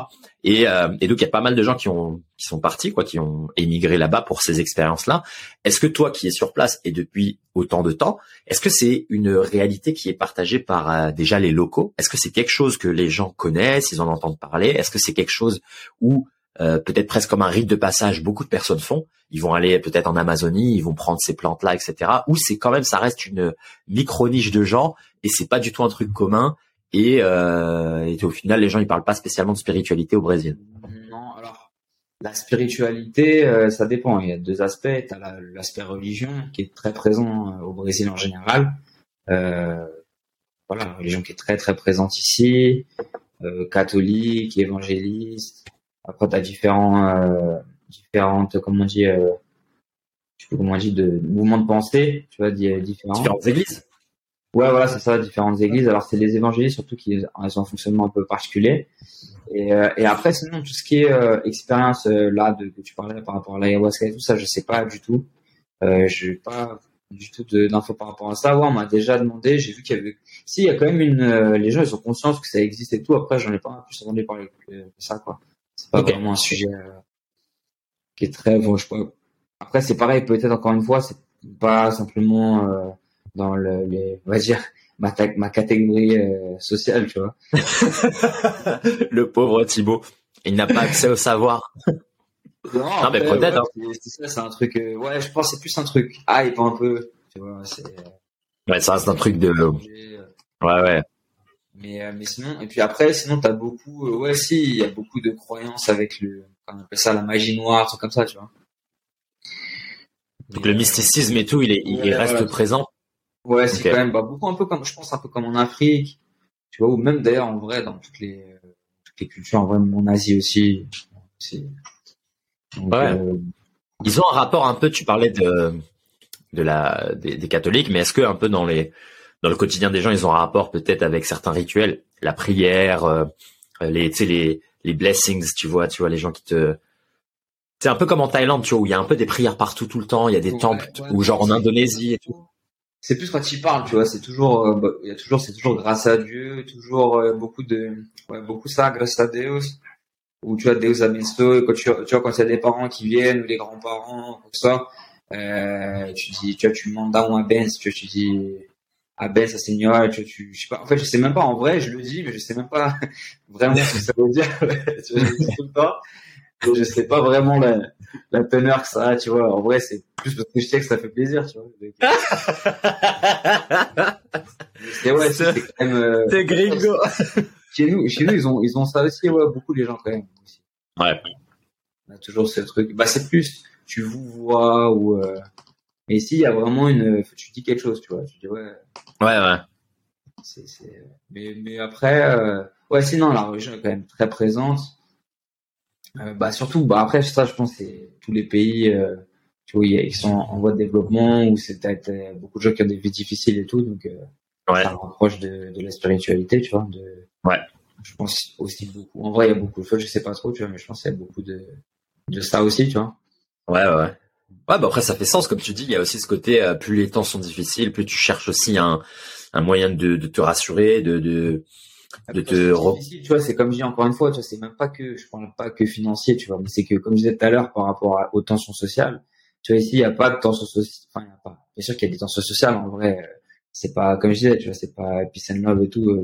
Et, euh, et donc il y a pas mal de gens qui ont qui sont partis, quoi, qui ont émigré là-bas pour ces expériences-là. Est-ce que toi, qui es sur place et depuis autant de temps, est-ce que c'est une réalité qui est partagée par euh, déjà les locaux? Est-ce que c'est quelque chose que les gens connaissent, ils en entendent parler? Est-ce que c'est quelque chose où euh, peut-être presque comme un rite de passage, beaucoup de personnes font. Ils vont aller peut-être en Amazonie, ils vont prendre ces plantes-là, etc. Ou c'est quand même, ça reste une micro niche de gens et c'est pas du tout un truc commun. Et, euh, et, au final, les gens ils parlent pas spécialement de spiritualité au Brésil. Non, alors la spiritualité, euh, ça dépend. Il y a deux aspects. Tu as l'aspect religion qui est très présent euh, au Brésil en général. Euh, voilà, religion qui est très très présente ici, euh, catholique, évangéliste. Après, t'as différents, euh, différentes, comment on dit, euh, je sais plus comment on dit, de mouvements de pensée, tu vois, différents. Différentes églises. Ouais, voilà, c'est ça, différentes églises. Alors, c'est les évangélistes surtout qui ont un fonctionnement un peu particulier. Et, euh, et après, sinon, tout ce qui est euh, expérience euh, là de, que tu parlais par rapport à l'ayahuasca et tout ça, je sais pas du tout. Euh, je n'ai pas du tout d'infos par rapport à ça. Ouais, on m'a déjà demandé. J'ai vu qu'il y avait. Si, il y a quand même une. Les gens, ils ont conscience que ça existe et tout. Après, j'en ai pas plus entendu parler de ça, quoi. C'est pas vraiment un sujet qui est très. Bon, je Après, c'est pareil. Peut-être encore une fois, c'est pas simplement dans le, les. On va dire ma, ma catégorie euh, sociale, tu vois. le pauvre Thibaut, il n'a pas accès au savoir. Non, mais peut-être. Hein. C'est ça, c'est un truc. Euh, ouais, je pense que c'est plus un truc hype un peu. Tu vois, c'est. Ouais, ça reste un truc de. Euh, ouais, ouais. Mais, mais sinon, et puis après, sinon, t'as beaucoup. ouais, si, il y a beaucoup de croyances avec le. On appelle ça la magie noire, truc comme ça, tu vois. Donc le mysticisme et tout, il, est, il reste présent. Ouais, c'est quand même bah, beaucoup un peu comme je pense un peu comme en Afrique, tu vois, ou même d'ailleurs en vrai dans toutes les toutes les cultures, en vrai en Asie aussi. ouais. Euh, Ils ont un rapport un peu. Tu parlais de de la des, des catholiques, mais est-ce que un peu dans les dans le quotidien des gens, ils ont un rapport peut-être avec certains rituels, la prière, euh, les tu sais les les blessings, tu vois, tu vois les gens qui te c'est un peu comme en Thaïlande, tu vois, où il y a un peu des prières partout tout le temps, il y a des temples, ou genre en Indonésie et tout. C'est plus quand il parle, tu vois, c'est toujours, euh, bah, il y a toujours, c'est toujours grâce à Dieu, toujours euh, beaucoup de, ouais, beaucoup ça, grâce à Deus, ou tu vois, Deus abenço, quand tu, tu vois, quand il y a des parents qui viennent, ou les grands-parents, tout ça, euh, tu dis, tu vois, tu demandes un abens, tu vois, tu dis, abens à Seigneur, tu, tu, je sais pas, en fait, je sais même pas, en vrai, je le dis, mais je sais même pas vraiment ce que ça veut dire, tu vois, je dis tout le temps je sais pas vraiment la, la teneur que ça a, tu vois. En vrai, c'est plus parce que je sais que ça fait plaisir, tu vois. c'est ouais, c'est quand même. Euh, c'est gringo. Chez nous, chez nous, ils ont, ils ont ça aussi, ouais, beaucoup les gens quand même. Aussi. Ouais. On a toujours ce truc. Bah, c'est plus, tu vous vois ou. Euh... Mais ici, il y a vraiment une. Tu dis quelque chose, tu vois. Tu dis ouais. Ouais, ouais. Mais, mais après, euh... ouais, sinon, la religion est quand même très présente. Euh, bah surtout, bah après ça, je pense c'est tous les pays, euh, tu vois, ils sont en voie de développement ou c'est peut-être euh, beaucoup de gens qui ont des vies difficiles et tout, donc ouais. ça rapproche de, de la spiritualité, tu vois. De, ouais. Je pense aussi beaucoup. En vrai, il y a beaucoup de choses, je sais pas trop, tu vois, mais je pense qu'il y a beaucoup de de ça aussi, tu vois. Ouais, ouais. Ouais, bah après ça fait sens, comme tu dis, il y a aussi ce côté, plus les temps sont difficiles, plus tu cherches aussi un, un moyen de, de te rassurer, de, de de te tu vois c'est comme je dis encore une fois tu vois c'est même pas que je parle pas que financier tu vois mais c'est que comme je disais tout à l'heure par rapport aux tensions sociales tu vois ici il y a pas de tensions sociales enfin il y a pas. Bien sûr qu'il y a des tensions sociales en vrai c'est pas comme je disais tu vois c'est pas peace and love et tout euh,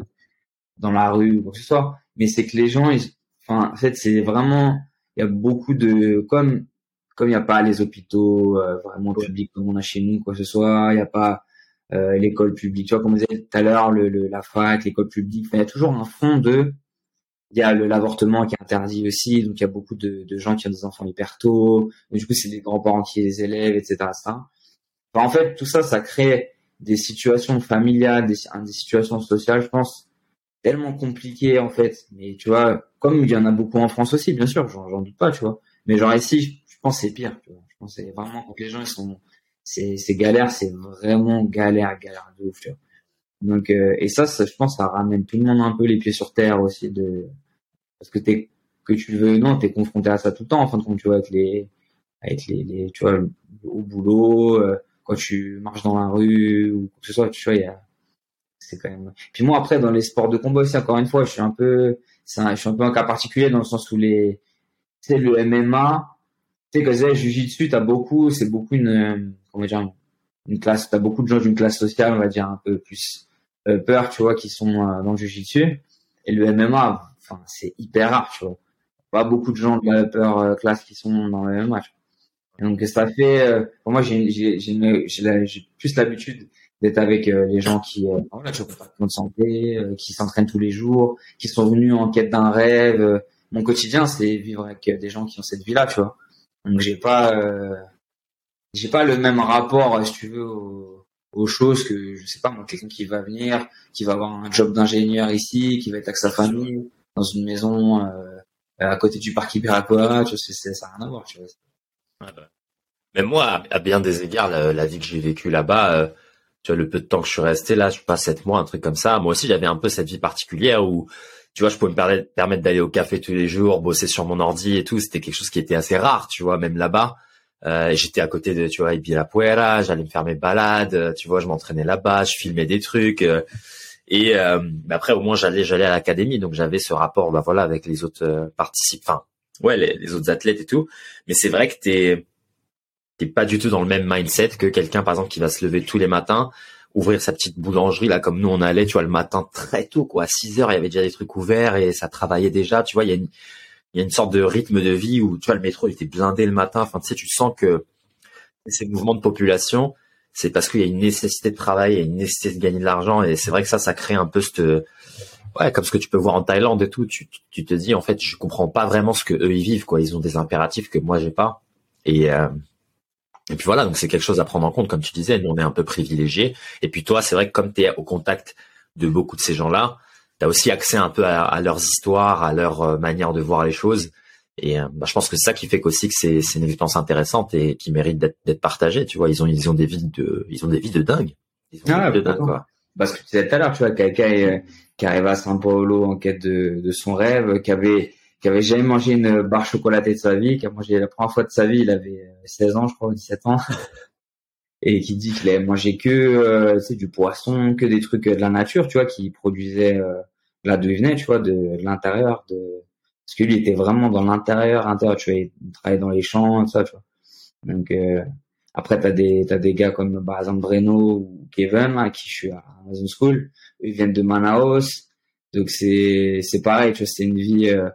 dans la rue ou quoi que ce soit mais c'est que les gens ils, enfin en fait c'est vraiment il y a beaucoup de comme comme il y a pas les hôpitaux euh, vraiment publics comme on a chez nous quoi que ce soit il y a pas euh, l'école publique. Tu vois, comme on disait tout à l'heure, le, la fac, l'école publique. il y a toujours un fond de. Il y a l'avortement qui est interdit aussi, donc il y a beaucoup de, de, gens qui ont des enfants hyper tôt. du coup, c'est des grands-parents qui les élèvent, etc. Ça. Enfin, en fait, tout ça, ça crée des situations familiales, des, des situations sociales, je pense, tellement compliquées en fait. Mais tu vois, comme il y en a beaucoup en France aussi, bien sûr, j'en doute pas, tu vois. Mais genre ici, c'est pire. Je pense c'est vraiment quand les gens ils sont c'est c'est galère, c'est vraiment galère, galère de ouf. Donc euh, et ça, je pense, ça ramène tout le monde un peu les pieds sur terre aussi de parce que t'es que tu veux non, t'es confronté à ça tout le temps en fin de compte, tu vois, avec les avec les, tu vois au boulot, euh, quand tu marches dans la rue ou quoi que ce soit, tu vois, il y a c'est quand même. Puis moi après dans les sports de combat aussi encore une fois, je suis un peu, c'est je suis un peu un cas particulier dans le sens où les, sais le MMA, tu sais que le jiu-jitsu, t'as beaucoup, c'est beaucoup une va dire une classe, t'as beaucoup de gens d'une classe sociale, on va dire un peu plus euh, peur, tu vois, qui sont euh, dans le jiu-jitsu. Et le MMA, enfin, c'est hyper rare, tu vois. Pas beaucoup de gens de la peur euh, classe qui sont dans le MMA. donc ça fait, pour moi, j'ai j'ai j'ai plus l'habitude d'être avec les gens qui voilà, tu pas de santé, qui s'entraînent tous les jours, qui sont venus en quête d'un rêve. Mon quotidien, c'est vivre avec des gens qui ont cette vie-là, tu vois. Donc j'ai pas j'ai pas le même rapport, si tu veux, au, aux choses que je sais pas quelqu'un qui va venir qui va avoir un job d'ingénieur ici qui va être avec sa famille dans une maison euh, à côté du parc sais ça n'a rien à voir bah. mais moi à bien des égards la, vie que j'ai vécue là-bas euh, le peu de temps que je suis resté là je passe sept mois un truc comme ça moi aussi j'avais un peu cette vie particulière où tu vois je pouvais me permettre d'aller au café tous les jours bosser sur mon ordi et tout c'était quelque chose qui était assez rare tu vois même là-bas euh, j'étais à côté de, tu vois, Ibirapuera, j'allais me faire mes balades, euh, tu vois, je m'entraînais là-bas, je filmais des trucs. Euh, et après, au moins, j'allais, j'allais à l'académie, donc j'avais ce rapport, bah voilà, avec les autres participants, ouais, les, autres athlètes et tout. Mais c'est vrai que t'es, t'es pas du tout dans le même mindset que quelqu'un, par exemple, qui va se lever tous les matins, ouvrir sa petite boulangerie là, comme nous on allait, tu vois, le matin très tôt, quoi, à 6 heures, il y avait déjà des trucs ouverts et ça travaillait déjà, tu vois, il y a une il y a une sorte de rythme de vie où tu vois le métro était blindé le matin. Enfin tu sais, tu sens que ces mouvements de population, c'est parce qu'il y a une nécessité de travail, il y a une nécessité de gagner de l'argent et c'est vrai que ça, ça crée un peu cette ouais comme ce que tu peux voir en Thaïlande et tout. Tu, tu te dis en fait je comprends pas vraiment ce que eux ils vivent quoi. Ils ont des impératifs que moi j'ai pas et euh, et puis voilà, donc c'est quelque chose à prendre en compte, comme tu disais, nous on est un peu privilégiés. Et puis toi, c'est vrai que comme tu es au contact de beaucoup de ces gens-là, tu as aussi accès un peu à, leurs histoires, à leur euh, manière de voir les choses. Et euh, bah, je pense que c'est ça qui fait qu'aussi que c'est, c'est une expérience intéressante et qui mérite d'être, d'être partagée. Tu vois, ils ont ils ont des vies de ils ont des vies de dingue. Ils ont ah, de dingue quoi. Parce que tu disais tout à l'heure, tu vois, quelqu'un euh, qui arrive à São Paulo en quête de, de son rêve, qui avait qui avait jamais mangé une barre chocolatée de sa vie, qui a mangé la première fois de sa vie, il avait 16 ans, je crois, 17 ans. et qui dit qu'il avait mangé que euh, c'est du poisson, que des trucs de la nature, tu vois, qui produisait euh, là d'où il venait, tu vois, de, l'intérieur, de parce que lui était vraiment dans l'intérieur, intérieur, tu vois, il travaillait dans les champs, tout ça, tu vois. Donc euh, après t'as des t'as des gars comme par exemple Breno ou Kevin à qui je suis à Amazon School, ils viennent de Manaus, donc c'est c'est pareil, tu vois, c'est une vie euh, euh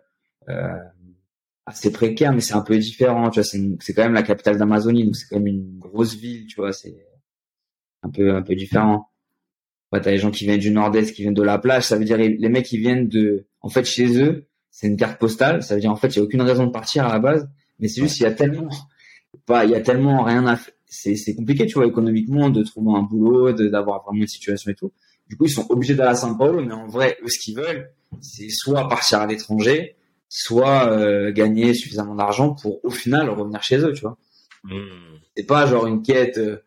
assez précaire, mais c'est un peu différent. Tu vois, c'est quand même la capitale d'Amazonie, donc c'est quand même une grosse ville. Tu vois, c'est un peu un peu différent. Ouais, t'as les gens qui viennent du Nord-Est, qui viennent de la plage. Ça veut dire les mecs qui viennent de, en fait, chez eux, c'est une carte postale. Ça veut dire en fait, il y a aucune raison de partir à la base, mais c'est juste il y a tellement, pas, il y a tellement rien à faire. C'est c'est compliqué, tu vois, économiquement, de trouver un boulot, d'avoir vraiment une situation et tout. Du coup, ils sont obligés d'aller à São Paulo, mais en vrai, eux, ce qu'ils veulent, c'est soit partir à l'étranger, soit euh, gagner suffisamment d'argent pour au final revenir chez eux, tu vois. Hmm. C'est pas genre une quête. Euh...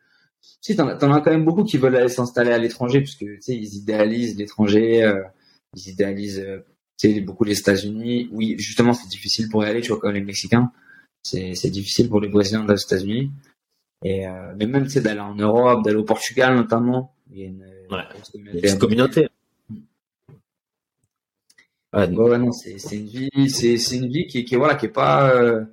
Si t'en, t'en as quand même beaucoup qui veulent aller s'installer à l'étranger puisque tu sais ils idéalisent l'étranger, euh, ils idéalisent euh, tu sais beaucoup les États-Unis. Oui, justement c'est difficile pour y aller, tu vois comme les Mexicains, c'est c'est difficile pour les Brésiliens d'aller aux États-Unis. Et euh, mais même tu sais d'aller en Europe, d'aller au Portugal notamment, il y a une, une communauté. Ouais, non, c'est c'est une vie, c'est c'est une vie qui qui voilà qui est pas euh,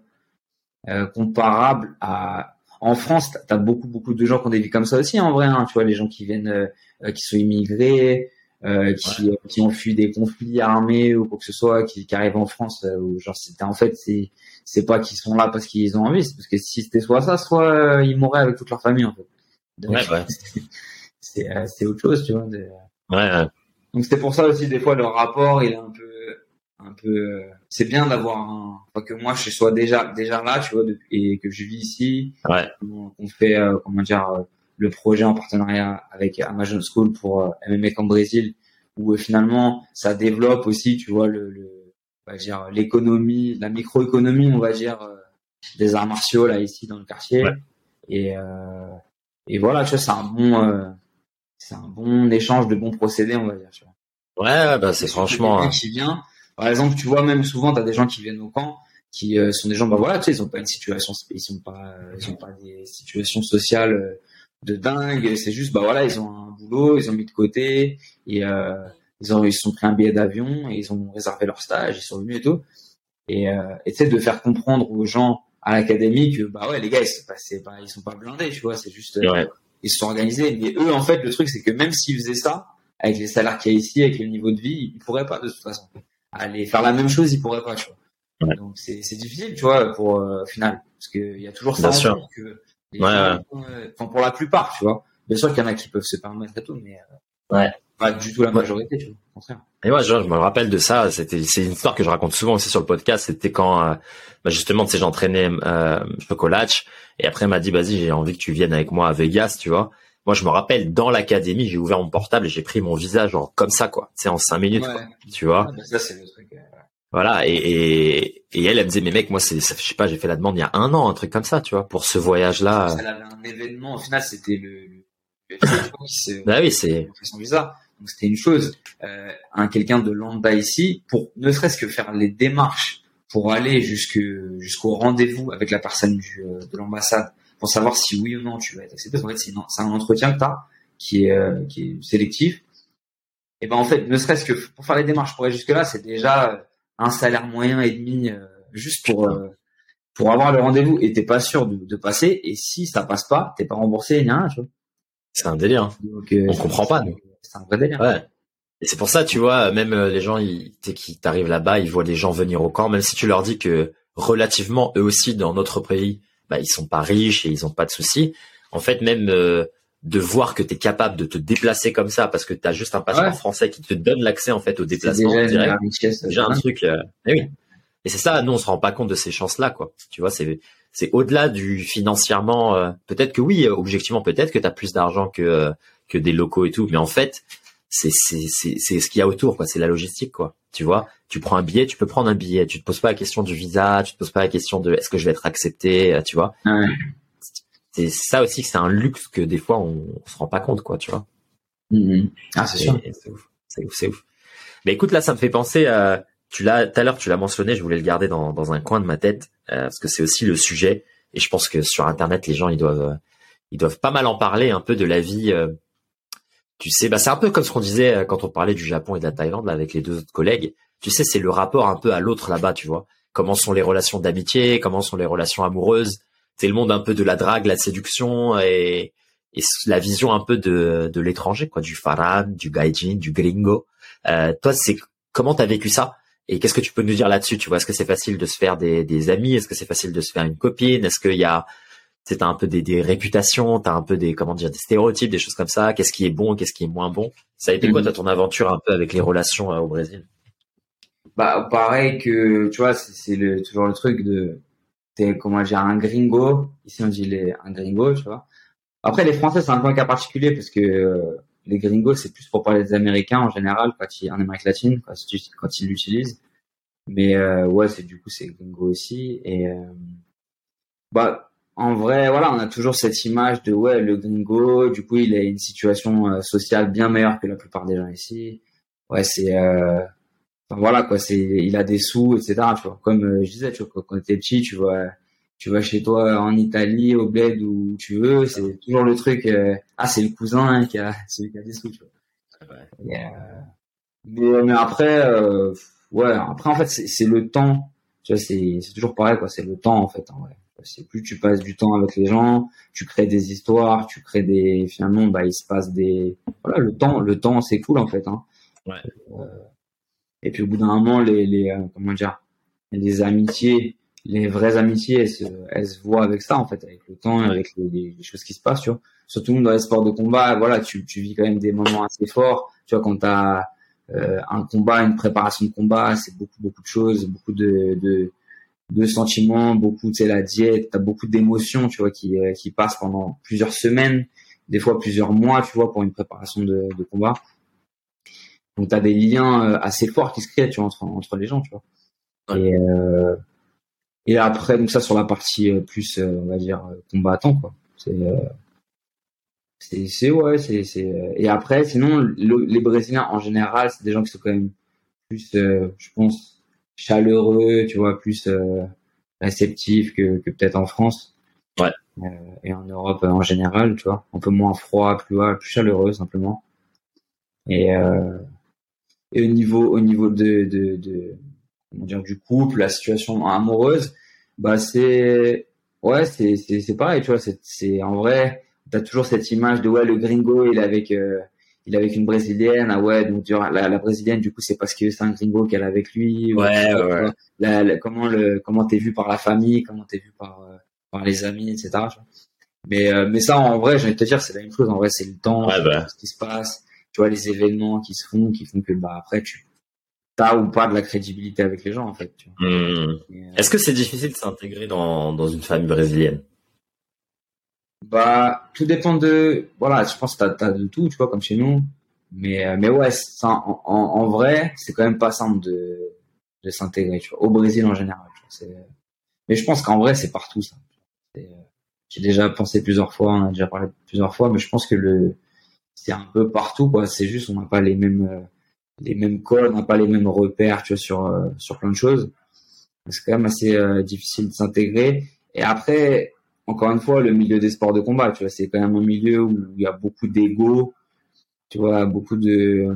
euh, comparable à en France. T'as as beaucoup beaucoup de gens qui ont des vies comme ça aussi en vrai. Hein, tu vois les gens qui viennent, euh, qui sont immigrés, qui qui ont fui des conflits armés ou quoi que ce soit, qui, qui arrivent en France ou genre c'était en fait c'est c'est pas qu'ils sont là parce qu'ils ont envie, c'est parce que si c'était soit ça, soit ils mourraient avec toute leur famille en fait. ouais, ouais. c'est c'est autre chose, tu vois. De... Ouais, ouais. Donc c'est pour ça aussi des fois le rapport il est un peu un peu euh, c'est bien d'avoir un enfin, que moi je sois déjà déjà là tu vois et que je vis ici ouais. on, fait euh, comment dire euh, le projet en partenariat avec Amazon School pour MMA comme Brésil où finalement ça développe aussi tu vois le, le on va dire l'économie la microéconomie on va dire des arts martiaux là ici dans le quartier et et voilà tu vois c'est un bon c'est un bon échange de bons procédés on va dire tu vois. Ouais, bah c'est franchement. Qui vient, par exemple, tu vois, même souvent, tu as des gens qui viennent au camp, qui euh, sont des gens, bah voilà, tu sais, ils ont pas une situation, ils sont pas, euh, ils ont pas des situations sociales euh, de dingue. C'est juste, bah voilà, ils ont un boulot, ils ont mis de côté, et euh, ils ont, ils se sont pris un billet d'avion, et ils ont réservé leur stage, ils sont venus et tout. Et tu sais, de faire comprendre aux gens à l'académie que, bah ouais, les gars, ils, pas, ils sont pas blindés, tu vois, c'est juste, ils se sont organisés. Mais eux, en fait, le truc, c'est que même s'ils faisaient ça, avec les salaires qu'il y a ici, avec le niveau de vie, ils pourraient pas de toute façon aller faire la même chose, ils pourraient pas, tu vois. Donc c'est c'est difficile, tu vois, pour euh, final, parce qu'il y a toujours ça. Bien sûr. Que ouais, euh, enfin pour la plupart, tu vois. Bien sûr qu'il y en a qui peuvent se permettre et tout, mais euh, ouais. pas du tout la majorité, tu vois. Au contraire. Et moi, je, me rappelle de ça. C'était, c'est une histoire que je raconte souvent aussi sur le podcast. C'était quand, euh, bah justement, tu sais, j'entraînais euh, Chocolatch, et après, il m'a dit, vas-y, j'ai envie que tu viennes avec moi à Vegas, tu vois. Moi, je me rappelle, dans l'académie, j'ai ouvert mon portable et j'ai pris mon visage genre comme ça, quoi. C'est en cinq minutes, quoi, tu vois? Ah, ça, c'est le truc. Voilà. Et, et, et, elle, elle me disait, mais mec, moi, c'est, ça, je sais pas, j'ai fait la demande il y a un an, un truc comme ça, tu vois, pour ce voyage-là. Avait un événement. Au final, c'était le, le, bah oui, c'est. visa. Donc c'était une chose. Euh, un quelqu'un de lambda ici, pour ne serait-ce que faire les démarches pour aller jusque jusqu'au rendez-vous avec la personne du, euh, de l'ambassade pour savoir si oui ou non tu vas être accepté. En fait, c'est, un entretien que tu as qui est euh, qui est sélectif. Et ben en fait, ne serait-ce que pour faire les démarches pour aller jusque là, c'est déjà un salaire moyen et demi euh, juste pour pour avoir le rendez-vous et t'es pas sûr de, de, passer et si ça passe pas t'es pas remboursé c'est un délire hein. Donc, on comprend pas nous c'est un vrai délire. Ouais. Et c'est pour ça, tu vois, même euh, les gens ils, qui t'arrivent là-bas, ils voient des gens venir au camp, même si tu leur dis que relativement eux aussi dans notre pays, bah ils sont pas riches et ils ont pas de soucis. En fait, même euh, de voir que tu es capable de te déplacer comme ça parce que tu as juste un passeport français qui te donne l'accès en fait au déplacement déjà direct. Richesse, déjà un truc. Euh, eh oui. Et c'est ça, nous on se rend pas compte de ces chances-là, quoi. Tu vois, c'est c'est au-delà du financièrement. peut-être que oui, objectivement, peut-être que tu as plus d'argent que que des locaux et tout. Mais en fait, c'est c'est c'est c'est ce qu'il y a autour quoi. C'est la logistique quoi. Tu vois, tu prends un billet, tu peux prendre un billet. Tu te poses pas la question du visa, tu te poses pas la question de est-ce que je vais être accepté. Euh, tu vois. C'est ça aussi que c'est un luxe que des fois on, se rend pas compte quoi. Tu vois. Mm-hmm. Ah c'est sûr. C'est ouf. C'est ouf. C'est ouf. Mais écoute là, ça me fait penser à tu l'as tout à l'heure, tu l'as mentionné, je voulais le garder dans, dans un coin de ma tête euh, parce que c'est aussi le sujet et je pense que sur internet les gens ils doivent ils doivent pas mal en parler un peu de la vie euh, tu sais, bah c'est un peu comme ce qu'on disait euh, quand on parlait du Japon et de la Thaïlande là, avec les deux autres collègues. Tu sais, c'est le rapport un peu à l'autre là-bas, tu vois. Comment sont les relations d'amitié, comment sont les relations amoureuses. C'est le monde un peu de la drague, la séduction et, et la vision un peu de, l'étranger, quoi, du faran, du gaijin, du gringo. Euh, toi, c'est comment t'as vécu ça? Et qu'est-ce que tu peux nous dire là-dessus Tu vois, est-ce que c'est facile de se faire des, des amis? Est-ce que c'est facile de se faire une copine? Est-ce qu'il y a c'est un peu des, des réputations, t'as un peu des comment dire des stéréotypes, des choses comme ça. Qu'est-ce qui est bon, qu'est-ce qui est moins bon? Ça a été quoi mhm. ton aventure un peu avec les relations euh, au Brésil? Bah pareil que tu vois, c'est le toujours le truc de t'es comment dire un gringo. Ici on dit les, un gringo, tu vois. Après les Français c'est un peu un cas particulier parce que euh, les gringos c'est plus pour parler des Américains en général quand ils en Amérique latine quand, quand ils l'utilisent. Mais euh, ouais c'est du coup c'est gringo aussi et euh, bah en vrai, voilà, on a toujours cette image de ouais, le gringo, du coup, il a une situation euh, sociale bien meilleure que la plupart des gens ici. Ouais, c'est euh, enfin, voilà quoi, c'est il a des sous, etc. Tu vois, comme euh, je disais, tu vois, quand t'es petit, tu vois, tu vas chez toi en Italie, au bled où tu veux, c'est toujours le truc. ah, c'est le cousin qui a celui qui a des sous, tu vois. mais, mais après, ouais, après en fait, c'est le temps. Tu vois, c'est c'est toujours pareil quoi, c'est le temps en fait. En vrai c'est plus tu passes du temps avec les gens, tu crées des histoires, tu crées des finalement bah il se passe des voilà le temps le temps c'est cool en fait hein. Ouais. Euh, et puis au bout d'un moment les les euh, comment dire les amitiés les vraies amitiés elles se, elles se voient avec ça en fait avec le temps avec les, les, choses qui se passent tu vois surtout dans les sports de combat voilà tu tu vis quand même des moments assez forts tu vois quand t'as euh, un combat une préparation de combat c'est beaucoup beaucoup de choses beaucoup de, de de sentiments, beaucoup, tu sais, la diète, t'as beaucoup d'émotions, tu vois, qui, euh, qui passent pendant plusieurs semaines, des fois plusieurs mois, tu vois, pour une préparation de, de combat. Donc t'as des liens euh, assez forts qui se créent, tu vois, entre, entre les gens, tu vois. Et, euh, et après, donc ça sur la partie plus, on va dire, combattant, quoi. C'est, c'est, c'est ouais, c'est, c'est. Et après, sinon, les Brésiliens en général, c'est des gens qui sont quand même plus, je pense, chaleureux, tu vois, plus euh, réceptif que, que peut-être en France. Ouais. Euh, et en Europe en général, tu vois, un peu moins froid, plus, plus chaleureux simplement. Et, euh, et au niveau, au niveau de, de, de comment dire, du couple, la situation amoureuse, bah c'est, ouais, c'est, c'est, c'est pareil, tu vois, c'est, c'est en vrai, t'as toujours cette image de ouais, le gringo, il est avec, euh, il est avec une brésilienne ah ouais donc la, la brésilienne du coup c'est parce que c'est un gringo qu'elle a avec lui ouais, ouais. La, comment le comment t'es vu par la famille comment t'es vu par euh, par les amis etc mais euh, mais ça en vrai j'ai envie de te dire c'est la même chose en vrai c'est le temps bah. ce qui se passe tu vois les événements qui se font qui font que bah après tu t'as ou pas de la crédibilité avec les gens en fait hmm. euh, est-ce que c'est difficile de s'intégrer dans dans une famille brésilienne? Bah, tout dépend de, voilà, je pense que t'as, as de tout, tu vois, comme chez nous. Mais, euh, mais ouais, ça, en, en, vrai, c'est quand même pas simple de, de s'intégrer, tu vois, au Brésil en général. Tu vois, mais je pense qu'en vrai, c'est partout ça. Euh, j'ai déjà pensé plusieurs fois, on a déjà parlé plusieurs fois, mais je pense que le, c'est un peu partout, quoi. C'est juste, on n'a pas les mêmes, euh, les mêmes codes, on n'a pas les mêmes repères, tu vois, sur, sur plein de choses. C'est quand même assez difficile de s'intégrer. Et après, encore une fois, le milieu des sports de combat, tu vois, c'est quand même un milieu où il y a beaucoup d'ego, tu vois, beaucoup de,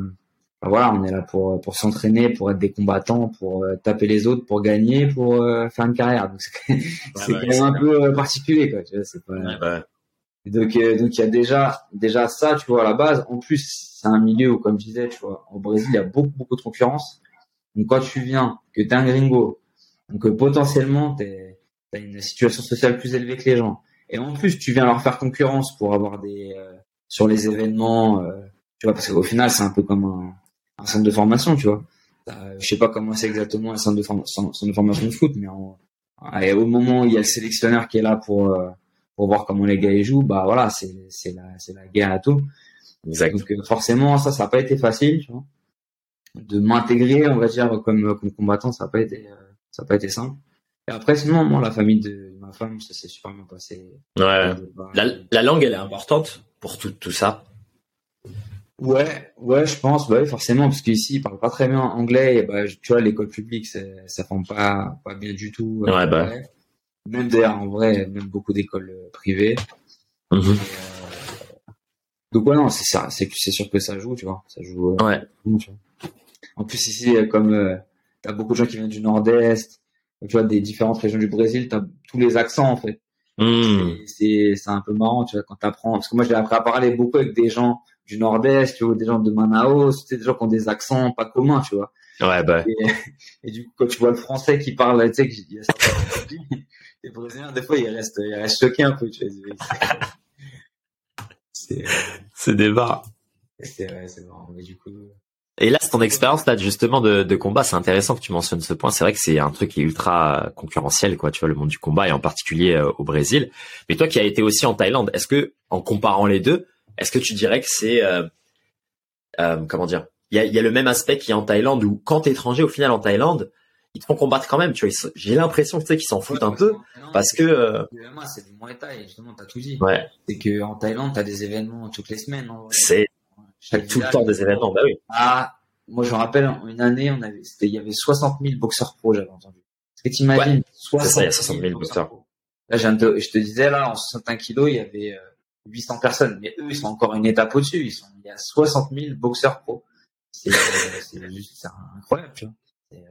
voilà, on est là pour pour s'entraîner, pour être des combattants, pour euh, taper les autres, pour gagner, pour euh, faire une carrière. Donc c'est quand même un peu euh, particulier, quoi. Tu vois, c'est pas. Donc donc il y a déjà déjà ça, tu vois, à la base. En plus, c'est un milieu où, comme je disais, tu vois, au Brésil, il y a beaucoup beaucoup de concurrence. Donc quand tu viens, que t'es un gringo, donc potentiellement t'es une situation sociale plus élevée que les gens. Et en plus, tu viens leur faire concurrence pour avoir des euh, sur les événements, euh, tu vois, parce qu'au final, c'est un peu comme un, un, centre de formation, tu vois. je sais pas comment c'est exactement un centre de, centre de formation de foot, mais au moment où il y a le sélectionneur qui est là pour euh, pour voir comment les gars y jouent, bah voilà, c'est c'est la c'est la guerre à tout. Exact. Donc forcément, ça, ça n'a pas été facile, tu vois. De m'intégrer, on va dire, comme comme combattant, ça n'a pas été ça n'a pas été simple. Et après, sinon, moi, la famille de ma femme, ça s'est super bien passé. Ouais. La, la, langue, elle est importante pour tout, tout ça. Ouais, ouais, je pense, bah, forcément, parce qu'ici, ils parlent pas très bien anglais, et bah, tu vois, l'école publique, ça forme pas, pas bien du tout. Euh, ouais, bah. Même d'ailleurs, en vrai, même beaucoup d'écoles euh, privées. Euh... Donc, ouais, non, c'est ça, c'est, sûr que ça joue, tu vois, ça joue. Euh, ouais. En plus, ici, comme, euh, t'as beaucoup de gens qui viennent du Nord-Est, tu vois, des différentes régions du Brésil, tu as tous les accents, en fait. Mmh. C'est, c'est un peu marrant, tu vois, quand tu apprends. Parce que moi, j'ai appris à parler beaucoup avec des gens du Nord-Est, tu vois, des gens de Manaus, tu sais, des gens qui ont des accents pas communs, tu vois. Ouais, bah. Et, du coup, quand tu vois le français qui parle, tu sais, qu'il y a certains les Brésiliens, des fois, ils restent, ils restent choqués un peu, tu vois. C'est, des barres. C'est, ouais, c'est marrant. Mais du coup, et là, c'est ton expérience là justement de, de combat. C'est intéressant que tu mentionnes ce point. C'est vrai que c'est un truc qui est ultra concurrentiel, quoi. Tu vois, le monde du combat et en particulier euh, au Brésil. Mais toi, qui as été aussi en Thaïlande, est-ce que, en comparant les deux, est-ce que tu dirais que c'est euh, euh, comment dire Il y a, y a, le même aspect qu'il y a en Thaïlande où quand t'es étranger, au final en Thaïlande, ils te font combattre quand même. Tu vois, j'ai l'impression tu sais qu'ils s'en foutent un peu parce que euh... c'est du Muay Thai. Justement, t'as tout dit. Ouais. C'est que en Thaïlande, t'as des événements toutes les semaines. C'est tout le temps des événements, bah oui. Ah, moi je me rappelle une année, on avait, il y avait 60 000 boxeurs pro, j'avais entendu. Est-ce que t'imagines ouais, 60, ça, il y a 60 000 boxeurs pro. Là, je te, je te disais là, en 61 kilos, il y avait 800 euh, personnes, mais eux, ils sont encore une étape au-dessus. Ils sont, il y a 60 000 boxeurs pro. C'est, c'est juste, incroyable, tu vois.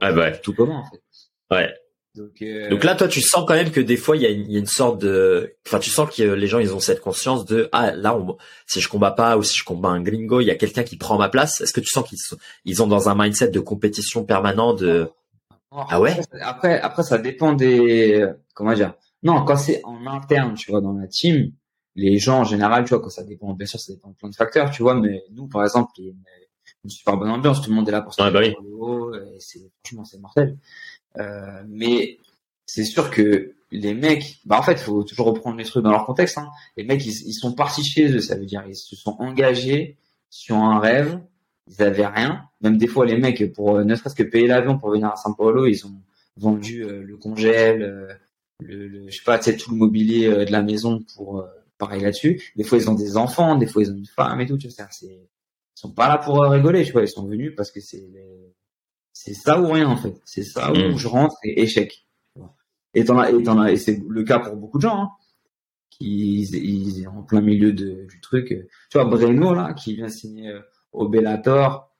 Ouais, bah, tout comment en fait. Ouais. Donc, euh... Donc, là, toi, tu sens quand même que des fois, il y a une, il y a une sorte de, enfin, tu sens que les gens, ils ont cette conscience de, ah, là, on... si je combats pas ou si je combats un gringo, il y a quelqu'un qui prend ma place. Est-ce que tu sens qu'ils sont, ils ont dans un mindset de compétition permanent de, ah ouais? Après, après, ça dépend des, comment dire? Non, quand c'est en interne, tu vois, dans la team, les gens, en général, tu vois, quand ça dépend, bien sûr, ça dépend de plein de facteurs, tu vois, mais nous, par exemple, il y a une, une super bonne ambiance, tout le monde est là pour se ouais, bah oui. et c'est, franchement, c'est mortel. Euh, mais c'est sûr que les mecs, bah en fait, faut toujours reprendre les trucs dans leur contexte. Hein. Les mecs, ils, ils, sont partis chez eux, ça veut dire ils se sont engagés sur un rêve. Ils avaient rien. Même des fois, les mecs, pour ne serait-ce que payer l'avion pour venir à São Paulo, ils ont vendu euh, le congèle, euh, le, le, je sais pas, tout le mobilier euh, de la maison pour pareil là-dessus. Des fois, ils ont des enfants, des fois, ils ont une femme et tout. Tu vois, c'est, ils sont pas là pour rigoler, tu vois. Ils sont venus parce que c'est c'est ça ou rien en fait. C'est ça où mm. je rentre et échec. Et t'en as, et t'en as, et c'est le cas pour beaucoup de gens, hein, qui ils, sont en plein milieu de, du truc. Tu vois, Breno là, qui vient signer euh, au Bellator,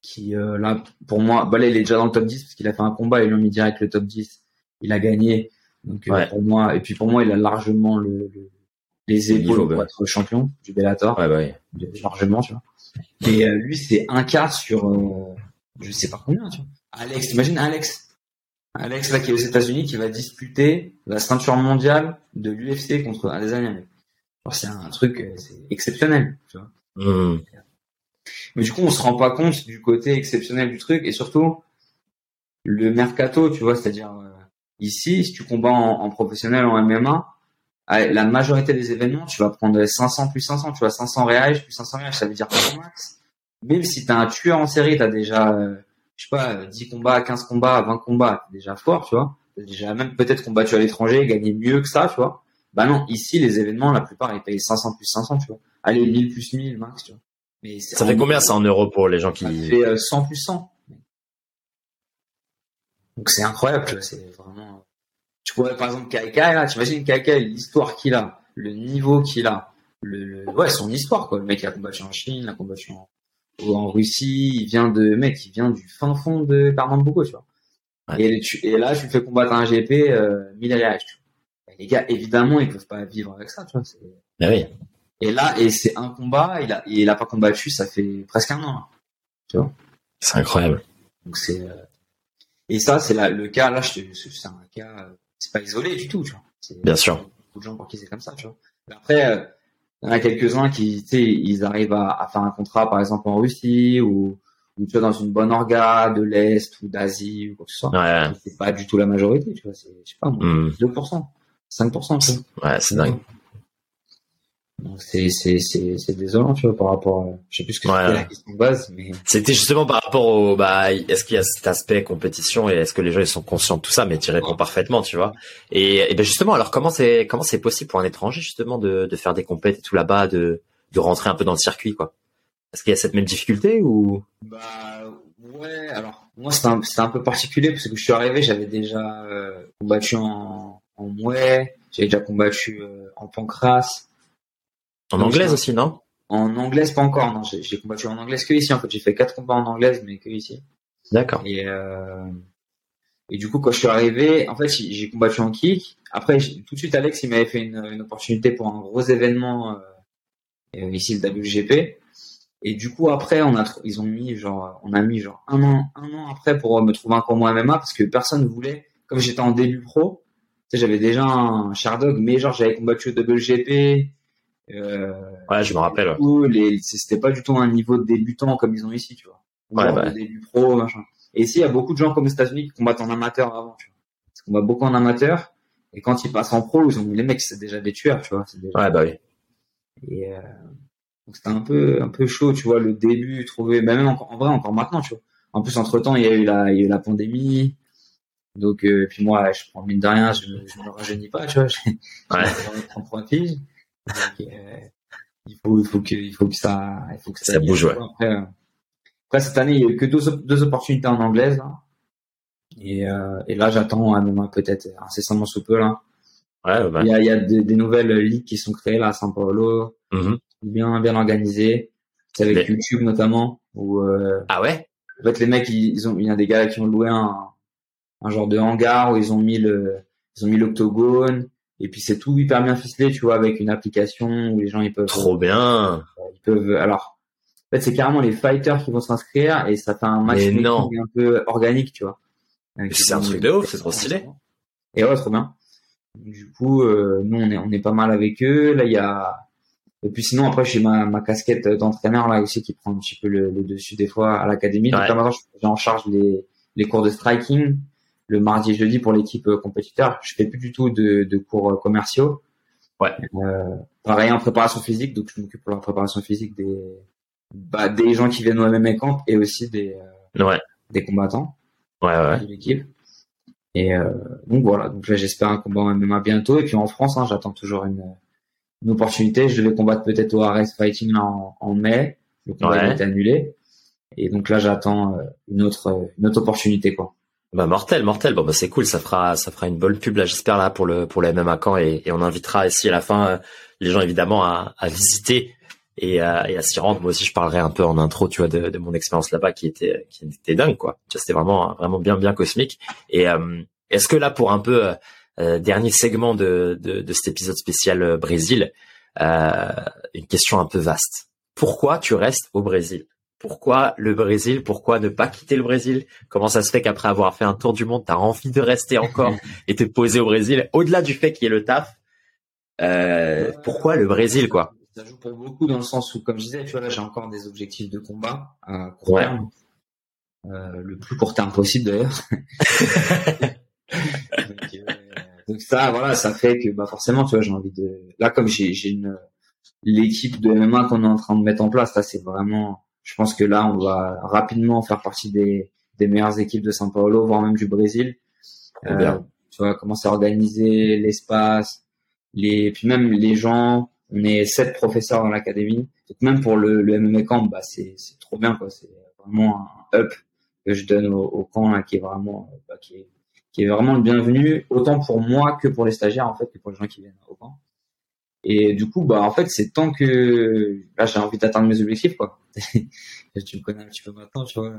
qui euh, là pour moi, bah là il est déjà dans le top 10 parce qu'il a fait un combat, ils l'ont mis direct le top 10, il a gagné. Donc euh, pour moi, et puis pour moi il a largement le, le les épaules pour être champion du Bellator. Ouais, bah ouais. Largement, tu vois. Et lui c'est un quart sur je sais pas combien, tu vois. Alex, imagine Alex? Alex, là, qui est aux États-Unis, qui va disputer la ceinture mondiale de l'UFC contre un des Américains. C'est un truc, euh, c'est exceptionnel, tu vois. Mmh. Mais du coup, on se rend pas compte du côté exceptionnel du truc et surtout le mercato, tu vois, c'est-à-dire euh, ici, si tu combats en, en, professionnel en MMA, la majorité des événements, tu vas prendre 500 plus 500, tu vois, 500 réages plus 500 réages, ça veut dire au max. Même si t'as un tueur en série, t'as déjà, euh, je sais pas, 10 combats, 15 combats, 20 combats, t'es déjà fort, tu vois. T'as déjà même peut-être combattu à l'étranger, gagné mieux que ça, tu vois. Bah non, ici, les événements, la plupart, ils payent 500 plus 500, tu vois. Allez, 1000 plus 1000 max, tu vois. Mais ça fait combien ça en euros pour les gens qui... Ça fait 100 euh, plus 100. Donc c'est incroyable, tu vois, c'est vraiment... Tu pourrais, par exemple, Kaika, là, tu imagines Kaika, l'histoire qu'il a, le niveau qu'il a, le, ouais, son histoire, quoi. Le mec a combattu en Chine, il a combattu en, en Russie, il vient de, mec, il vient du fin fond de Pernambuco, tu vois. Et, et, là, je lui fais combattre un GP, euh, 1000 réages, tu vois. les gars, évidemment, ils peuvent pas vivre avec ça, tu vois. Ben oui. Et là, et c'est un combat, il a, il a pas combattu, ça fait presque un an, tu vois. C'est incroyable. Donc c'est, euh, et ça, c'est le cas, là, c'est un cas, euh, c'est pas isolé du tout, tu vois. Bien sûr. Beaucoup de gens pour qui c'est comme ça, tu vois. Mais après, euh, il y en a quelques-uns qui, tu sais, ils arrivent à, à, faire un contrat, par exemple, en Russie ou, ou tu vois, dans une bonne orga de l'Est ou d'Asie ou quoi que ce soit. Ouais. C'est pas du tout la majorité, tu vois. C'est, je sais pas, 2%, 5%, tu vois. Ouais, c'est dingue. Donc c'est c'est c'est c'est désolant tu vois par rapport à, je sais plus ce que c'était la question de base mais c'était justement par rapport au bah est-ce qu'il y a cet aspect compétition et est-ce que les gens ils sont conscients de tout ça mais tu réponds parfaitement tu vois. Et, et ben justement alors comment c'est comment c'est possible pour un étranger justement de de faire des compètes et tout là-bas de de rentrer un peu dans le circuit quoi? Est-ce qu'il y a cette même difficulté ou? Bah ouais alors moi c'était un, un peu particulier parce que je suis arrivé j'avais déjà euh, combattu en en mouet j'avais déjà combattu euh, en pancras en anglaise aussi, non? En anglaise, pas encore. Non, j'ai combattu en anglaise que ici. En fait, j'ai fait quatre combats en anglaise, mais que ici. D'accord. Et euh... et du coup, quand je suis arrivé, en fait, j'ai combattu en kick. Après, tout de suite, Alex, il m'avait fait une, une, opportunité pour un gros événement euh, euh ici, le WGP. Et du coup, après, on a, ils ont mis genre, on a mis genre un an, un an après pour me trouver un combat MMA parce que personne ne voulait. Comme j'étais en début pro, tu sais, j'avais déjà un Shardog, mais genre j'avais combattu au WGP, euh, ouais, je me rappelle. C'était pas du tout un niveau de débutant comme ils ont ici, tu vois. Ouais, bah. début pro, machin. Et ici, il y a beaucoup de gens comme aux États-Unis qui combattent en amateur avant, tu vois. Ils combattent beaucoup en amateur. Et quand ils passent en pro, ils ont les mecs, c'est déjà des tueurs, tu vois. Déjà... Ouais, bah oui. Et euh... donc c'était un peu, un peu chaud, tu vois, le début, trouver, bah, même encore, en vrai, encore maintenant, tu vois. En plus, entre temps, il y a eu la, il y a eu la pandémie. Donc, euh, puis moi, je prends mine de rien, je, je me rajeunis pas, tu vois. J'ai ouais. 33 filles. Il faut, il faut que, il faut que ça, il faut que ça, bouge. Ouais. Après, euh, après, cette année, il y a eu que deux, deux opportunités en anglaise. Là. Et, euh, et là, j'attends un moment peut-être incessamment sous peu là. Ouais. Il y a, il y a des, nouvelles ligues qui sont créées là à São Paulo, mm-hmm. bien bien organisées. C'est avec YouTube notamment. Où, euh, ah ouais? En fait, les mecs, ils, ont, il y a des gars qui ont loué un, un genre de hangar où ils ont mis le, ils ont mis l'octogone, et puis c'est tout hyper bien ficelé, tu vois, avec une application où les gens ils peuvent. Trop bien. Ils peuvent. Alors, en fait, c'est carrément les fighters qui vont s'inscrire et ça fait un match un peu organique, tu vois. C'est un truc de ouf, c'est trop stylé. Et ouais, trop bien. Du coup, euh, nous on est on est pas mal avec eux. Là, il y a. Et puis sinon après j'ai ma, ma casquette d'entraîneur là aussi qui prend un petit peu le, dessus des fois à l'académie. Donc là maintenant j'ai en charge les les cours de striking le mardi et jeudi pour l'équipe euh, compétiteur. Je fais plus du tout de, de cours euh, commerciaux. Ouais. Euh, pareil en préparation physique, donc je m'occupe pour la préparation physique des bah, des gens qui viennent au MMA camp et aussi des euh, ouais. des combattants. Ouais ouais. De l'équipe. Et euh, donc voilà, donc là j'espère un combat en MMA bientôt et puis en France, hein, j'attends toujours une une opportunité. Je devais combattre peut-être au RS Fighting là en, en mai, le combat a été annulé. Et donc là j'attends une autre une autre opportunité quoi. Bah mortel, mortel. Bon bah c'est cool, ça fera ça fera une bonne pub là, j'espère là pour le pour le MMA camp et, et on invitera ici à la fin euh, les gens évidemment à, à visiter et, à, et à s'y rendre. Moi aussi je parlerai un peu en intro, tu vois, de, de mon expérience là-bas qui était qui était dingue quoi. C'était vraiment vraiment bien bien cosmique. Et euh, est-ce que là pour un peu euh, dernier segment de, de, de cet épisode spécial Brésil, une question un peu vaste. Pourquoi tu restes au Brésil? Pourquoi le Brésil? Pourquoi ne pas quitter le Brésil? Comment ça se fait qu'après avoir fait un tour du monde, tu as envie de rester encore et te poser au Brésil Au-delà du fait qu'il y ait le taf, euh, pourquoi le Brésil quoi? Ça joue pour beaucoup dans le sens où, comme je disais, tu vois là, j'ai encore des objectifs de combat à court terme, euh, le plus court terme possible d'ailleurs. donc, euh, ça, voilà, ça fait que bah forcément, tu vois, j'ai envie de. Là, comme j'ai j'ai une l'équipe de MMA qu'on est en train de mettre en place, là, c'est vraiment. Je pense que là, on va rapidement faire partie des des meilleures équipes de São Paulo, voire même du Brésil. Euh, tu vois, commencer à organiser l'espace, les puis même les gens. On est sept professeurs dans l'académie. Donc même pour le, le MMA camp, bah c'est c'est trop bien quoi. C'est vraiment un up que je donne au, au camp là, qui est vraiment bah, qui est qui est vraiment le bienvenu, autant pour moi que pour les stagiaires, en fait, que pour les gens qui viennent au camp. Et du coup, bah, en fait, c'est tant que, là, j'ai envie d'atteindre mes objectifs, quoi. tu me connais un petit peu maintenant, tu vois.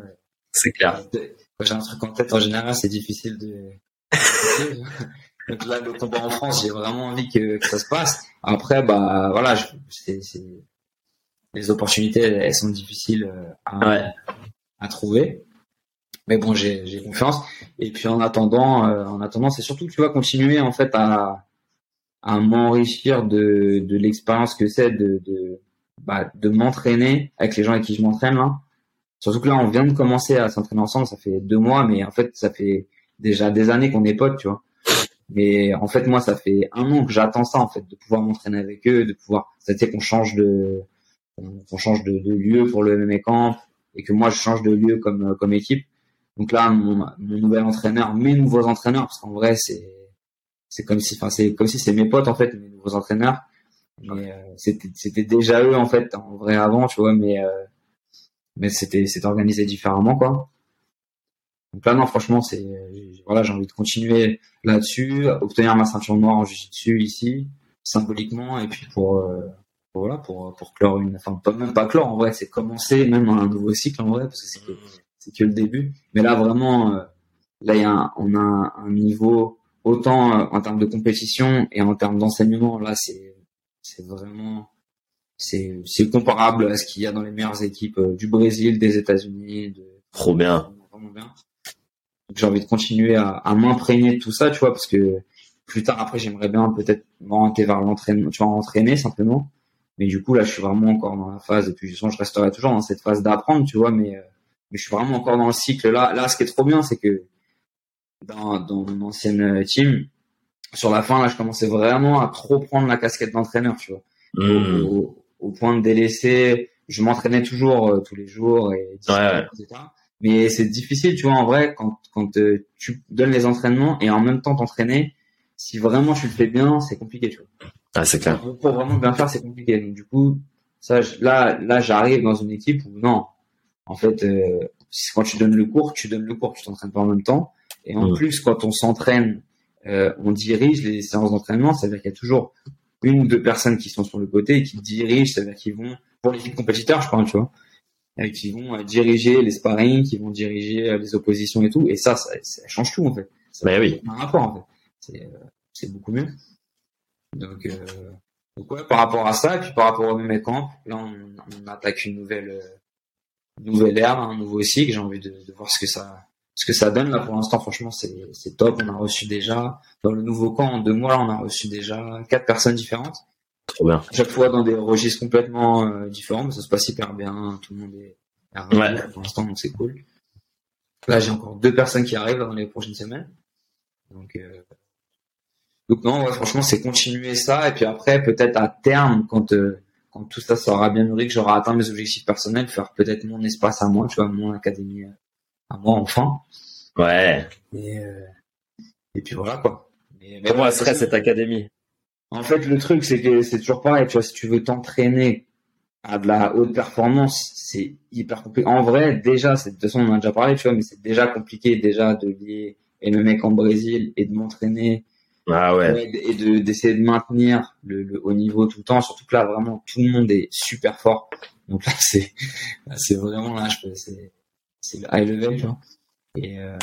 C'est clair. Quand j'ai un truc en tête, en général, c'est difficile de, donc là, le combat en France, j'ai vraiment envie que, que, ça se passe. Après, bah, voilà, c'est, les opportunités, elles sont difficiles à, ouais. à trouver. Mais bon, j'ai confiance. Et puis en attendant, euh, en attendant, c'est surtout, tu vois, continuer en fait à, à m'enrichir de, de l'expérience que c'est de, de, bah, de m'entraîner avec les gens avec qui je m'entraîne là. Surtout que là, on vient de commencer à s'entraîner ensemble, ça fait deux mois, mais en fait, ça fait déjà des années qu'on est potes, tu vois. Mais en fait, moi, ça fait un an que j'attends ça, en fait, de pouvoir m'entraîner avec eux, de pouvoir, c'est-à-dire qu'on change de, qu'on change de, de, lieu pour le MMA camp et que moi, je change de lieu comme, comme équipe. Donc là, mon, mon, nouvel entraîneur, mes nouveaux entraîneurs, parce qu'en vrai, c'est c'est comme si, enfin, c'est comme si c'est mes potes en fait, mes nouveaux entraîneurs. Mais euh, c'était c'était déjà eux en fait, en vrai avant, tu vois, mais euh, mais c'était c'était organisé différemment quoi. Donc là non, franchement, c'est voilà, j'ai envie de continuer là-dessus, obtenir ma ceinture noire en jiu-jitsu ici, symboliquement, et puis pour, euh, pour voilà, pour pour clore une, enfin pas même pas clore en vrai, c'est commencer même un nouveau cycle en vrai, parce que c'est que c'est que le début. Mais là, vraiment, euh, là, y a un, on a un, un niveau autant euh, en termes de compétition et en termes d'enseignement. Là, c'est c'est vraiment c'est c'est comparable à ce qu'il y a dans les meilleures équipes euh, du Brésil, des États-Unis. De... Trop bien. Vraiment bien. J'ai envie de continuer à, à m'imprégner de tout ça, tu vois, parce que plus tard après, j'aimerais bien peut-être m'orienter vers l'entraînement, tu vois, entraîner simplement. Mais du coup, là, je suis vraiment encore dans la phase, et puis je resterai toujours dans cette phase d'apprendre, tu vois, mais mais je suis vraiment encore dans le cycle là. Là, ce qui est trop bien, c'est que dans, dans mon ancienne team, sur la fin, là, je commençais vraiment à trop prendre la casquette d'entraîneur, tu vois, mmh. au, au, point de délaisser. Je m'entraînais toujours euh, tous les jours et ouais, etc. Mais c'est difficile, tu vois, en vrai, quand quand euh, tu donnes les entraînements et en même temps t'entraîner, si vraiment tu le fais bien, c'est compliqué, tu vois. Ah, c'est clair. Pour vraiment bien faire, c'est compliqué. Donc du coup, ça, là, là, j'arrive dans une équipe où non, en fait, euh, quand tu donnes le cours, tu donnes le cours, tu t'entraînes pas en même temps. Et en plus, quand on s'entraîne, euh, on dirige les séances d'entraînement, ça veut dire qu'il y a toujours une ou deux personnes qui sont sur le côté et qui dirigent, ça veut dire qu'ils vont, pour l'équipe compétiteur, je parle, tu vois, et qui vont euh, diriger les sparring, qui vont diriger euh, les oppositions et tout. Et ça, ça, ça change tout, en fait. Ça bah oui. un rapport, en fait. C'est, euh, beaucoup mieux. Donc, euh, donc ouais, par rapport à ça, et puis par rapport au même camp, là, on, on attaque une nouvelle, nouvelle ère, un nouveau cycle. J'ai envie de, de, voir ce que ça, ce que ça donne là pour l'instant. Franchement, c'est, c'est top. On a reçu déjà dans le nouveau camp en deux mois, là, on a reçu déjà quatre personnes différentes. Trop bien. Chaque fois dans des registres complètement euh, différents, mais ça se passe hyper bien. Tout le monde est ouais. pour l'instant, donc c'est cool. Là, j'ai encore deux personnes qui arrivent dans les prochaines semaines. Donc, euh... donc non, ouais, franchement, c'est continuer ça et puis après, peut-être à terme, quand euh, quand tout ça sera bien mûri, que j'aurai atteint mes objectifs personnels, faire peut-être mon espace à moi, tu vois, mon académie à moi enfin. Ouais. Et, euh, et puis voilà quoi. Mais, mais Comment ouais, serait cette académie En fait, le truc c'est que c'est toujours pareil, tu vois, si tu veux t'entraîner à de la haute performance, c'est hyper compliqué. En vrai, déjà, de toute façon on en a déjà parlé, tu vois, mais c'est déjà compliqué déjà de lier et le mec en Brésil et de m'entraîner ah ouais. Et de d'essayer de maintenir le, le, haut niveau tout le temps, surtout que là vraiment tout le monde est super fort. Donc là c'est c'est vraiment là je c'est c'est le high level vois. Et euh,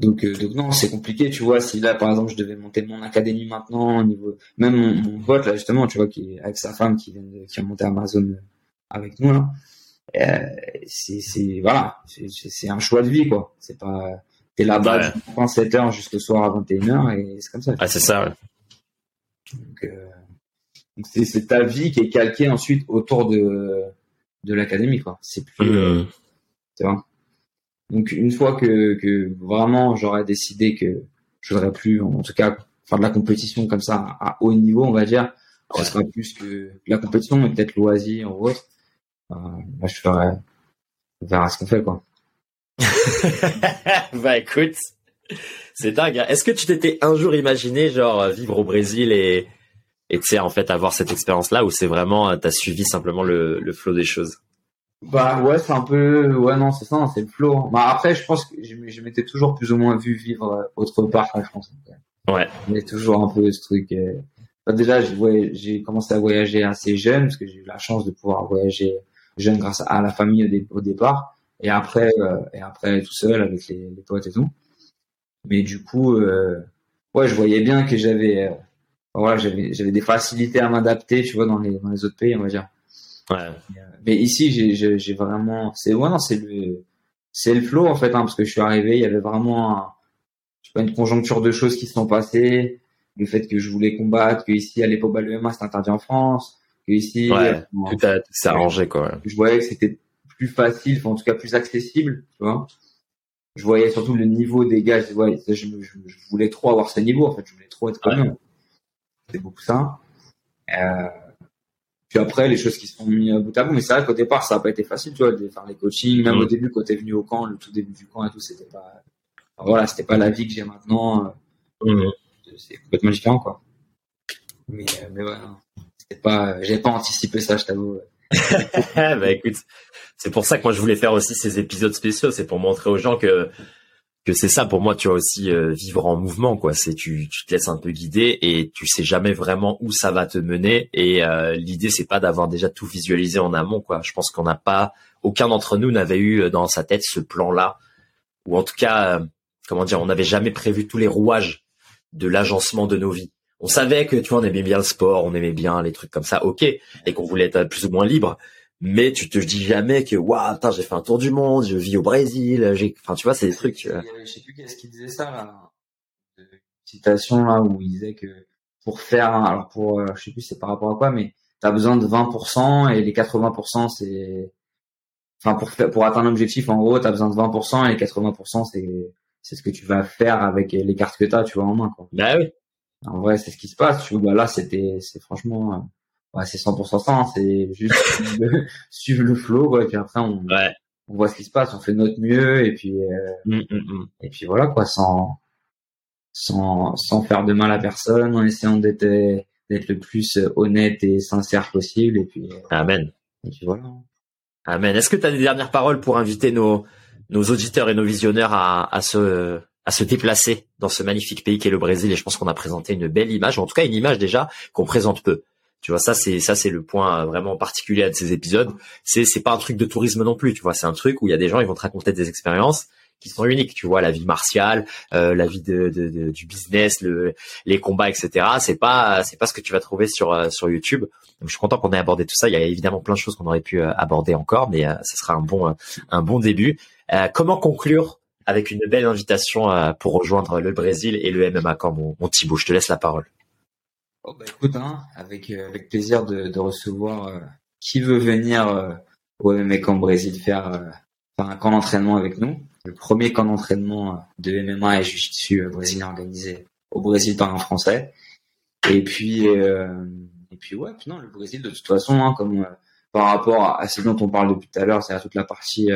donc euh, donc non c'est compliqué tu vois si là par exemple je devais monter mon académie maintenant au niveau même mon, mon pote là justement tu vois qui avec sa femme qui vient de, qui a monté Amazon avec nous là euh, c'est c'est voilà c'est un choix de vie quoi c'est pas t'es là-bas, ouais. tu prends 7 heures jusqu'au soir à 21h et c'est comme ça. Ah, c'est ça, ouais. Donc, euh, c'est, c'est ta vie qui est calquée ensuite autour de, de l'académie, quoi. C'est plus, mmh. Tu vois. Donc, une fois que, que vraiment j'aurais décidé que je voudrais plus, en tout cas, faire de la compétition comme ça à, haut niveau, on va dire, ce sera plus que la compétition, mais peut-être loisir ou autre. Euh, là, je ferai, on verra ce qu'on fait, quoi. bah écoute, c'est dingue. Hein. Est-ce que tu t'étais un jour imaginé genre vivre au Brésil et et tu sais en fait avoir cette expérience là ou c'est vraiment t'as suivi simplement le le flot des choses? Bah ouais, c'est un peu ouais non c'est ça, c'est le flow. Bah après je pense que je, m'étais toujours plus ou moins vu vivre euh, autre part en France. Ouais. Mais toujours un peu ce truc. Euh... déjà j'ai commencé à voyager assez jeune parce que j'ai eu la chance de pouvoir voyager jeune grâce à la famille au, départ et après euh, et après tout seul avec les, les potes et tout. Mais du coup, euh, ouais, je voyais bien que j'avais, voilà, j'avais, j'avais des facilités à m'adapter, tu vois, dans les, dans les autres pays, on va dire. Ouais. Euh, mais ici, j'ai, vraiment, c'est, ouais, non, c'est le, c'est le flow, en fait, hein, parce que je suis arrivé, il y avait vraiment, un, je sais pas, une conjoncture de choses qui se sont passées, le fait que je voulais combattre, que ici, à l'époque, bah, le MMA, c'est interdit en France, que ici, ouais, tout, a, s'est arrangé, quoi. Je voyais que c'était plus facile, enfin, en tout cas, plus accessible, tu vois je voyais surtout le niveau des gars. Je, ouais, je, je, voulais trop avoir ce niveau. En fait, je voulais trop être comme eux. C'est beaucoup ça. Euh, puis après, les choses qui se sont mis à bout à bout. Mais c'est vrai qu'au départ, ça n'a pas été facile, tu vois, de faire les coachings. Même au début, quand t'es venu au camp, le tout début du camp et tout, c'était pas, voilà, c'était pas la vie que j'ai maintenant. Mm. C'est complètement différent, quoi. Mais, euh, mais ouais, c'était pas, j'ai pas anticipé ça, je t'avoue. bah écoute, c'est pour ça que moi je voulais faire aussi ces épisodes spéciaux, c'est pour montrer aux gens que que c'est ça pour moi, tu vois aussi euh, vivre en mouvement quoi. C'est tu, tu te laisses un peu guider et tu sais jamais vraiment où ça va te mener. Et euh, l'idée c'est pas d'avoir déjà tout visualisé en amont quoi. Je pense qu'on n'a pas aucun d'entre nous n'avait eu euh, dans sa tête ce plan là ou en tout cas comment dire, on n'avait jamais prévu tous les rouages de l'agencement de nos vies. On savait que tu vois on aimait bien le sport, on aimait bien les trucs comme ça, ok, et qu'on voulait être plus ou moins libre mais tu te dis jamais que waouh j'ai fait un tour du monde je vis au Brésil j'ai enfin tu vois c'est des trucs euh. je sais plus qu'est-ce qu'il disait ça là une citation là où il disait que pour faire alors pour euh, je sais plus c'est par rapport à quoi mais tu as besoin de 20% et les 80% c'est enfin pour faire, pour atteindre un objectif en gros tu as besoin de 20% et les 80% c'est c'est ce que tu vas faire avec les cartes que tu as tu vois en main quoi. Bah oui. En vrai, c'est ce qui se passe, tu vois, bah là c'était c'est franchement euh, ouais, c'est 100% ça, hein, c'est juste suivre le flow, quoi, et puis après on, on voit ce qui se passe, on fait notre mieux, et puis euh, mm, mm, mm. et puis voilà quoi, sans sans sans faire de mal à personne, en essayant d'être d'être le plus honnête et sincère possible, et puis euh, amen. Et puis voilà. Amen. Est-ce que tu as des dernières paroles pour inviter nos nos auditeurs et nos visionneurs à, à se à se déplacer dans ce magnifique pays qu'est le Brésil? Et je pense qu'on a présenté une belle image, en tout cas une image déjà qu'on présente peu. Tu vois, ça c'est ça c'est le point vraiment particulier de ces épisodes. C'est c'est pas un truc de tourisme non plus. Tu vois, c'est un truc où il y a des gens ils vont te raconter des expériences qui sont uniques. Tu vois, la vie martiale, euh, la vie de, de, du business, le, les combats, etc. C'est pas c'est pas ce que tu vas trouver sur euh, sur YouTube. Je suis content qu'on ait abordé tout ça. Il y a évidemment plein de choses qu'on aurait pu euh, aborder encore, mais ce sera un bon un bon début. comment conclure avec une belle invitation pour rejoindre le Brésil et le MMA quand mon, mon Thibaut? Je te laisse la parole. Oh bah écoute, hein, avec euh, avec plaisir de, de recevoir euh, qui veut venir euh, au MMA Camp Brésil faire, faire un camp d'entraînement avec nous. Le premier camp d'entraînement de MMA et Jiu-Jitsu brésilien organisé au Brésil par un Français. Et puis et puis ouais, non, le Brésil de toute façon, hein, comme par rapport à ce dont on parle depuis tout à l'heure, c'est à toute la partie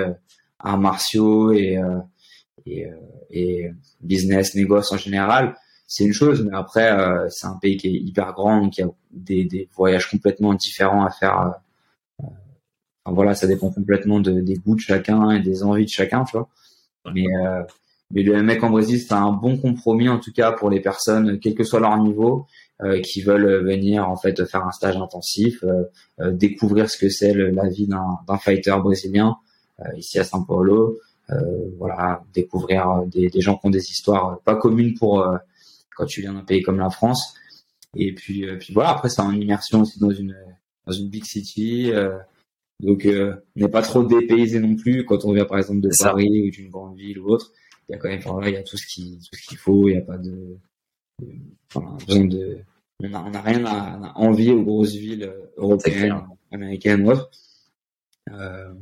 arts martiaux et, et, et business, négoce en général c'est une chose, mais après, euh, c'est un pays qui est hyper grand, y a des, des voyages complètement différents à faire. Euh, euh, enfin, voilà, ça dépend complètement de, des goûts de chacun et des envies de chacun, tu vois. Mais, mais le mec en Brésil, c'est un bon compromis en tout cas pour les personnes, quel que soit leur niveau, qui veulent venir en fait faire un stage intensif, découvrir ce que c'est la vie d'un fighter brésilien ici à São Paulo. voilà, découvrir des, des gens qui ont des histoires pas communes pour quand tu viens d'un pays comme la France. Et puis, euh, puis voilà, après, c'est en immersion aussi dans une, dans une big city. Euh, donc, euh, on n'est pas trop dépaysé non plus quand on vient par exemple de Paris ou d'une grande ville ou autre. Il y a quand même, voilà, il y a tout ce qu'il faut. Il n'y a pas de, enfin, besoin de, on n'a on a rien à, envier aux grosses villes européennes, américaines ou autres. Euh,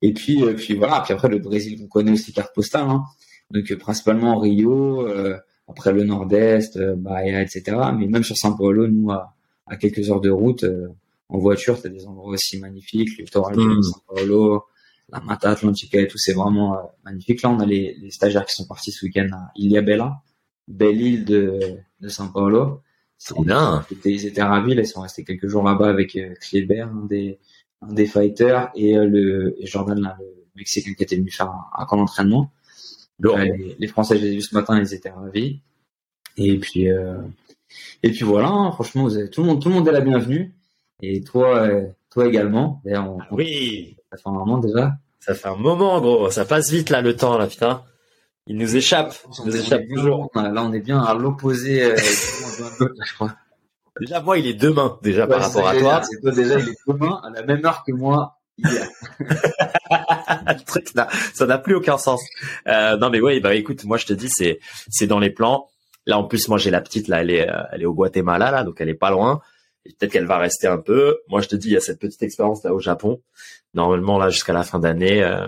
et puis, puis voilà. Puis après, le Brésil qu'on connaît aussi carte postale. Hein. Donc, principalement Rio. Euh, après le Nord-Est, Bahia, etc. Mais même sur São Paulo, nous, à, à quelques heures de route, en voiture, tu as des endroits aussi magnifiques, le littoral de mm. São Paulo, la Mata Atlantica et tout, c'est vraiment magnifique. Là, on a les, les, stagiaires qui sont partis ce week-end à Ilhabela, belle île de, de São Paulo. C'est bien. Ils étaient, ravis, ils sont restés quelques jours là-bas avec euh, Kleber, un des, un des fighters, et euh, le et Jordan, là, le Mexicain qui était venu faire un, un camp d'entraînement. Les, les, Français, je les ai vus ce matin, ils étaient ravis. Et puis, euh, et puis voilà, hein, franchement, vous avez, tout le monde, tout le monde est la bienvenue. Et toi, euh, toi également. On, oui. Ça fait un moment déjà. Ça fait un moment, gros. Ça passe vite là, le temps là, putain. Il nous échappe. Il nous échappe toujours. Là, on est bien à l'opposé. Euh, je crois. Déjà, moi, il est demain, déjà, par rapport à toi. C'est toi, déjà, il est demain, à la même heure que moi, hier. ça n'a plus aucun sens. Euh, non, mais ouais, bah, écoute, moi, je te dis, c'est, c'est dans les plans. Là, en plus, moi, j'ai la petite, là, elle est, euh, elle est au Guatemala, là, donc elle est pas loin. Peut-être qu'elle va rester un peu. Moi, je te dis, il y a cette petite expérience là au Japon. Normalement, là, jusqu'à la fin d'année, euh,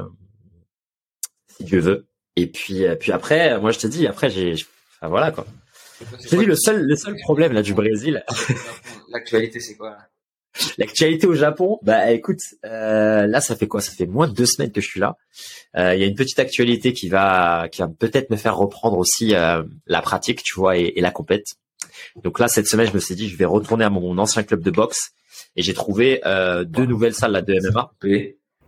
si Dieu veut. Et puis, euh, puis après, moi je te dis, après j'ai, enfin voilà quoi. Je te dis le seul, le seul problème là du Brésil. L'actualité c'est quoi L'actualité au Japon, bah écoute, euh, là ça fait quoi? Ça fait moins de deux semaines que je suis là. Euh, il y a une petite actualité qui va, qui va peut-être me faire reprendre aussi euh, la pratique, tu vois, et, et, la compète. Donc là cette semaine, je me suis dit, je vais retourner à mon ancien club de boxe et j'ai trouvé euh, deux nouvelles salles là, de MMA.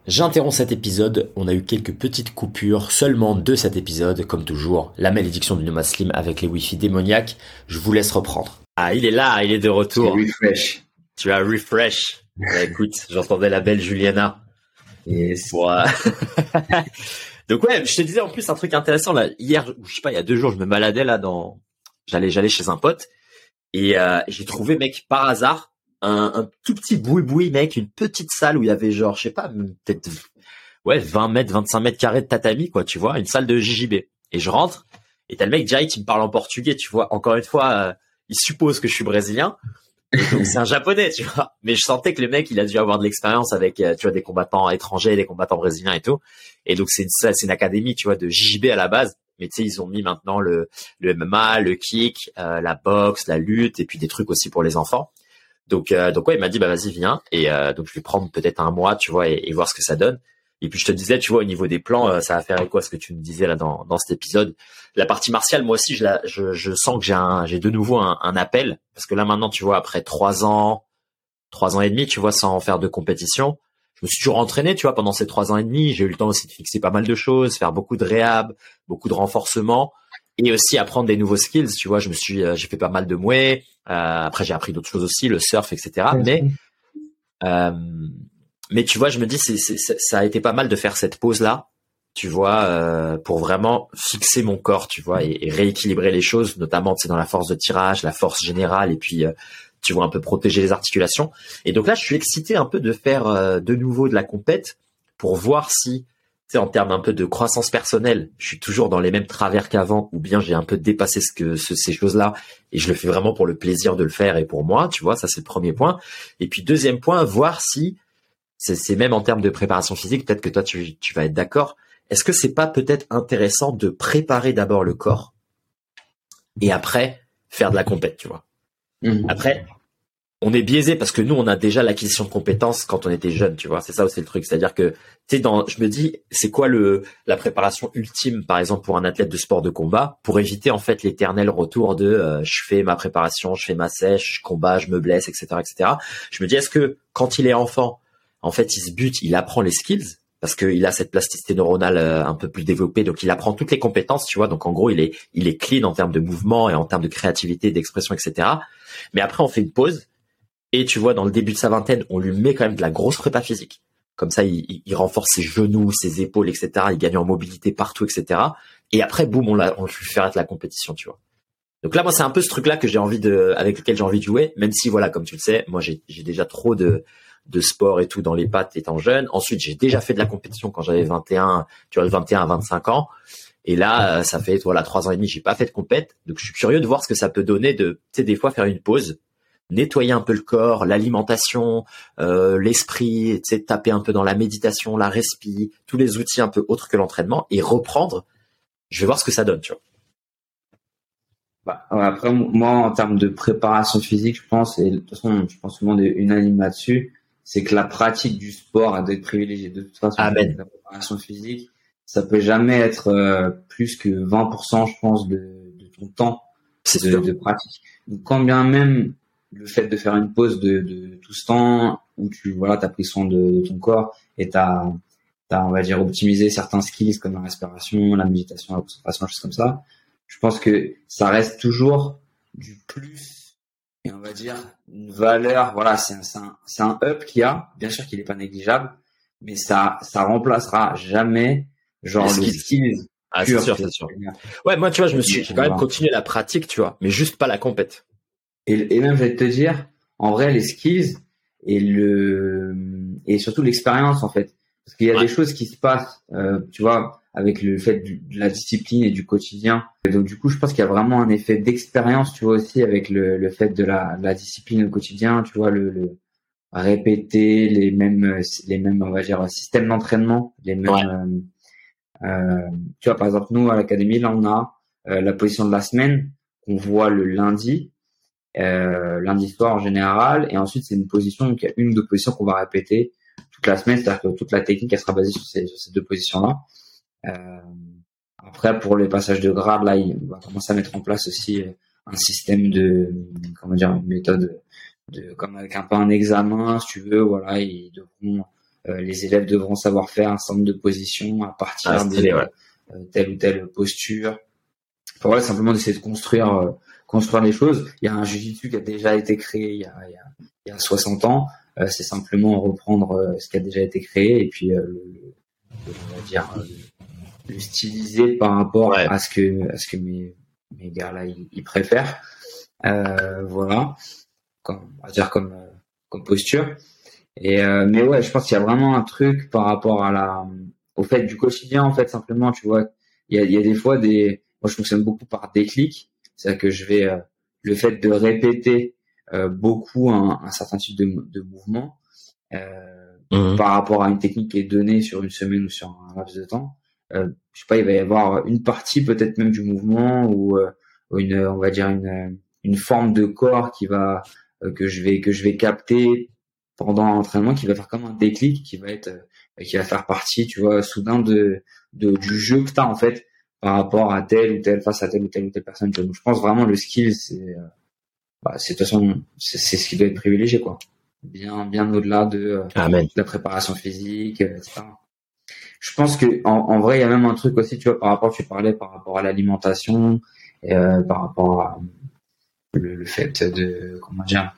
J'interromps cet épisode, on a eu quelques petites coupures seulement de cet épisode, comme toujours, la malédiction du Nomad Slim avec les Wi-Fi démoniaques, je vous laisse reprendre. Ah, il est là, il est de retour. refresh. Tu as refresh. Bah, écoute, j'entendais la belle Juliana. Yes. Donc ouais, je te disais en plus un truc intéressant là. Hier, je sais pas, il y a deux jours, je me baladais là dans, j'allais, j'allais chez un pote et euh, j'ai trouvé mec par hasard un, un tout petit boui-boui, mec, une petite salle où il y avait genre, je sais pas, peut-être, ouais, 20 mètres, 25 mètres carrés de tatami, quoi, tu vois, une salle de JJB. Et je rentre, et t'as le mec direct qui me parle en portugais, tu vois. Encore une fois, euh, il suppose que je suis brésilien. C'est un japonais, tu vois. Mais je sentais que le mec, il a dû avoir de l'expérience avec, euh, tu vois, des combattants étrangers, des combattants brésiliens et tout. Et donc c'est une, c'est une académie, tu vois, de JJB à la base. Mais tu sais, ils ont mis maintenant le, le MMA, le kick, euh, la boxe, la lutte, et puis des trucs aussi pour les enfants. Donc, euh, donc ouais, il m'a dit bah vas-y viens et euh, donc je vais prendre peut-être un mois, tu vois, et, voir ce que ça donne. Et puis je te disais, tu vois, au niveau des plans, euh, ça va faire quoi ce que tu me disais là dans, dans cet épisode. La partie martiale, moi aussi, je, la, je, je sens que j'ai un, j'ai de nouveau un, un, appel parce que là maintenant, tu vois, après trois ans, trois ans et demi, tu vois, sans faire de compétition, je me suis toujours entraîné, tu vois, pendant ces trois ans et demi. J'ai eu le temps aussi de fixer pas mal de choses, faire beaucoup de réhab, beaucoup de renforcement et aussi apprendre des nouveaux skills. Tu vois, je me suis, j'ai fait pas mal de mouets, euh, après, j'ai appris d'autres choses aussi, le surf, etc. Mais, euh, mais tu vois, je me dis, c'est, ça a été pas mal de faire cette pause là, tu vois, euh, pour vraiment fixer mon corps, tu vois, et, rééquilibrer les choses, notamment, c'est dans la force de tirage, la force générale, et puis, tu vois, un peu protéger les articulations. Et donc là, je suis excité un peu de faire de nouveau de la compète pour voir si en termes un peu de croissance personnelle, je suis toujours dans les mêmes travers qu'avant, ou bien j'ai un peu dépassé ce que ces choses-là, et je le fais vraiment pour le plaisir de le faire et pour moi, tu vois, ça c'est le premier point. Et puis deuxième point, voir si c'est même en termes de préparation physique, peut-être que toi tu, tu vas être d'accord. Est-ce que c'est pas peut-être intéressant de préparer d'abord le corps et après faire de la compète, tu vois? Mmh. Après, on est biaisé parce que nous, on a déjà l'acquisition de compétences quand on était jeune, tu vois. C'est ça aussi le truc. C'est-à-dire que, tu sais, dans, je me dis, c'est quoi le, la préparation ultime, par exemple, pour un athlète de sport de combat, pour éviter, en fait, l'éternel retour de, euh, je fais ma préparation, je fais ma sèche, je combat, je me blesse, etc., etc. Je me dis, est-ce que quand il est enfant, en fait, il se bute, il apprend les skills, parce qu'il a cette plasticité neuronale euh, un peu plus développée, donc il apprend toutes les compétences, tu vois. Donc en gros, il est, il est clean en termes de mouvement et en termes de créativité, d'expression, etc. Mais après, on fait une pause et tu vois, dans le début de sa vingtaine, on lui met quand même de la grosse prépa physique. Comme ça, il, renforce ses genoux, ses épaules, etc. Il gagne en mobilité partout, etc. Et après, boum, on, lui fait être la compétition, tu vois. Donc là, moi, c'est un peu ce truc-là que j'ai envie de, avec lequel j'ai envie de jouer, même si, voilà, comme tu le sais, moi, j'ai déjà trop de, de sport et tout dans les pattes étant jeune. Ensuite, j'ai déjà fait de la compétition quand j'avais 21, tu vois, de 21 à 25 ans. Et là, ça fait, voilà, trois ans et demi, j'ai pas fait de compète. Donc, je suis curieux de voir ce que ça peut donner de, tu sais, des fois faire une pause, nettoyer un peu le corps, l'alimentation, euh, l'esprit, tu sais, taper un peu dans la méditation, la respi, tous les outils un peu autres que l'entraînement et reprendre. Je vais voir ce que ça donne, tu vois. Bah, après, moi, en termes de préparation physique, je pense, et de toute façon, je pense tout le monde est unanime là-dessus, c'est que la pratique du sport a d'être privilégiée. De toute façon, Amen. la préparation physique, ça peut jamais être euh, plus que 20%, je pense, de, de ton temps de, de pratique. Donc, quand bien même le fait de faire une pause de, de tout ce temps où tu voilà, as pris soin de, de ton corps et t'as as, on va dire, optimisé certains skills comme la respiration, la méditation, la concentration, des choses comme ça, je pense que ça reste toujours du plus et on va dire une valeur. Voilà, c'est un, c'est un, up qu'il y a. Bien sûr qu'il est pas négligeable, mais ça, ça remplacera jamais genre Les le skills. Ah, c'est sûr, c'est sûr. Ouais, moi, tu vois, je me suis, j'ai quand même continué la pratique, tu vois, mais juste pas la compète. Et, et même, je vais te dire, en vrai, les skills et le et surtout l'expérience en fait, parce qu'il y a Ouais. des choses qui se passent, euh, tu vois, avec le fait du- de la discipline et du quotidien. Et donc du coup, je pense qu'il y a vraiment un effet d'expérience, tu vois aussi avec le, le fait de la, de la discipline au quotidien, tu vois, le, le répéter les mêmes les mêmes on va dire systèmes d'entraînement, les mêmes. Ouais. euh, euh, tu vois, par exemple, nous à l'académie, là, on a euh, la position de la semaine qu'on voit le lundi euh, lundi soir en général, et ensuite c'est une position, donc il y a une ou deux positions qu'on va répéter toute la semaine, c'est-à-dire que toute la technique elle sera basée sur ces, sur ces deux positions-là. Euh, après pour les passages de grade, là il va commencer à mettre en place aussi euh, un système de, comment dire, une méthode de, comme avec un peu un examen, si tu veux, voilà, ils devront, euh, les élèves devront savoir faire un certain nombre de positions à partir Ah, de ouais. euh, telle ou telle posture. Enfin, voilà, simplement d'essayer de construire euh, construire les choses. Il y a un jujitsu qui a déjà été créé il y a, il y a, il y a 60 ans. Euh, c'est simplement reprendre euh, ce qui a déjà été créé et puis euh, le, le- on va dire euh, le styliser par rapport Ouais. à ce que à ce que mes mes gars là ils, ils préfèrent. Euh, voilà, comme, on va dire comme euh, comme posture. Et euh, mais ouais, je pense qu'il y a vraiment un truc par rapport à la au fait du quotidien en fait simplement tu vois il y a, il y a des fois des moi je fonctionne beaucoup par déclic c'est à dire que je vais euh, le fait de répéter euh, beaucoup un, un certain type de, de mouvement euh, Mhm. par rapport à une technique qui est donnée sur une semaine ou sur un laps de temps je sais pas il va y avoir une partie peut-être même du mouvement ou euh, une on va dire une une forme de corps qui va euh, que je vais que je vais capter pendant l'entraînement qui va faire comme un déclic qui va être euh, qui va faire partie tu vois soudain de, de du jeu que tu as en fait par rapport à telle ou telle face à telle ou telle ou telle personne donc je pense vraiment le skill c'est euh, bah, c'est de toute façon c'est c'est ce qui doit être privilégié quoi. Bien bien au-delà de, euh, de la préparation physique euh, etc je pense que en, en vrai il y a même un truc aussi tu vois par rapport tu parlais par rapport à l'alimentation et, euh, par rapport à le, le fait de comment dire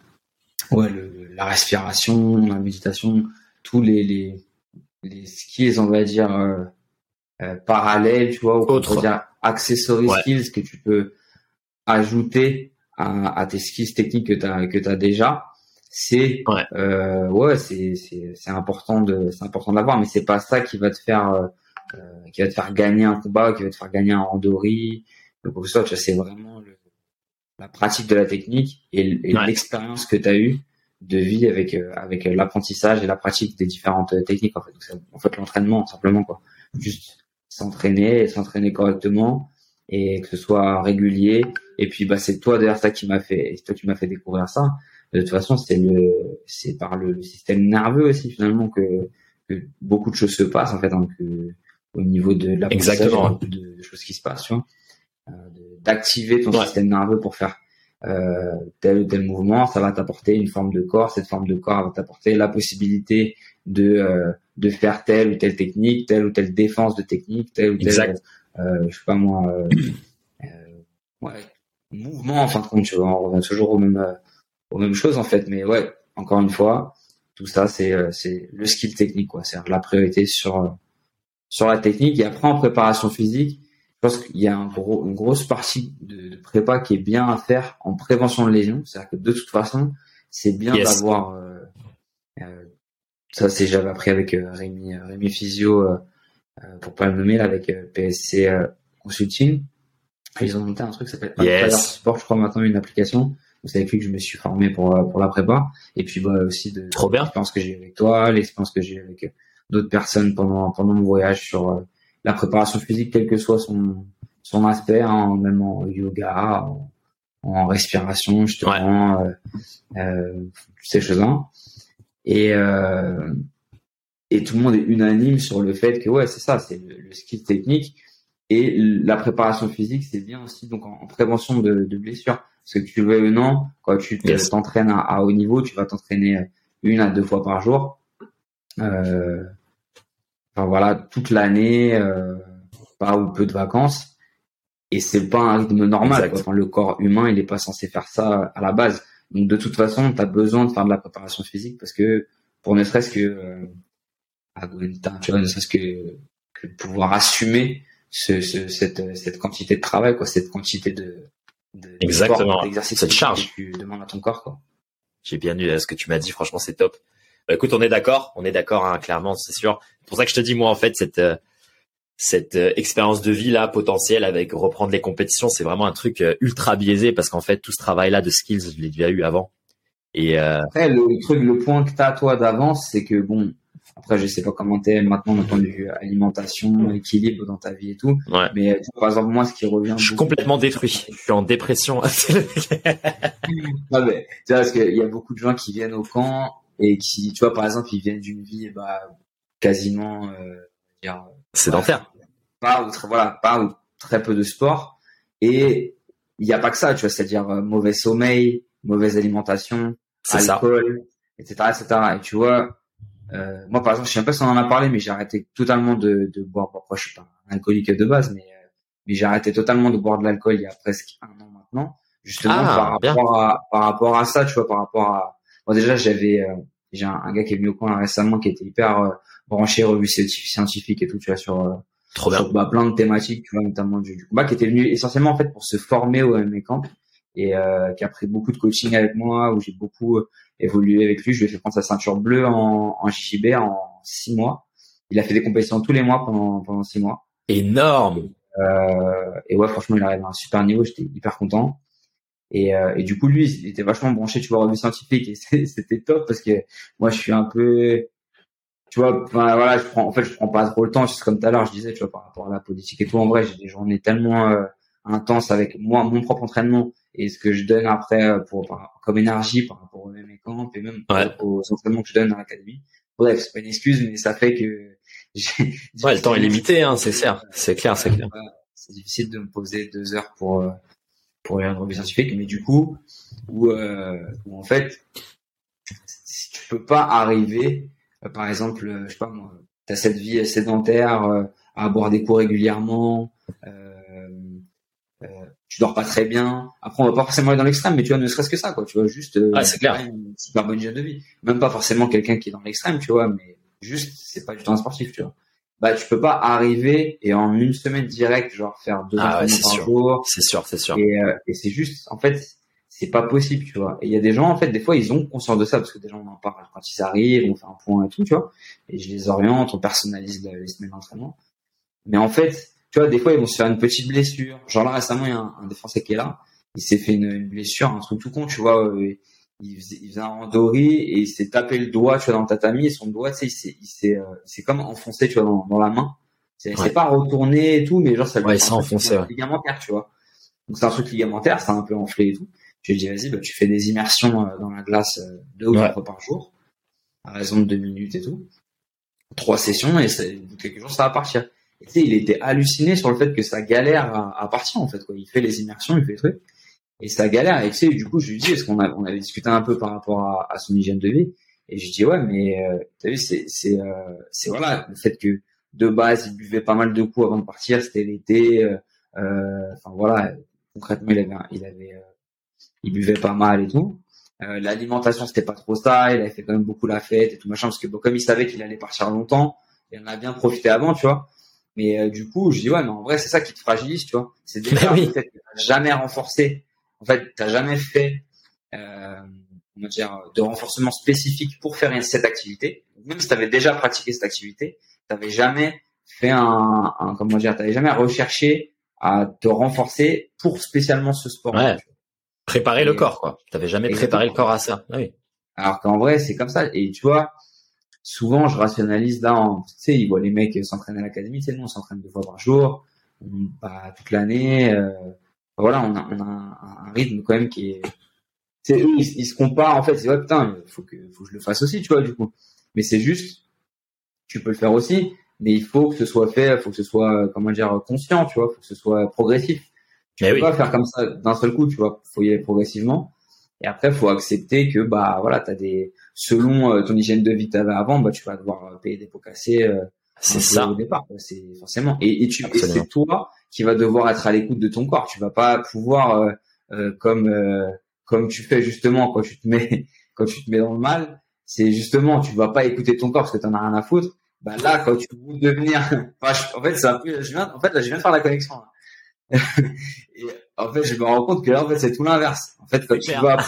ouais le, la respiration la méditation tous les les, les skills on va dire euh, euh, parallèles tu vois ou on peut dire accessory Ouais. skills que tu peux ajouter à, à tes skills techniques que tu as que tu déjà c'est Ouais. euh, ouais c'est c'est c'est important de c'est important de l'avoir mais c'est pas ça qui va te faire euh, euh, qui va te faire gagner un combat qui va te faire gagner un randori. Donc pour ça tu vois, c'est vraiment le, la pratique de la technique et, l- et Ouais. l'expérience que tu as eue de vie avec euh, avec l'apprentissage et la pratique des différentes euh, techniques en fait. Donc, c'est- en fait l'entraînement simplement quoi. Juste s'entraîner et s'entraîner correctement et que ce soit régulier. Et puis bah c'est toi d'ailleurs ça qui m'a fait toi qui m'a fait découvrir ça de toute façon c'est le c'est par le, système nerveux aussi finalement que, que beaucoup de choses se passent en fait hein, que, au niveau de l'apprentissage il y a Exactement. beaucoup de, de choses qui se passent tu vois euh, d'activer ton Ouais. système nerveux pour faire euh, tel ou tel mouvement, ça va t'apporter une forme de corps. Cette forme de corps va t'apporter la possibilité de euh, de faire telle ou telle technique, telle ou telle défense de technique, telle ou telle, Exact. euh, je sais pas moi, euh, euh, ouais, mouvement. En fin de compte, tu vois, on revient toujours aux mêmes euh, aux mêmes choses en fait. Mais ouais, encore une fois, tout ça c'est euh, c'est le skill technique quoi. C'est la priorité sur euh, sur la technique et après en préparation physique je pense qu'il y a un gros, une grosse partie de, de prépa qui est bien à faire en prévention de lésions. C'est-à-dire que de toute façon, c'est bien Yes. d'avoir. euh, euh, ça, c'est j'avais appris avec euh, Rémi, Rémi Physio, pour pas le nommer, là, avec PSC Consulting. Ils ont monté un truc qui s'appelle Yes. Sport, je crois maintenant une application. C'est avec lui que je me suis formé pour euh, pour la prépa. Et puis bah aussi de Trop bien. l'expérience que j'ai eu avec toi, l'expérience que j'ai avec euh, d'autres personnes pendant pendant mon voyage sur euh, la préparation physique, quel que soit son son aspect, hein, même en yoga, en, en respiration justement, ces choses-là. Et et tout le monde est unanime sur le fait que ouais c'est ça, c'est le, skill technique et la préparation physique, c'est bien aussi donc en, prévention de, de, blessures. Parce que tu veux ou non, quand tu t'entraînes à, haut niveau, tu vas t'entraîner une à deux fois par jour. Euh, enfin voilà, toute l'année, euh, pas ou peu de vacances. Et c'est pas un rythme normal. Enfin, le corps humain, il est pas censé faire ça à la base. Donc de toute façon, tu as besoin de faire de la préparation physique parce que pour ne serait-ce que euh, tu vois, ne serait-ce que, que pouvoir assumer ce, ce, cette, cette quantité de travail, quoi, cette quantité de, de exactement d'exercice cette charge que tu demandes à ton corps, quoi. J'ai bien lu ce que tu m'as dit. Franchement, c'est top. Bah, écoute, on est d'accord, on est d'accord, hein, clairement, c'est sûr. C'est pour ça que je te dis, moi, en fait, cette euh, cette euh, expérience de vie là potentielle avec reprendre les compétitions, c'est vraiment un truc euh, ultra biaisé parce qu'en fait, tout ce travail là de skills, je l'ai déjà eu avant. Et après, le truc, le point que t'as toi d'avance, c'est que bon, après, je sais pas comment t'es maintenant d'un point de vue alimentation, équilibre dans ta vie et tout. Ouais. Mais par exemple, moi, ce qui revient. Je suis complètement détruit. Je suis en dépression. mais, tu vois, parce qu'il y a beaucoup de gens qui viennent au camp et qui, tu vois, par exemple, ils viennent d'une vie, bah, quasiment, euh, dire, sédentaire. Pas, pas, voilà, pas ou très peu de sport. Et il n'y a pas que ça, tu vois, c'est-à-dire euh, mauvais sommeil, mauvaise alimentation, alcool, etc., etc. Et tu vois, euh, moi, par exemple, je sais pas si on en a parlé, mais j'ai arrêté totalement de, de boire. Bon, après, je suis pas un alcoolique de base, mais, euh, mais j'ai arrêté totalement de boire de l'alcool il y a presque un an maintenant. Justement, ah, par, rapport à, par rapport à ça, tu vois, par rapport à... Bon, déjà, j'avais... Euh, j'ai un, gars qui est venu au coin récemment qui était hyper euh, branché, revue scientifique et tout, tu vois, sur... Trop bien. bah, plein de thématiques, tu vois, notamment du, du, combat, qui était venu essentiellement, en fait, pour se former au MMA Camp et euh, qui a pris beaucoup de coaching avec moi, où j'ai beaucoup évolué avec lui. Je lui ai fait prendre sa ceinture bleue en, en JJB en six mois. Il a fait des compétitions tous les mois pendant, pendant six mois. Énorme. Euh, et ouais, franchement, il arrive à un super niveau. J'étais hyper content. Et, euh, et du coup, lui, il était vachement branché, tu vois, revue scientifique. Et c'était top parce que moi, je suis un peu, tu vois, enfin, voilà, je prends, en fait, je prends pas trop le temps. Juste comme tout à l'heure, je disais, tu vois, par rapport à la politique et tout. En vrai, j'ai des journées tellement euh, intenses avec moi, mon propre entraînement et ce que je donne après euh, pour, comme énergie par rapport même camp et même aux entraînements que je donne dans l'académie. Bref, c'est pas une excuse, mais ça fait que ouais, le temps est limité, hein, c'est clair, c'est clair, c'est clair. C'est difficile de me poser deux heures pour euh, pour une revue scientifique, mais du coup, où, euh, où en fait, si tu peux pas arriver, euh, par exemple, je sais pas moi, t'as cette vie sédentaire, à boire des coups régulièrement, euh, tu dors pas très bien. Après, on va pas forcément aller dans l'extrême, mais tu vois, ne serait-ce que ça, quoi. Tu vois, juste euh, c'est clair. une super bonne hygiène de vie. Même pas forcément quelqu'un qui est dans l'extrême, tu vois, mais juste, c'est pas du un sportif, tu vois. Bah, tu peux pas arriver et en une semaine directe, genre faire deux ah, ouais, par sûr. jour. C'est sûr, c'est sûr. Et, euh, et c'est juste, en fait, c'est pas possible, tu vois. Et il y a des gens, en fait, des fois, ils ont conscience de ça parce que des gens en parlent quand ils arrivent, on fait un point et tout, tu vois. Et je les oriente, on personnalise les semaines d'entraînement. Mais en fait, tu vois, des fois, ils vont se faire une petite blessure. Genre là, récemment, il y a un, défenseur qui est là. Il s'est fait une, blessure, un truc tout con, tu vois. Euh, il, faisait, il faisait un randori et il s'est tapé le doigt, tu vois, dans le tatami et son doigt, tu sais, il s'est, il s'est, euh, c'est comme enfoncé, tu vois, dans, dans la main. C'est ouais. pas retourné et tout, mais genre, ça lui ouais, a enfoncé, ouais. ligamentaire, tu vois. Donc c'est un truc ligamentaire, c'est un peu enflé et tout. Je lui dit, vas-y, bah, tu fais des immersions euh, dans la glace deux ou trois fois par jour, à raison de deux minutes et tout. Trois sessions et quelques jours, ça va partir sais, il était halluciné sur le fait que ça galère à, partir en fait quoi. Il fait les immersions, il fait les trucs et ça galère. Et tu sais, du coup, je lui dis, est-ce qu'on a, on avait discuté un peu par rapport à, à son hygiène de vie Et je dis ouais, mais euh, t'as vu, c'est c'est euh, c'est voilà le fait que de base il buvait pas mal de coups avant de partir, c'était l'été. Euh, euh, enfin voilà, concrètement il avait il avait euh, il buvait pas mal et tout. L'alimentation c'était pas trop ça, il avait fait quand même beaucoup la fête et tout machin parce que bon, comme il savait qu'il allait partir longtemps, il en a bien profité avant, tu vois. Mais euh, du coup, je dis ouais, mais en vrai, c'est ça qui te fragilise, tu vois. C'est déjà oui. peut-être que t'as jamais renforcé. En fait, t'as jamais fait, euh, on dire, de renforcement spécifique pour faire cette activité. Même si t'avais déjà pratiqué cette activité, t'avais jamais fait un, un comment dire, t'avais jamais recherché à te renforcer pour spécialement ce sport. Ouais. Préparer le corps, quoi. T'avais jamais préparé le corps à ça. Ah oui. Alors qu'en vrai, c'est comme ça. Et tu vois, souvent je rationalise là, tu sais, ils voient les mecs s'entraîner à l'académie, tu sais, nous on s'entraîne deux fois par jour, toute l'année, euh, voilà, on a, on a un, rythme quand même qui est, c'est eux, ils, se comparent en fait. C'est ouais putain, faut que, faut que je le fasse aussi, tu vois, du coup. Mais c'est juste, tu peux le faire aussi, mais il faut que ce soit fait, il faut que ce soit, comment dire, conscient, tu vois, faut que ce soit progressif. Tu peux pas faire comme ça d'un seul coup, tu vois. Faut y aller progressivement. Et après, faut accepter que bah voilà, t'as des selon euh, ton hygiène de vie que t'avais avant, bah tu vas devoir payer des pots cassés. Euh, c'est ça au départ, c'est forcément. Et, et tu, c'est toi qui va devoir être à l'écoute de ton corps. Tu vas pas pouvoir euh, euh comme comme tu fais justement quand tu te mets quand tu te mets dans le mal, c'est justement tu vas pas écouter ton corps parce que t'en as rien à foutre. Bah là, quand tu veux devenir, en fait, c'est un peu, je viens, en fait, là, je viens de faire la connexion. et en fait, je me rends compte que là, en fait, c'est tout l'inverse. En fait, quand tu vas,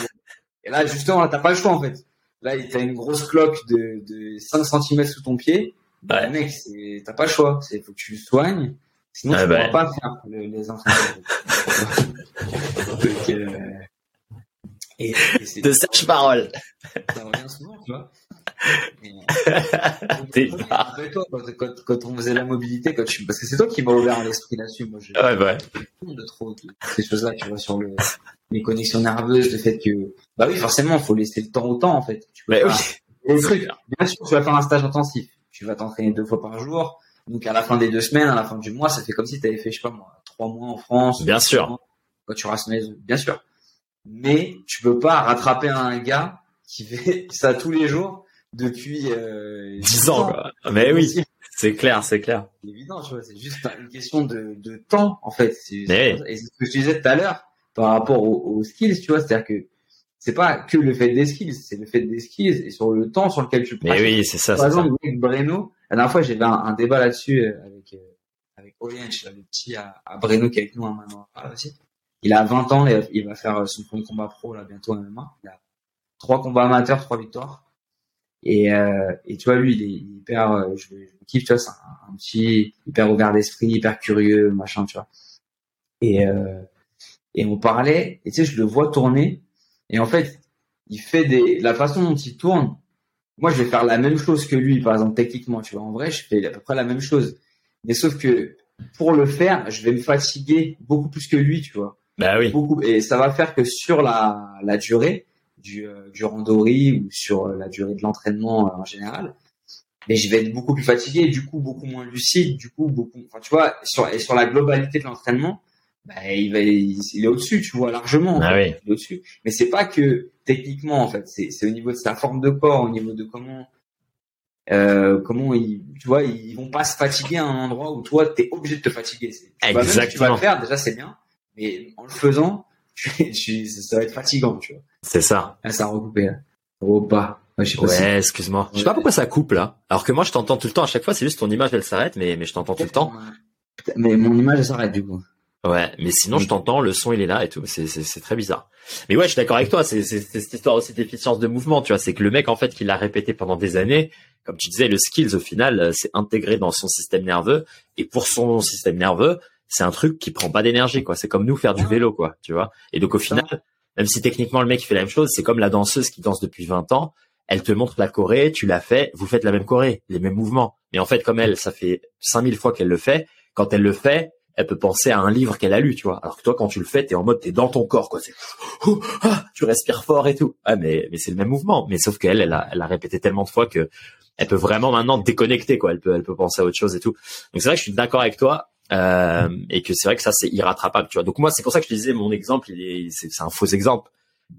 et là, justement, là, t'as pas le choix, en fait. Là, t'as une grosse cloque de, de 5 cm sous ton pied. Bah, mec, t'as pas le choix. C'est, faut que tu soignes. Sinon, tu pourras pas faire les entraînements. euh, et, et de sage parole. Ça revient souvent, tu vois. Quand, quand, on faisait la mobilité, quand parce que c'est toi qui m'as ouvert l'esprit là-dessus. Moi, j'ai ouais, ouais. de trop ces choses-là, tu vois, sur le, les connexions nerveuses, le fait que, bah oui, forcément, faut laisser le temps au temps, en fait. Tu peux oui. Bien sûr, tu vas faire un stage intensif. Tu vas t'entraîner deux fois par jour. Donc, à la fin des deux semaines, à la fin du mois, ça fait comme si tu avais fait, je sais pas moi, trois mois en France. Bien sûr. Quand tu rationalises, bien sûr mais tu peux pas rattraper un gars qui fait ça tous les jours depuis euh, 10 ans. Quoi. Mais oui, c'est clair, c'est clair. C'est évident, tu vois, c'est juste une question de, de temps en fait. Et c'est ce que je disais tout à l'heure par rapport aux, skills, tu vois, c'est-à-dire que c'est pas que le fait des skills, c'est le fait des skills et sur le temps sur lequel tu pratiques. Mais oui, c'est ça. Par exemple, avec Breno, la dernière fois j'avais un, débat là-dessus euh, avec euh, avec Oriench, le petit à, à Breno qui est avec nous un maintenant aussi il a 20 ans, et il va faire son premier combat pro là bientôt en MMA. Il a trois combats amateurs, trois victoires. Et, euh, et tu vois, lui, il est hyper, euh, je, je kiffe, tu vois, c'est un, petit hyper ouvert d'esprit, hyper curieux, machin, tu vois. Et euh, et on parlait, et tu sais, je le vois tourner, et en fait, il fait des, la façon dont il tourne. Moi, je vais faire la même chose que lui, par exemple, techniquement, tu vois. En vrai, je fais à peu près la même chose, mais sauf que pour le faire, je vais me fatiguer beaucoup plus que lui, tu vois. Bah oui. Beaucoup, et ça va faire que sur la, la durée du, euh, du randori ou sur euh, la durée de l'entraînement euh, en général, mais je vais être beaucoup plus fatigué, du coup beaucoup moins lucide, du coup beaucoup, enfin tu vois, sur, et sur la globalité de l'entraînement, bah, il va, il, est au-dessus, tu vois largement, ah oui. il est au-dessus. Mais c'est pas que techniquement en fait, c'est, c'est au niveau de sa forme de corps, au niveau de comment, euh, comment ils, tu vois, ils vont pas se fatiguer à un endroit où toi t'es obligé de te fatiguer. Exactement. tu vas le faire, déjà c'est bien mais en le faisant, tu, ça va être fatigant, tu vois. C'est ça. Ah, ça a recoupé, là. Oh, pas. Ouais, ouais excuse-moi. Je sais pas pourquoi ça coupe, là. Alors que moi, je t'entends tout le temps. À chaque fois, c'est juste ton image, elle s'arrête, mais, mais je t'entends tout le temps. Mais mon image, elle s'arrête, du coup. Ouais, mais sinon, je t'entends, le son, il est là et tout. C'est, très bizarre. Mais ouais, je suis d'accord avec toi. C'est, cette histoire aussi d'efficience de mouvement, tu vois. C'est que le mec, en fait, qui l'a répété pendant des années, comme tu disais, le skills, au final, euh, c'est intégré dans son système nerveux. Et pour son système nerveux, c'est un truc qui prend pas d'énergie, quoi. C'est comme nous faire du vélo, quoi, tu vois. Et donc au final, même si techniquement le mec fait la même chose, c'est comme la danseuse qui danse depuis 20 ans. Elle te montre la choré, tu la fais, vous faites la même choré, les mêmes mouvements. Mais en fait, comme elle, ça fait 5000 fois qu'elle le fait. Quand elle le fait, elle peut penser à un livre qu'elle a lu, tu vois. Alors que toi, quand tu le fais, t'es en mode, t'es dans ton corps, quoi. C'est, ah, tu respires fort et tout. Ah, mais, mais c'est le même mouvement. Mais sauf qu'elle, elle a, elle a répété tellement de fois que elle peut vraiment maintenant déconnecter, quoi. Elle peut, elle peut penser à autre chose et tout. Donc c'est vrai que je suis d'accord avec toi. Euh, et que c'est vrai que ça c'est irrattrapable tu vois. Donc moi c'est pour ça que je te disais mon exemple il est c'est un faux exemple.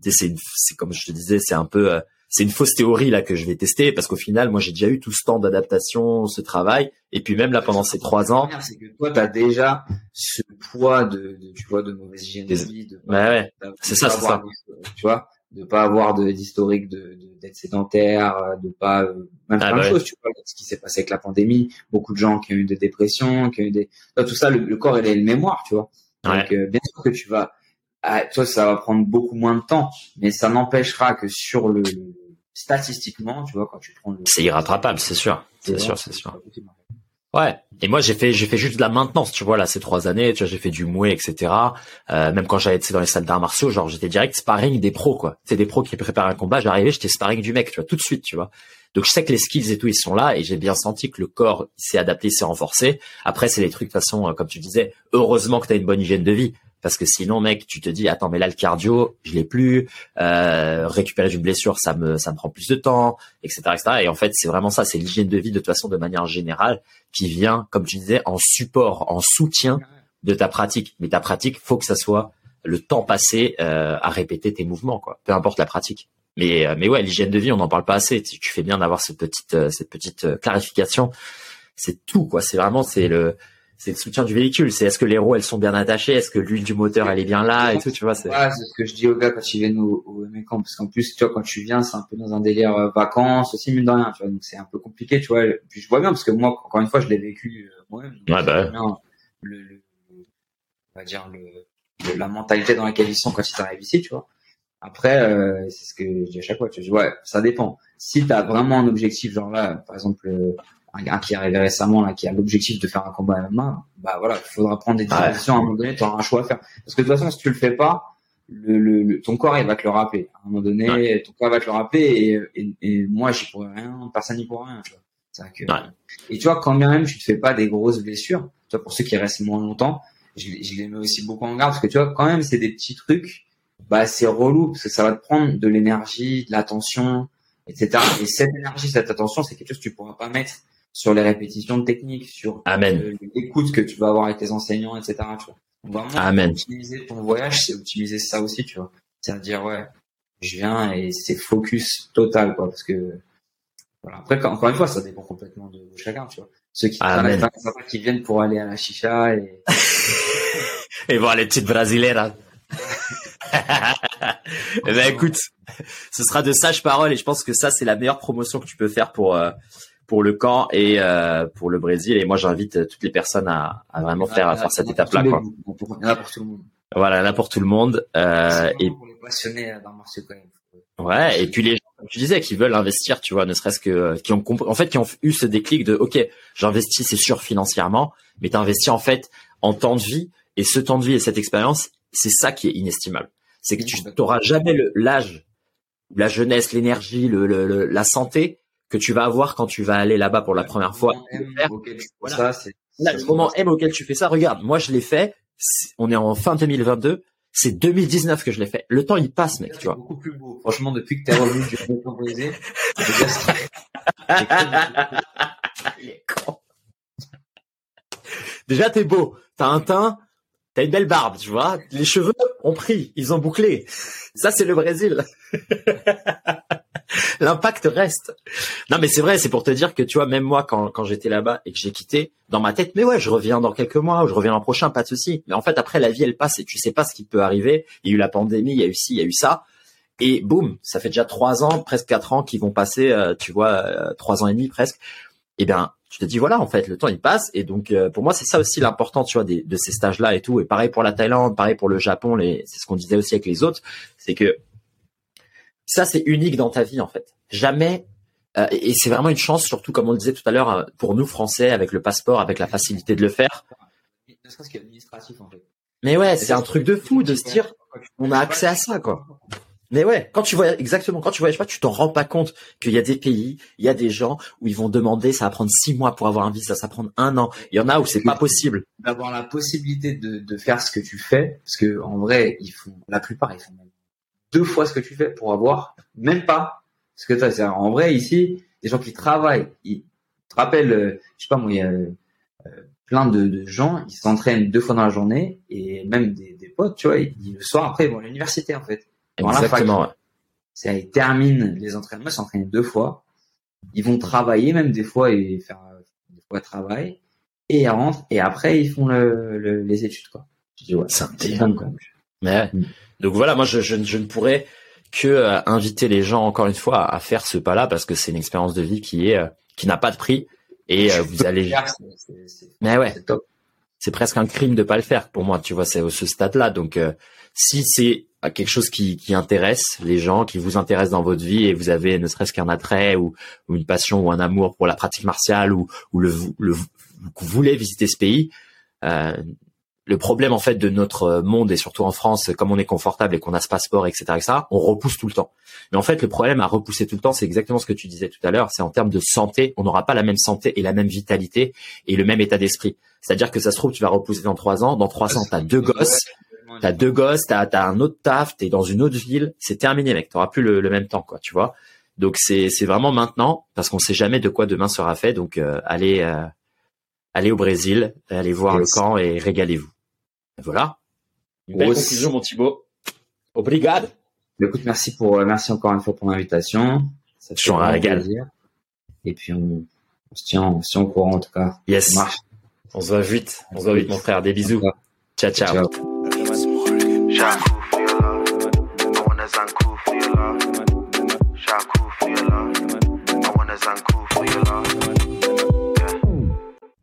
C'est c'est comme je te disais c'est un peu euh, c'est une fausse théorie là que je vais tester parce qu'au final moi j'ai déjà eu tout ce temps d'adaptation ce travail. Et puis même là pendant ces trois ans c'est que toi t'as déjà ce poids de, de, tu vois de mauvaise hygiène de vie de, ouais, ouais. c'est ça c'est ça. tu vois de pas avoir d'historique de d'être sédentaire, euh, de pas euh, même ah, plein de choses. Tu vois ce qui s'est passé avec la pandémie, beaucoup de gens qui ont eu des dépressions, qui ont eu des tout ça. Le, corps il a une mémoire, tu vois. Donc euh, bien sûr que tu vas, ah, toi ça va prendre beaucoup moins de temps, mais ça n'empêchera que sur le, statistiquement, tu vois, quand tu prends le. C'est irrattrapable, c'est sûr, c'est sûr, c'est sûr. Ouais. Et moi, j'ai fait, j'ai fait juste de la maintenance, tu vois, là, ces trois années, tu vois, j'ai fait du mouet, etc. Euh, même quand j'allais, dans les salles d'arts martiaux, genre, j'étais direct sparring des pros, quoi. C'est des pros qui préparent un combat, j'arrivais, j'étais sparring du mec, tu vois, tout de suite, tu vois. Donc, je sais que les skills et tout, ils sont là, et j'ai bien senti que le corps, s'est adapté, s'est renforcé. Après, c'est les trucs, de façon, euh, comme tu disais, heureusement que tu as une bonne hygiène de vie. Parce que sinon, mec, tu te dis, attends, mais là, le cardio, je l'ai plus, euh, récupérer d'une blessure, ça me, ça me prend plus de temps, etc., etc. Et en fait, c'est vraiment ça, c'est l'hygiène de vie de toute façon, de manière générale, qui vient, comme tu disais, en support, en soutien de ta pratique. Mais ta pratique, faut que ça soit le temps passé euh, à répéter tes mouvements, quoi. Peu importe la pratique. Mais, euh, mais ouais, l'hygiène de vie, on n'en parle pas assez. Tu, tu fais bien d'avoir cette petite, euh, cette petite clarification. C'est tout, quoi. C'est vraiment, c'est le, c'est le soutien du véhicule. C'est est-ce que les roues elles sont bien attachées, est-ce que l'huile du moteur elle est bien là et tout, tu vois. C'est c'est ce que je dis aux gars quand ils viennent au, au camp parce qu'en plus tu vois quand tu viens c'est un peu dans un délire euh, vacances aussi mine de rien, tu vois donc c'est un peu compliqué, tu vois. Puis je vois bien parce que moi encore une fois je l'ai vécu euh, moi-même. Ouais, bah. le, le, on va dire le, la mentalité dans laquelle ils sont quand ils arrivent ici, tu vois. Après, euh, c'est ce que je dis à chaque fois. Tu vois, ouais, ça dépend. Si tu as vraiment un objectif, genre là, par exemple, un gars qui est arrivé récemment là, qui a l'objectif de faire un combat MMA, bah voilà, il faudra prendre des décisions à un moment donné, tu auras un choix à faire. Parce que de toute façon, si tu le fais pas, le, le, ton corps il va te le rappeler. À un moment donné, ton corps va te le rappeler et, et, et moi j'y pourrais rien, personne n'y pourrait rien. Tu vois. Que... Et tu vois, quand bien même tu te fais pas des grosses blessures, tu vois, pour ceux qui restent moins longtemps, je, je les mets aussi beaucoup en garde parce que tu vois, quand même c'est des petits trucs, bah c'est relou parce que ça va te prendre de l'énergie, de l'attention, etc. Et cette énergie, cette attention, c'est quelque chose que tu pourras pas mettre sur les répétitions de technique, sur l'écoute que tu vas avoir avec tes enseignants, etc. Tu vois. Vraiment, Amen. optimiser ton voyage, c'est optimiser ça aussi, tu vois. C'est-à-dire, ouais, je viens et c'est focus total, quoi, parce que, voilà. Après, encore une fois, ça dépend complètement de, chacun, tu vois. Ceux qui, qui viennent pour aller à la chicha et, et voir les petites brasileiras. eh ben, écoute, ce sera de sages paroles et je pense que ça, c'est la meilleure promotion que tu peux faire pour, euh, pour le camp et euh, pour le Brésil. Et moi, j'invite toutes les personnes à, à vraiment faire, à faire cette étape-là. Quoi. Il y en a pour tout le monde. Voilà, a pour tout le monde. Euh, et pour les passionnés euh, dans quand même. Ouais, et puis les gens, comme tu disais, qui veulent investir, tu vois, ne serait-ce que, qui ont compris, en fait, qui ont eu ce déclic de, ok, j'investis, c'est sûr financièrement, mais tu investi en fait en temps de vie, et ce temps de vie et cette expérience, c'est ça qui est inestimable. C'est que tu n'auras jamais l'âge, la jeunesse, l'énergie, le, le, la santé que tu vas avoir quand tu vas aller là-bas pour la première fois. Voilà. Ça, le moment M auquel tu fais ça, regarde, moi je l'ai fait, on est en fin 2022, c'est 2019 que je l'ai fait. Le temps il passe, mec, tu vois. Beaucoup plus beau. Franchement, depuis que t'es revenu du brisé, Déjà t'es beau, t'as un teint, t'as une belle barbe, tu vois. Les cheveux ont pris, ils ont bouclé. Ça c'est le Brésil. l'impact reste. Non, mais c'est vrai, c'est pour te dire que tu vois, même moi, quand, j'étais là-bas et que j'ai quitté, dans ma tête, mais ouais, je reviens dans quelques mois, ou je reviens l'an prochain, pas de souci. Mais en fait, après, la vie, elle passe et tu sais pas ce qui peut arriver. Il y a eu la pandémie, il y a eu ci, il y a eu ça. Et boum, ça fait déjà trois ans, presque quatre ans qui vont passer, euh, tu vois, euh, trois ans et demi presque. Eh bien, tu te dis voilà, en fait, le temps il passe. Et donc, euh, pour moi, c'est ça aussi l'important, tu vois, de ces stages-là et tout. Et pareil pour la Thaïlande, pareil pour le Japon. C'est ce qu'on disait aussi avec les autres, c'est que ça, c'est unique dans ta vie, en fait. Jamais, euh, et c'est vraiment une chance, surtout comme on le disait tout à l'heure, euh, pour nous Français, avec le passeport, avec la facilité de le faire. Ne serait-ce qu'administratif, en fait. Mais ouais, c'est un truc de fou de se dire, on a accès à ça, quoi. Mais ouais, quand tu vois exactement, quand tu voyages pas, tu t'en rends pas compte qu'il y a des pays, il y a des gens où ils vont demander, ça va prendre six mois pour avoir un visa, ça va prendre un an. Il y en a où c'est pas possible. D'avoir la possibilité de, de faire ce que tu fais, parce que en vrai, ils font, la plupart, ils font deux fois ce que tu fais pour avoir même pas ce que tu as. En vrai, ici, des gens qui travaillent, ils te rappellent, euh, je sais pas moi, il y a euh, plein de, gens, ils s'entraînent deux fois dans la journée et même des, potes, tu vois, ils, le soir après, ils vont à l'université en fait. Exactement. Ça, ils terminent les entraînements, ils s'entraînent deux fois. Ils vont travailler même des fois et faire des fois travail et ils rentrent et après ils font le, les études quoi. Je dis ouais, c'est un quoi. Mais mm. Donc voilà, moi je, je, ne pourrais que euh, inviter les gens encore une fois à, faire ce pas-là parce que c'est une expérience de vie qui est euh, qui n'a pas de prix et euh, vous allez. Mais ouais, c'est presque un crime de pas le faire pour moi. Tu vois, c'est au ce stade-là. Donc si c'est quelque chose qui, qui intéresse les gens, qui vous intéresse dans votre vie et vous avez ne serait-ce qu'un attrait ou, ou, une passion ou un amour pour la pratique martiale ou, ou le, le, vous voulez visiter ce pays, euh, le problème en fait de notre monde et surtout en France, comme on est confortable et qu'on a ce passeport, etc., etc., on repousse tout le temps. Mais en fait, le problème à repousser tout le temps, c'est exactement ce que tu disais tout à l'heure. C'est en termes de santé, on n'aura pas la même santé et la même vitalité et le même état d'esprit. C'est-à-dire que ça se trouve, tu vas repousser dans trois ans. Dans trois ans, t'as deux gosses. t'as deux gosses, t'as as un autre taf, t'es dans une autre ville, c'est terminé, mec. T'auras plus le, même temps, quoi. Tu vois. Donc c'est c'est vraiment maintenant parce qu'on sait jamais de quoi demain sera fait. Donc euh, allez euh, allez au Brésil, allez voir le camp et régalez-vous. Voilà. Une belle conclusion, mon Thibaut. Obrigado. Écoute, merci pour merci encore une fois pour l'invitation. Ça fait un régal. Et puis on, on, se tient on se tient au courant en tout cas. Yes. On se voit vite. On se voit vite, mon frère. Des bisous. Ciao, ciao.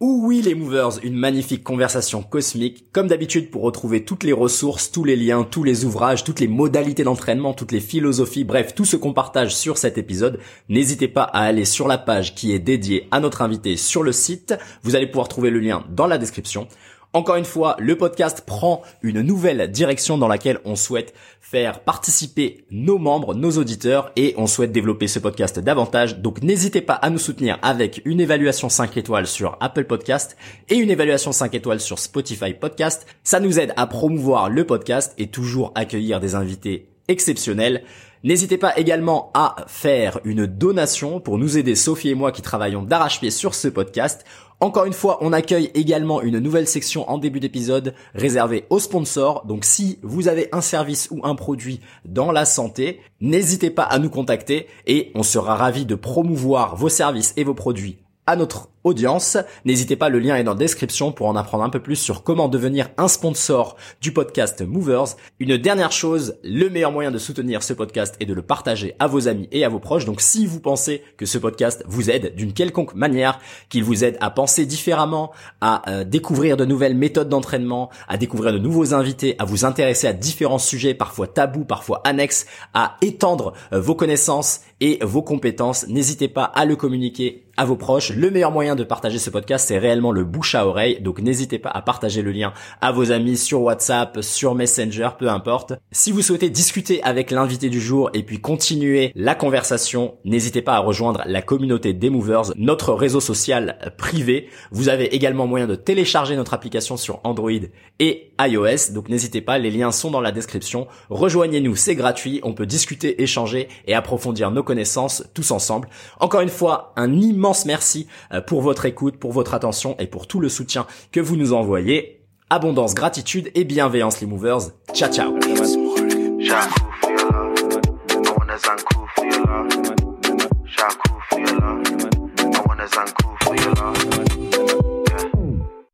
Oui les movers, une magnifique conversation cosmique. Comme d'habitude pour retrouver toutes les ressources, tous les liens, tous les ouvrages, toutes les modalités d'entraînement, toutes les philosophies, bref, tout ce qu'on partage sur cet épisode, n'hésitez pas à aller sur la page qui est dédiée à notre invité sur le site. Vous allez pouvoir trouver le lien dans la description. Encore une fois, le podcast prend une nouvelle direction dans laquelle on souhaite faire participer nos membres, nos auditeurs et on souhaite développer ce podcast davantage. Donc n'hésitez pas à nous soutenir avec une évaluation 5 étoiles sur Apple Podcast et une évaluation 5 étoiles sur Spotify Podcast. Ça nous aide à promouvoir le podcast et toujours accueillir des invités exceptionnels. N'hésitez pas également à faire une donation pour nous aider, Sophie et moi qui travaillons d'arrache-pied sur ce podcast. Encore une fois, on accueille également une nouvelle section en début d'épisode réservée aux sponsors. Donc si vous avez un service ou un produit dans la santé, n'hésitez pas à nous contacter et on sera ravi de promouvoir vos services et vos produits à notre audience. N'hésitez pas, le lien est dans la description pour en apprendre un peu plus sur comment devenir un sponsor du podcast Movers. Une dernière chose, le meilleur moyen de soutenir ce podcast est de le partager à vos amis et à vos proches. Donc si vous pensez que ce podcast vous aide d'une quelconque manière, qu'il vous aide à penser différemment, à euh, découvrir de nouvelles méthodes d'entraînement, à découvrir de nouveaux invités, à vous intéresser à différents sujets, parfois tabous, parfois annexes, à étendre euh, vos connaissances et vos compétences, n'hésitez pas à le communiquer à vos proches. Le meilleur moyen de partager ce podcast, c'est réellement le bouche à oreille. Donc n'hésitez pas à partager le lien à vos amis sur WhatsApp, sur Messenger, peu importe. Si vous souhaitez discuter avec l'invité du jour et puis continuer la conversation, n'hésitez pas à rejoindre la communauté des Movers, notre réseau social privé. Vous avez également moyen de télécharger notre application sur Android et iOS. Donc n'hésitez pas, les liens sont dans la description. Rejoignez-nous, c'est gratuit. On peut discuter, échanger et approfondir nos tous ensemble. Encore une fois, un immense merci euh, pour votre écoute, pour votre attention et pour tout le soutien que vous nous envoyez. Abondance, gratitude et bienveillance les movers. Ciao ciao.